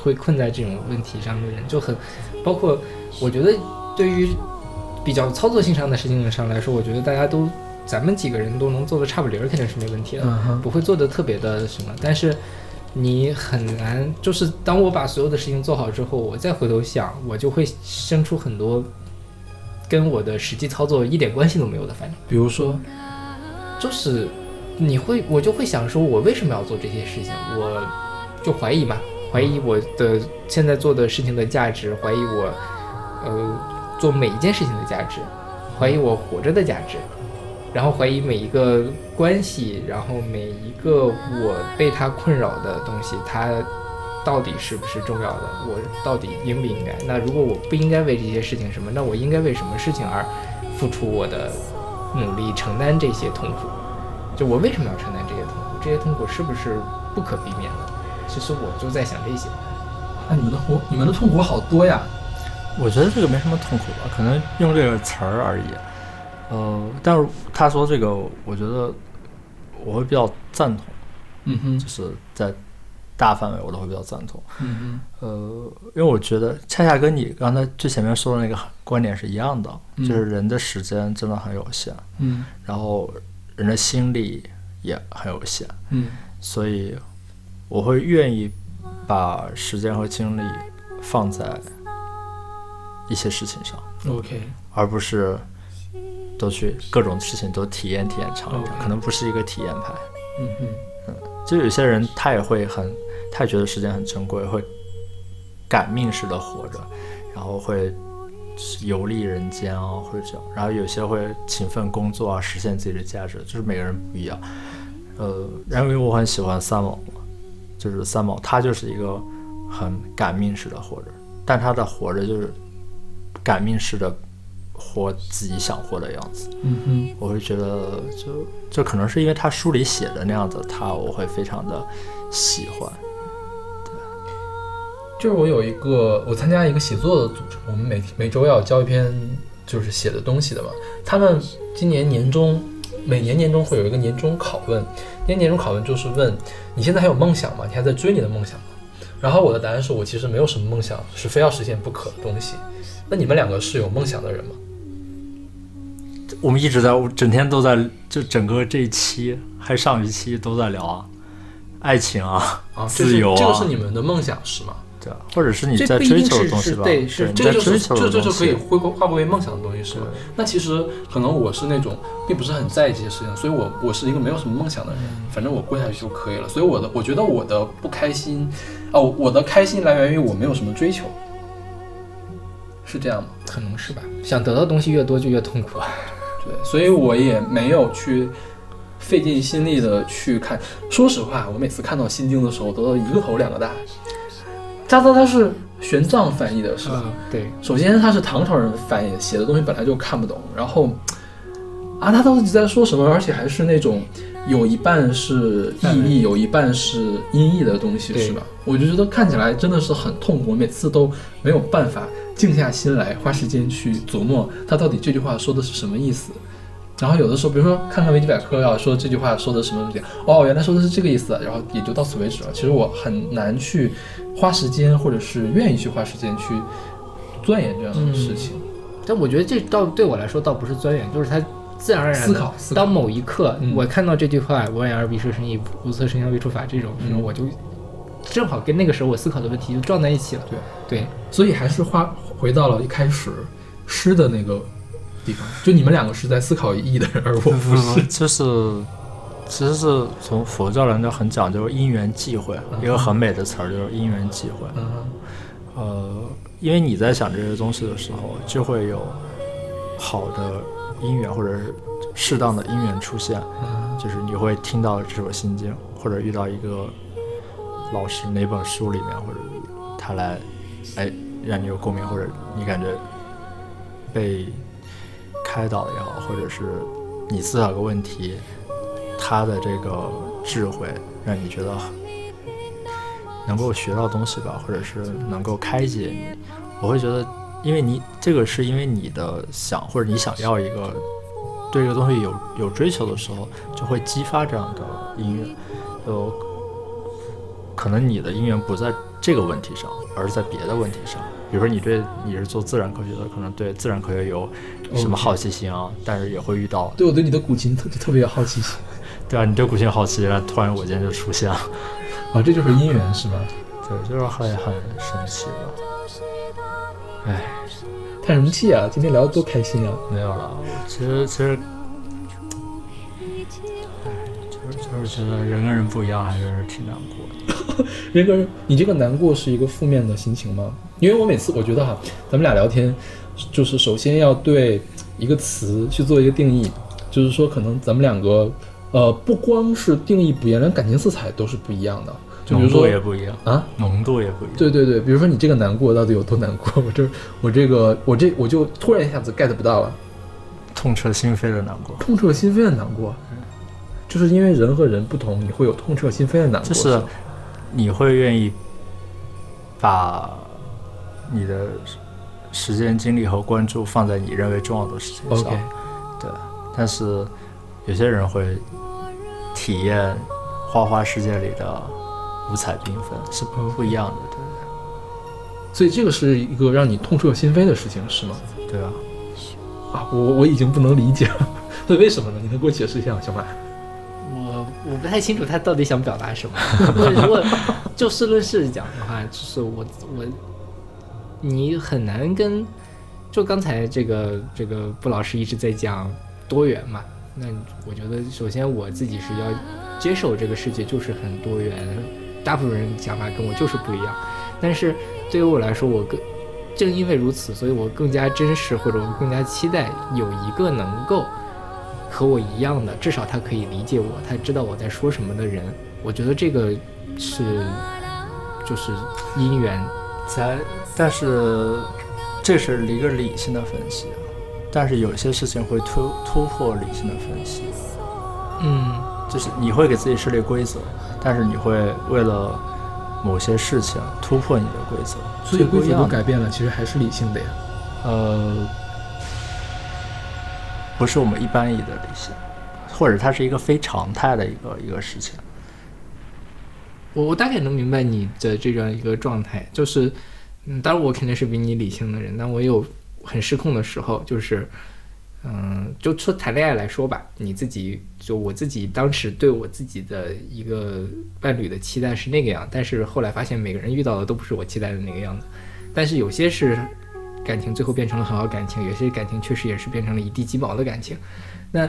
A: 会困在这种问题上的人，就很包括我觉得对于比较操作性上的事情上来说，我觉得大家都咱们几个人都能做的差不离儿，肯定是没问题的，
B: 嗯
A: 不会做的特别的什么，但是。你很难，就是当我把所有的事情做好之后，我再回头想，我就会生出很多跟我的实际操作一点关系都没有的反应。
B: 比如说，
A: 就是你会，我就会想说，我为什么要做这些事情？我就怀疑嘛，怀疑我的现在做的事情的价值，怀疑我，呃，做每一件事情的价值，怀疑我活着的价值，然后怀疑每一个关系，然后每一个我被它困扰的东西，它到底是不是重要的？我到底应不应该？那如果我不应该为这些事情什么，那我应该为什么事情而付出我的努力，承担这些痛苦？就我为什么要承担这些痛苦？这些痛苦是不是不可避免的？其实我就在想这些。
B: 那你们的活，你们的痛苦好多呀。
C: 我觉得这个没什么痛苦吧，可能用这个词儿而已。呃，但是他说这个，我觉得我会比较赞同，
B: 嗯哼，
C: 就是在大范围我都会比较赞同。
B: 嗯
C: 呃，因为我觉得恰恰跟你刚才最前面说的那个观点是一样的，
B: 嗯。
C: 就是人的时间真的很有限，
B: 嗯。
C: 然后人的心力也很有限，
B: 嗯。
C: 所以我会愿意把时间和精力放在一些事情上
B: ，，OK，
C: 而不是都去各种事情都体验体验尝一尝，可能不是一个体验派。
B: 嗯哼，
C: 就有些人他也会很，他也觉得时间很珍贵，会赶命似的活着，然后会游历人间啊，或者这样。然后有些会勤奋工作啊，实现自己的价值，就是每个人不一样。呃，然后因为我很喜欢三毛嘛，就是三毛，他就是一个很赶命似的活着，但他的活着就是赶命似的活自己想活的样子。
B: 嗯哼，
C: 我会觉得就就可能是因为他书里写的那样子，他我会非常的喜欢。
B: 就是我有一个，我参加一个写作的组织，我们每每周要交一篇就是写的东西的嘛。他们今年年终，每年年终会有一个年终拷问，今年年终拷问就是问你现在还有梦想吗？你还在追你的梦想吗？然后我的答案是我其实没有什么梦想是非要实现不可的东西。那你们两个是有梦想的人吗？
C: 我们一直在我整天都在，就整个这一期还上一期都在聊啊，爱情啊，
B: 啊，
C: 自由啊，
B: 这个是你们的梦想是吗？
C: 对啊，或者是你
A: 这
C: 在追
A: 不一定是
C: 求的东西吧？
A: 是对是
B: 这就是这这就可以
C: 西。
B: 会划归为梦想的东西是吗？那其实可能我是那种并不是很在意这些事情，所以我我是一个没有什么梦想的人，反正我过下去就可以了。所以我的我觉得我的不开心，哦，我的开心来源于我没有什么追求，是这样吗？
A: 可能是吧。想得到的东西越多就越痛苦啊。
B: 对，所以我也没有去费尽心力的去看。说实话，我每次看到《心经》的时候，都一个头两个大。渣渣他是玄奘翻译的，是吧？
A: 嗯，对，
B: 首先他是唐朝人翻译，写的东西本来就看不懂，然后啊，他到底在说什么？而且还是那种有一半是意译，有一半是音译的东西，是吧？我就觉得看起来真的是很痛苦，每次都没有办法静下心来，花时间去琢磨他到底这句话说的是什么意思。然后有的时候，比如说看看维基百科啊，说这句话说的什么东西，哦，原来说的是这个意思，然后也就到此为止了。其实我很难去花时间，或者是愿意去花时间去钻研这样的事情。
A: 但我觉得这倒对我来说倒不是钻研，就是他自然而然
B: 思考思考
A: 当某一刻、
B: 嗯
A: 我看到这句话“我言而必失生意，无色生相必出法”这种时候，
B: 嗯
A: 我就正好跟那个时候我思考的问题就撞在一起了。
B: 对
A: 对，
B: 所以还是花回到了一开始诗的那个地方，就你们两个是在思考意义的人，而我不是。
C: 就是其实是从佛教人就很讲究因缘际会，一个很美的词儿就是因缘际会。
B: 嗯
C: 呃，因为你在想这些东西的时候，就会有好的因缘或者是适当的因缘出现，
B: 嗯
C: 就是你会听到这首心经，或者遇到一个老师哪本书里面，或者他来，哎，让你有共鸣，或者你感觉被开导也好，或者是你思考个问题，他的这个智慧让你觉得能够学到东西吧，或者是能够开解你。我会觉得，因为你这个是因为你的想，或者你想要一个对这个东西有有追求的时候，就会激发这样的音乐。就可能你的音乐不在这个问题上，而是在别的问题上。比如说你对你是做自然科学的，可能对自然科学有什么好奇心啊但是也会遇到，
B: 对我对你的古琴特特别有好奇心
C: 对啊，你对古琴好奇，然后突然我今天就出现了，
B: 啊，这就是姻缘是吧？
C: 对，就是很很神奇吧。哎，
B: 叹什么气啊？今天聊得多开心啊！
C: 没有了，其实其实，哎，就是就是觉得人跟人不一样，还是挺难过的。
B: 人跟人，你这个难过是一个负面的心情吗？因为我每次我觉得哈，咱们俩聊天，就是首先要对一个词去做一个定义，就是说可能咱们两个，呃，不光是定义不一样，连感情色彩都是不一样的。就比如
C: 浓度
B: 说
C: 也不一样
B: 啊，
C: 浓度也不一样。
B: 对对对，比如说你这个难过到底有多难过？我这我这个我这我就突然一下子 get 不到了，
C: 痛彻心扉的难过，
B: 痛彻心扉的难过，就是因为人和人不同，你会有痛彻心扉的难过。
C: 就是你会愿意把你的时间、精力和关注放在你认为重要的事情上。对，但是有些人会体验花花世界里的五彩缤纷，是不不一样的。对
B: 所以这个是一个让你痛彻心扉的事情，是吗？
C: 对啊，
B: 啊，我我已经不能理解了，所以为什么呢？你能给我解释一下吗，小马？
A: 我我不太清楚他到底想表达什么。如果就事论事讲的话，就是我我你很难跟就刚才这个这个布老师一直在讲多元嘛，那我觉得首先我自己是要接受这个世界就是很多元，大部分人想法跟我就是不一样，但是对于我来说，我更正因为如此，所以我更加珍视或者我更加期待有一个能够。和我一样的，至少他可以理解我，他知道我在说什么的人，我觉得这个是就是姻缘。
C: 在但是这是一个理性的分析，啊但是有些事情会突突破理性的分析。
A: 嗯，
C: 就是你会给自己设立规则，但是你会为了某些事情突破你的规则，
B: 所以规则都改变了，其实还是理性的呀。
C: 呃，不是我们一般意义的理性，或者它是一个非常态的一个一个事情。
A: 我我大概能明白你的这样一个状态，就是，嗯，当然我肯定是比你理性的人，但我有很失控的时候，就是，嗯，就说谈恋爱来说吧，你自己就我自己当时对我自己的一个伴侣的期待是那个样，但是后来发现每个人遇到的都不是我期待的那个样子，但是有些是感情最后变成了很好感情，有些感情确实也是变成了一地鸡毛的感情，那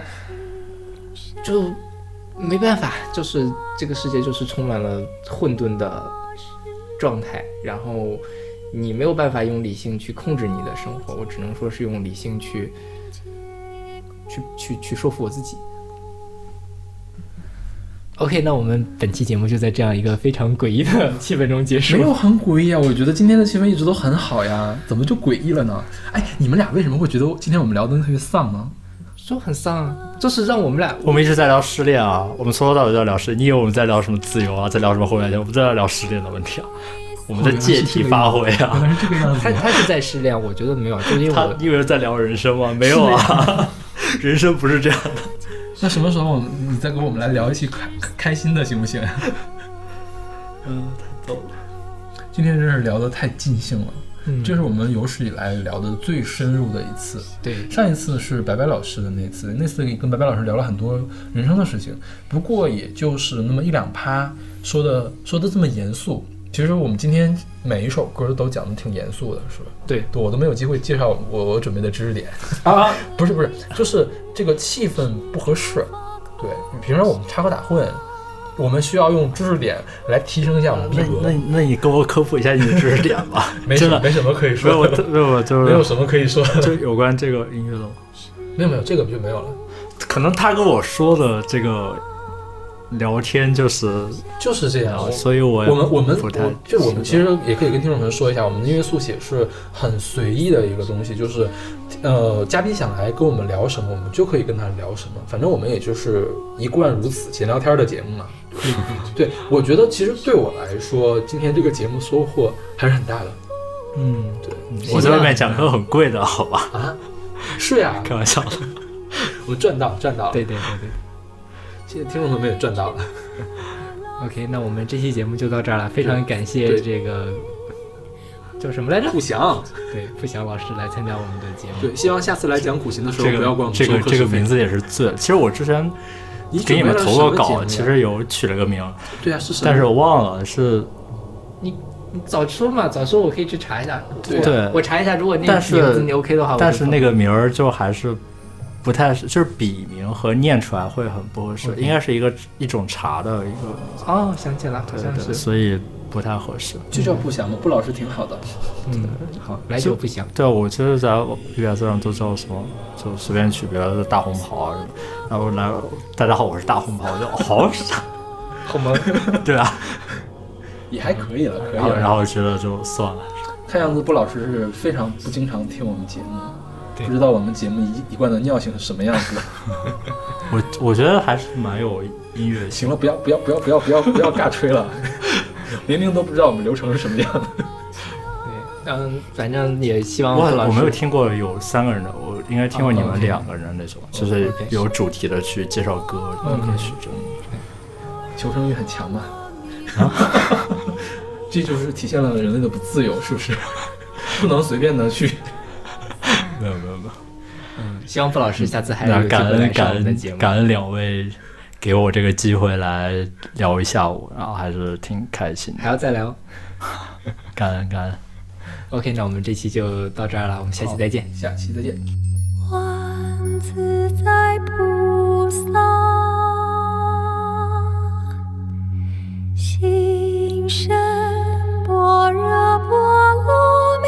A: 就没办法，就是这个世界就是充满了混沌的状态，然后你没有办法用理性去控制你的生活，我只能说是用理性去去去去说服我自己。OK，那我们本期节目就在这样一个非常诡异的 气氛中结束。
B: 没有很诡异啊，我觉得今天的气氛一直都很好呀，怎么就诡异了呢？哎，你们俩为什么会觉得今天我们聊的特别丧呢？
A: 就很丧啊，就是让我们俩，
C: 我们一直在聊失恋啊，我们从头到尾都在聊失恋。你以为我们在聊什么自由啊，在聊什么后面我们在聊失恋的问题啊，我们在借题发挥
B: 原
C: 啊。
B: 来是这个样子
A: 他他是在失恋，我觉得没有，就是因为我
C: 他你以为在聊人生吗？没有啊，人生不是这样的。
B: 那什么时候你再跟我们来聊一期开开心的行不行？
C: 嗯，太逗了。
B: 今天真是聊得太尽兴了，
A: 嗯
B: 这是我们有史以来聊的最深入的一次。
A: 对，
B: 上一次是白白老师的那次，那次跟白白老师聊了很多人生的事情，不过也就是那么一两趴，说的说的这么严肃。其实我们今天每一首歌都讲的挺严肃的，是吧？
A: 对，
B: 我都没有机会介绍我我准备的知识点
A: 啊，
B: 不是不是，就是这个气氛不合适。对，平常我们插科打诨，我们需要用知识点来提升一下我们逼
C: 那
B: 格。
C: 那那你给我科普一下你的知识点吧
B: 没什
C: 真的
B: 么没什么可以说
C: 没有
B: 的，
C: 没有就是
B: 没有什么可以说的，
C: 就有关这个音乐的吗，
B: 没有没有这个就没有了。
C: 可能他跟我说的这个聊天就是
B: 就是这样，
C: 所以我
B: 我们我们我就我们其实也可以跟听众朋友说一下，我们的音乐速写是很随意的一个东西，就是呃嘉宾想来跟我们聊什么，我们就可以跟他聊什么，反正我们也就是一贯如此闲聊天的节目嘛。对，我觉得其实对我来说，今天这个节目收获还是很大的。
C: 嗯，
B: 对，
C: 我在外面讲课很贵的，好吧？
B: 啊，是呀，
C: 开玩笑，
B: 我赚到赚到了，
A: 对对对对。
B: 谢谢听众朋友们也赚到了。
A: OK，那我们这期节目就到这儿了，非常感谢这个叫什么来着？
B: 富祥，
A: 对，富祥老师来参加我们的节目。
B: 对，希望下次来讲古琴的时候
C: 这
B: 不要管我们
C: 个这个这个名字也是最，其实我之前
B: 你
C: 给你们投过稿，其实有取了个名，
B: 对啊是什么
C: 但是我忘了是
A: 你你早说嘛，早说我可以去查一下。
C: 对
A: 我我查一下，如果那
C: 但是
A: 名字你 OK 的话，
C: 但是那个名儿就还是不太是，就是笔名和念出来会很不合适应该是一个一种茶的一个，
A: 哦，想起来好像是。
C: 所以不太合适。
B: 就叫不祥嘛，不老师挺好的。
A: 嗯，好，来就不祥。
C: 对啊，我其实在 BBS 上都叫什么，就随便取别的大红袍啊什么，然后来大家好，我是大红袍，我就好傻，
A: 好萌。
C: 对啊，
B: 也还可以了，可以
C: 然后
B: 了。
C: 然后觉得就算了。
B: 看样子不老师是非常不经常听我们节目，
A: 对
B: 不知道我们节目一一贯的尿性是什么样子的。
C: 我我觉得还是蛮有音乐性。
B: 行了，不要不要不要不要不要不要尬吹了，明明都不知道我们流程是什么样的。
A: 对，嗯，反正也希望
C: 我我没有听过有三个人的，我应该听过你
A: 哦
C: 们两个人那种，就是有主题的去介绍歌歌曲这种。
B: 求生欲很强嘛，这就是体现了人类的不自由，是不是？不能随便的去。
C: 没有没有没有。
A: 嗯，希望傅老师下次还
C: 那
A: 有机会来上
C: 感恩感
A: 我们的节目。
C: 恩感恩两位给我这个机会来聊一下午，然后还是挺开心的。
A: 还要再聊。
C: 感恩感恩。
A: OK，那我们这期就到这儿了，我们下期再见。
B: 下期再见。
D: 观自在菩萨，心生般若波罗蜜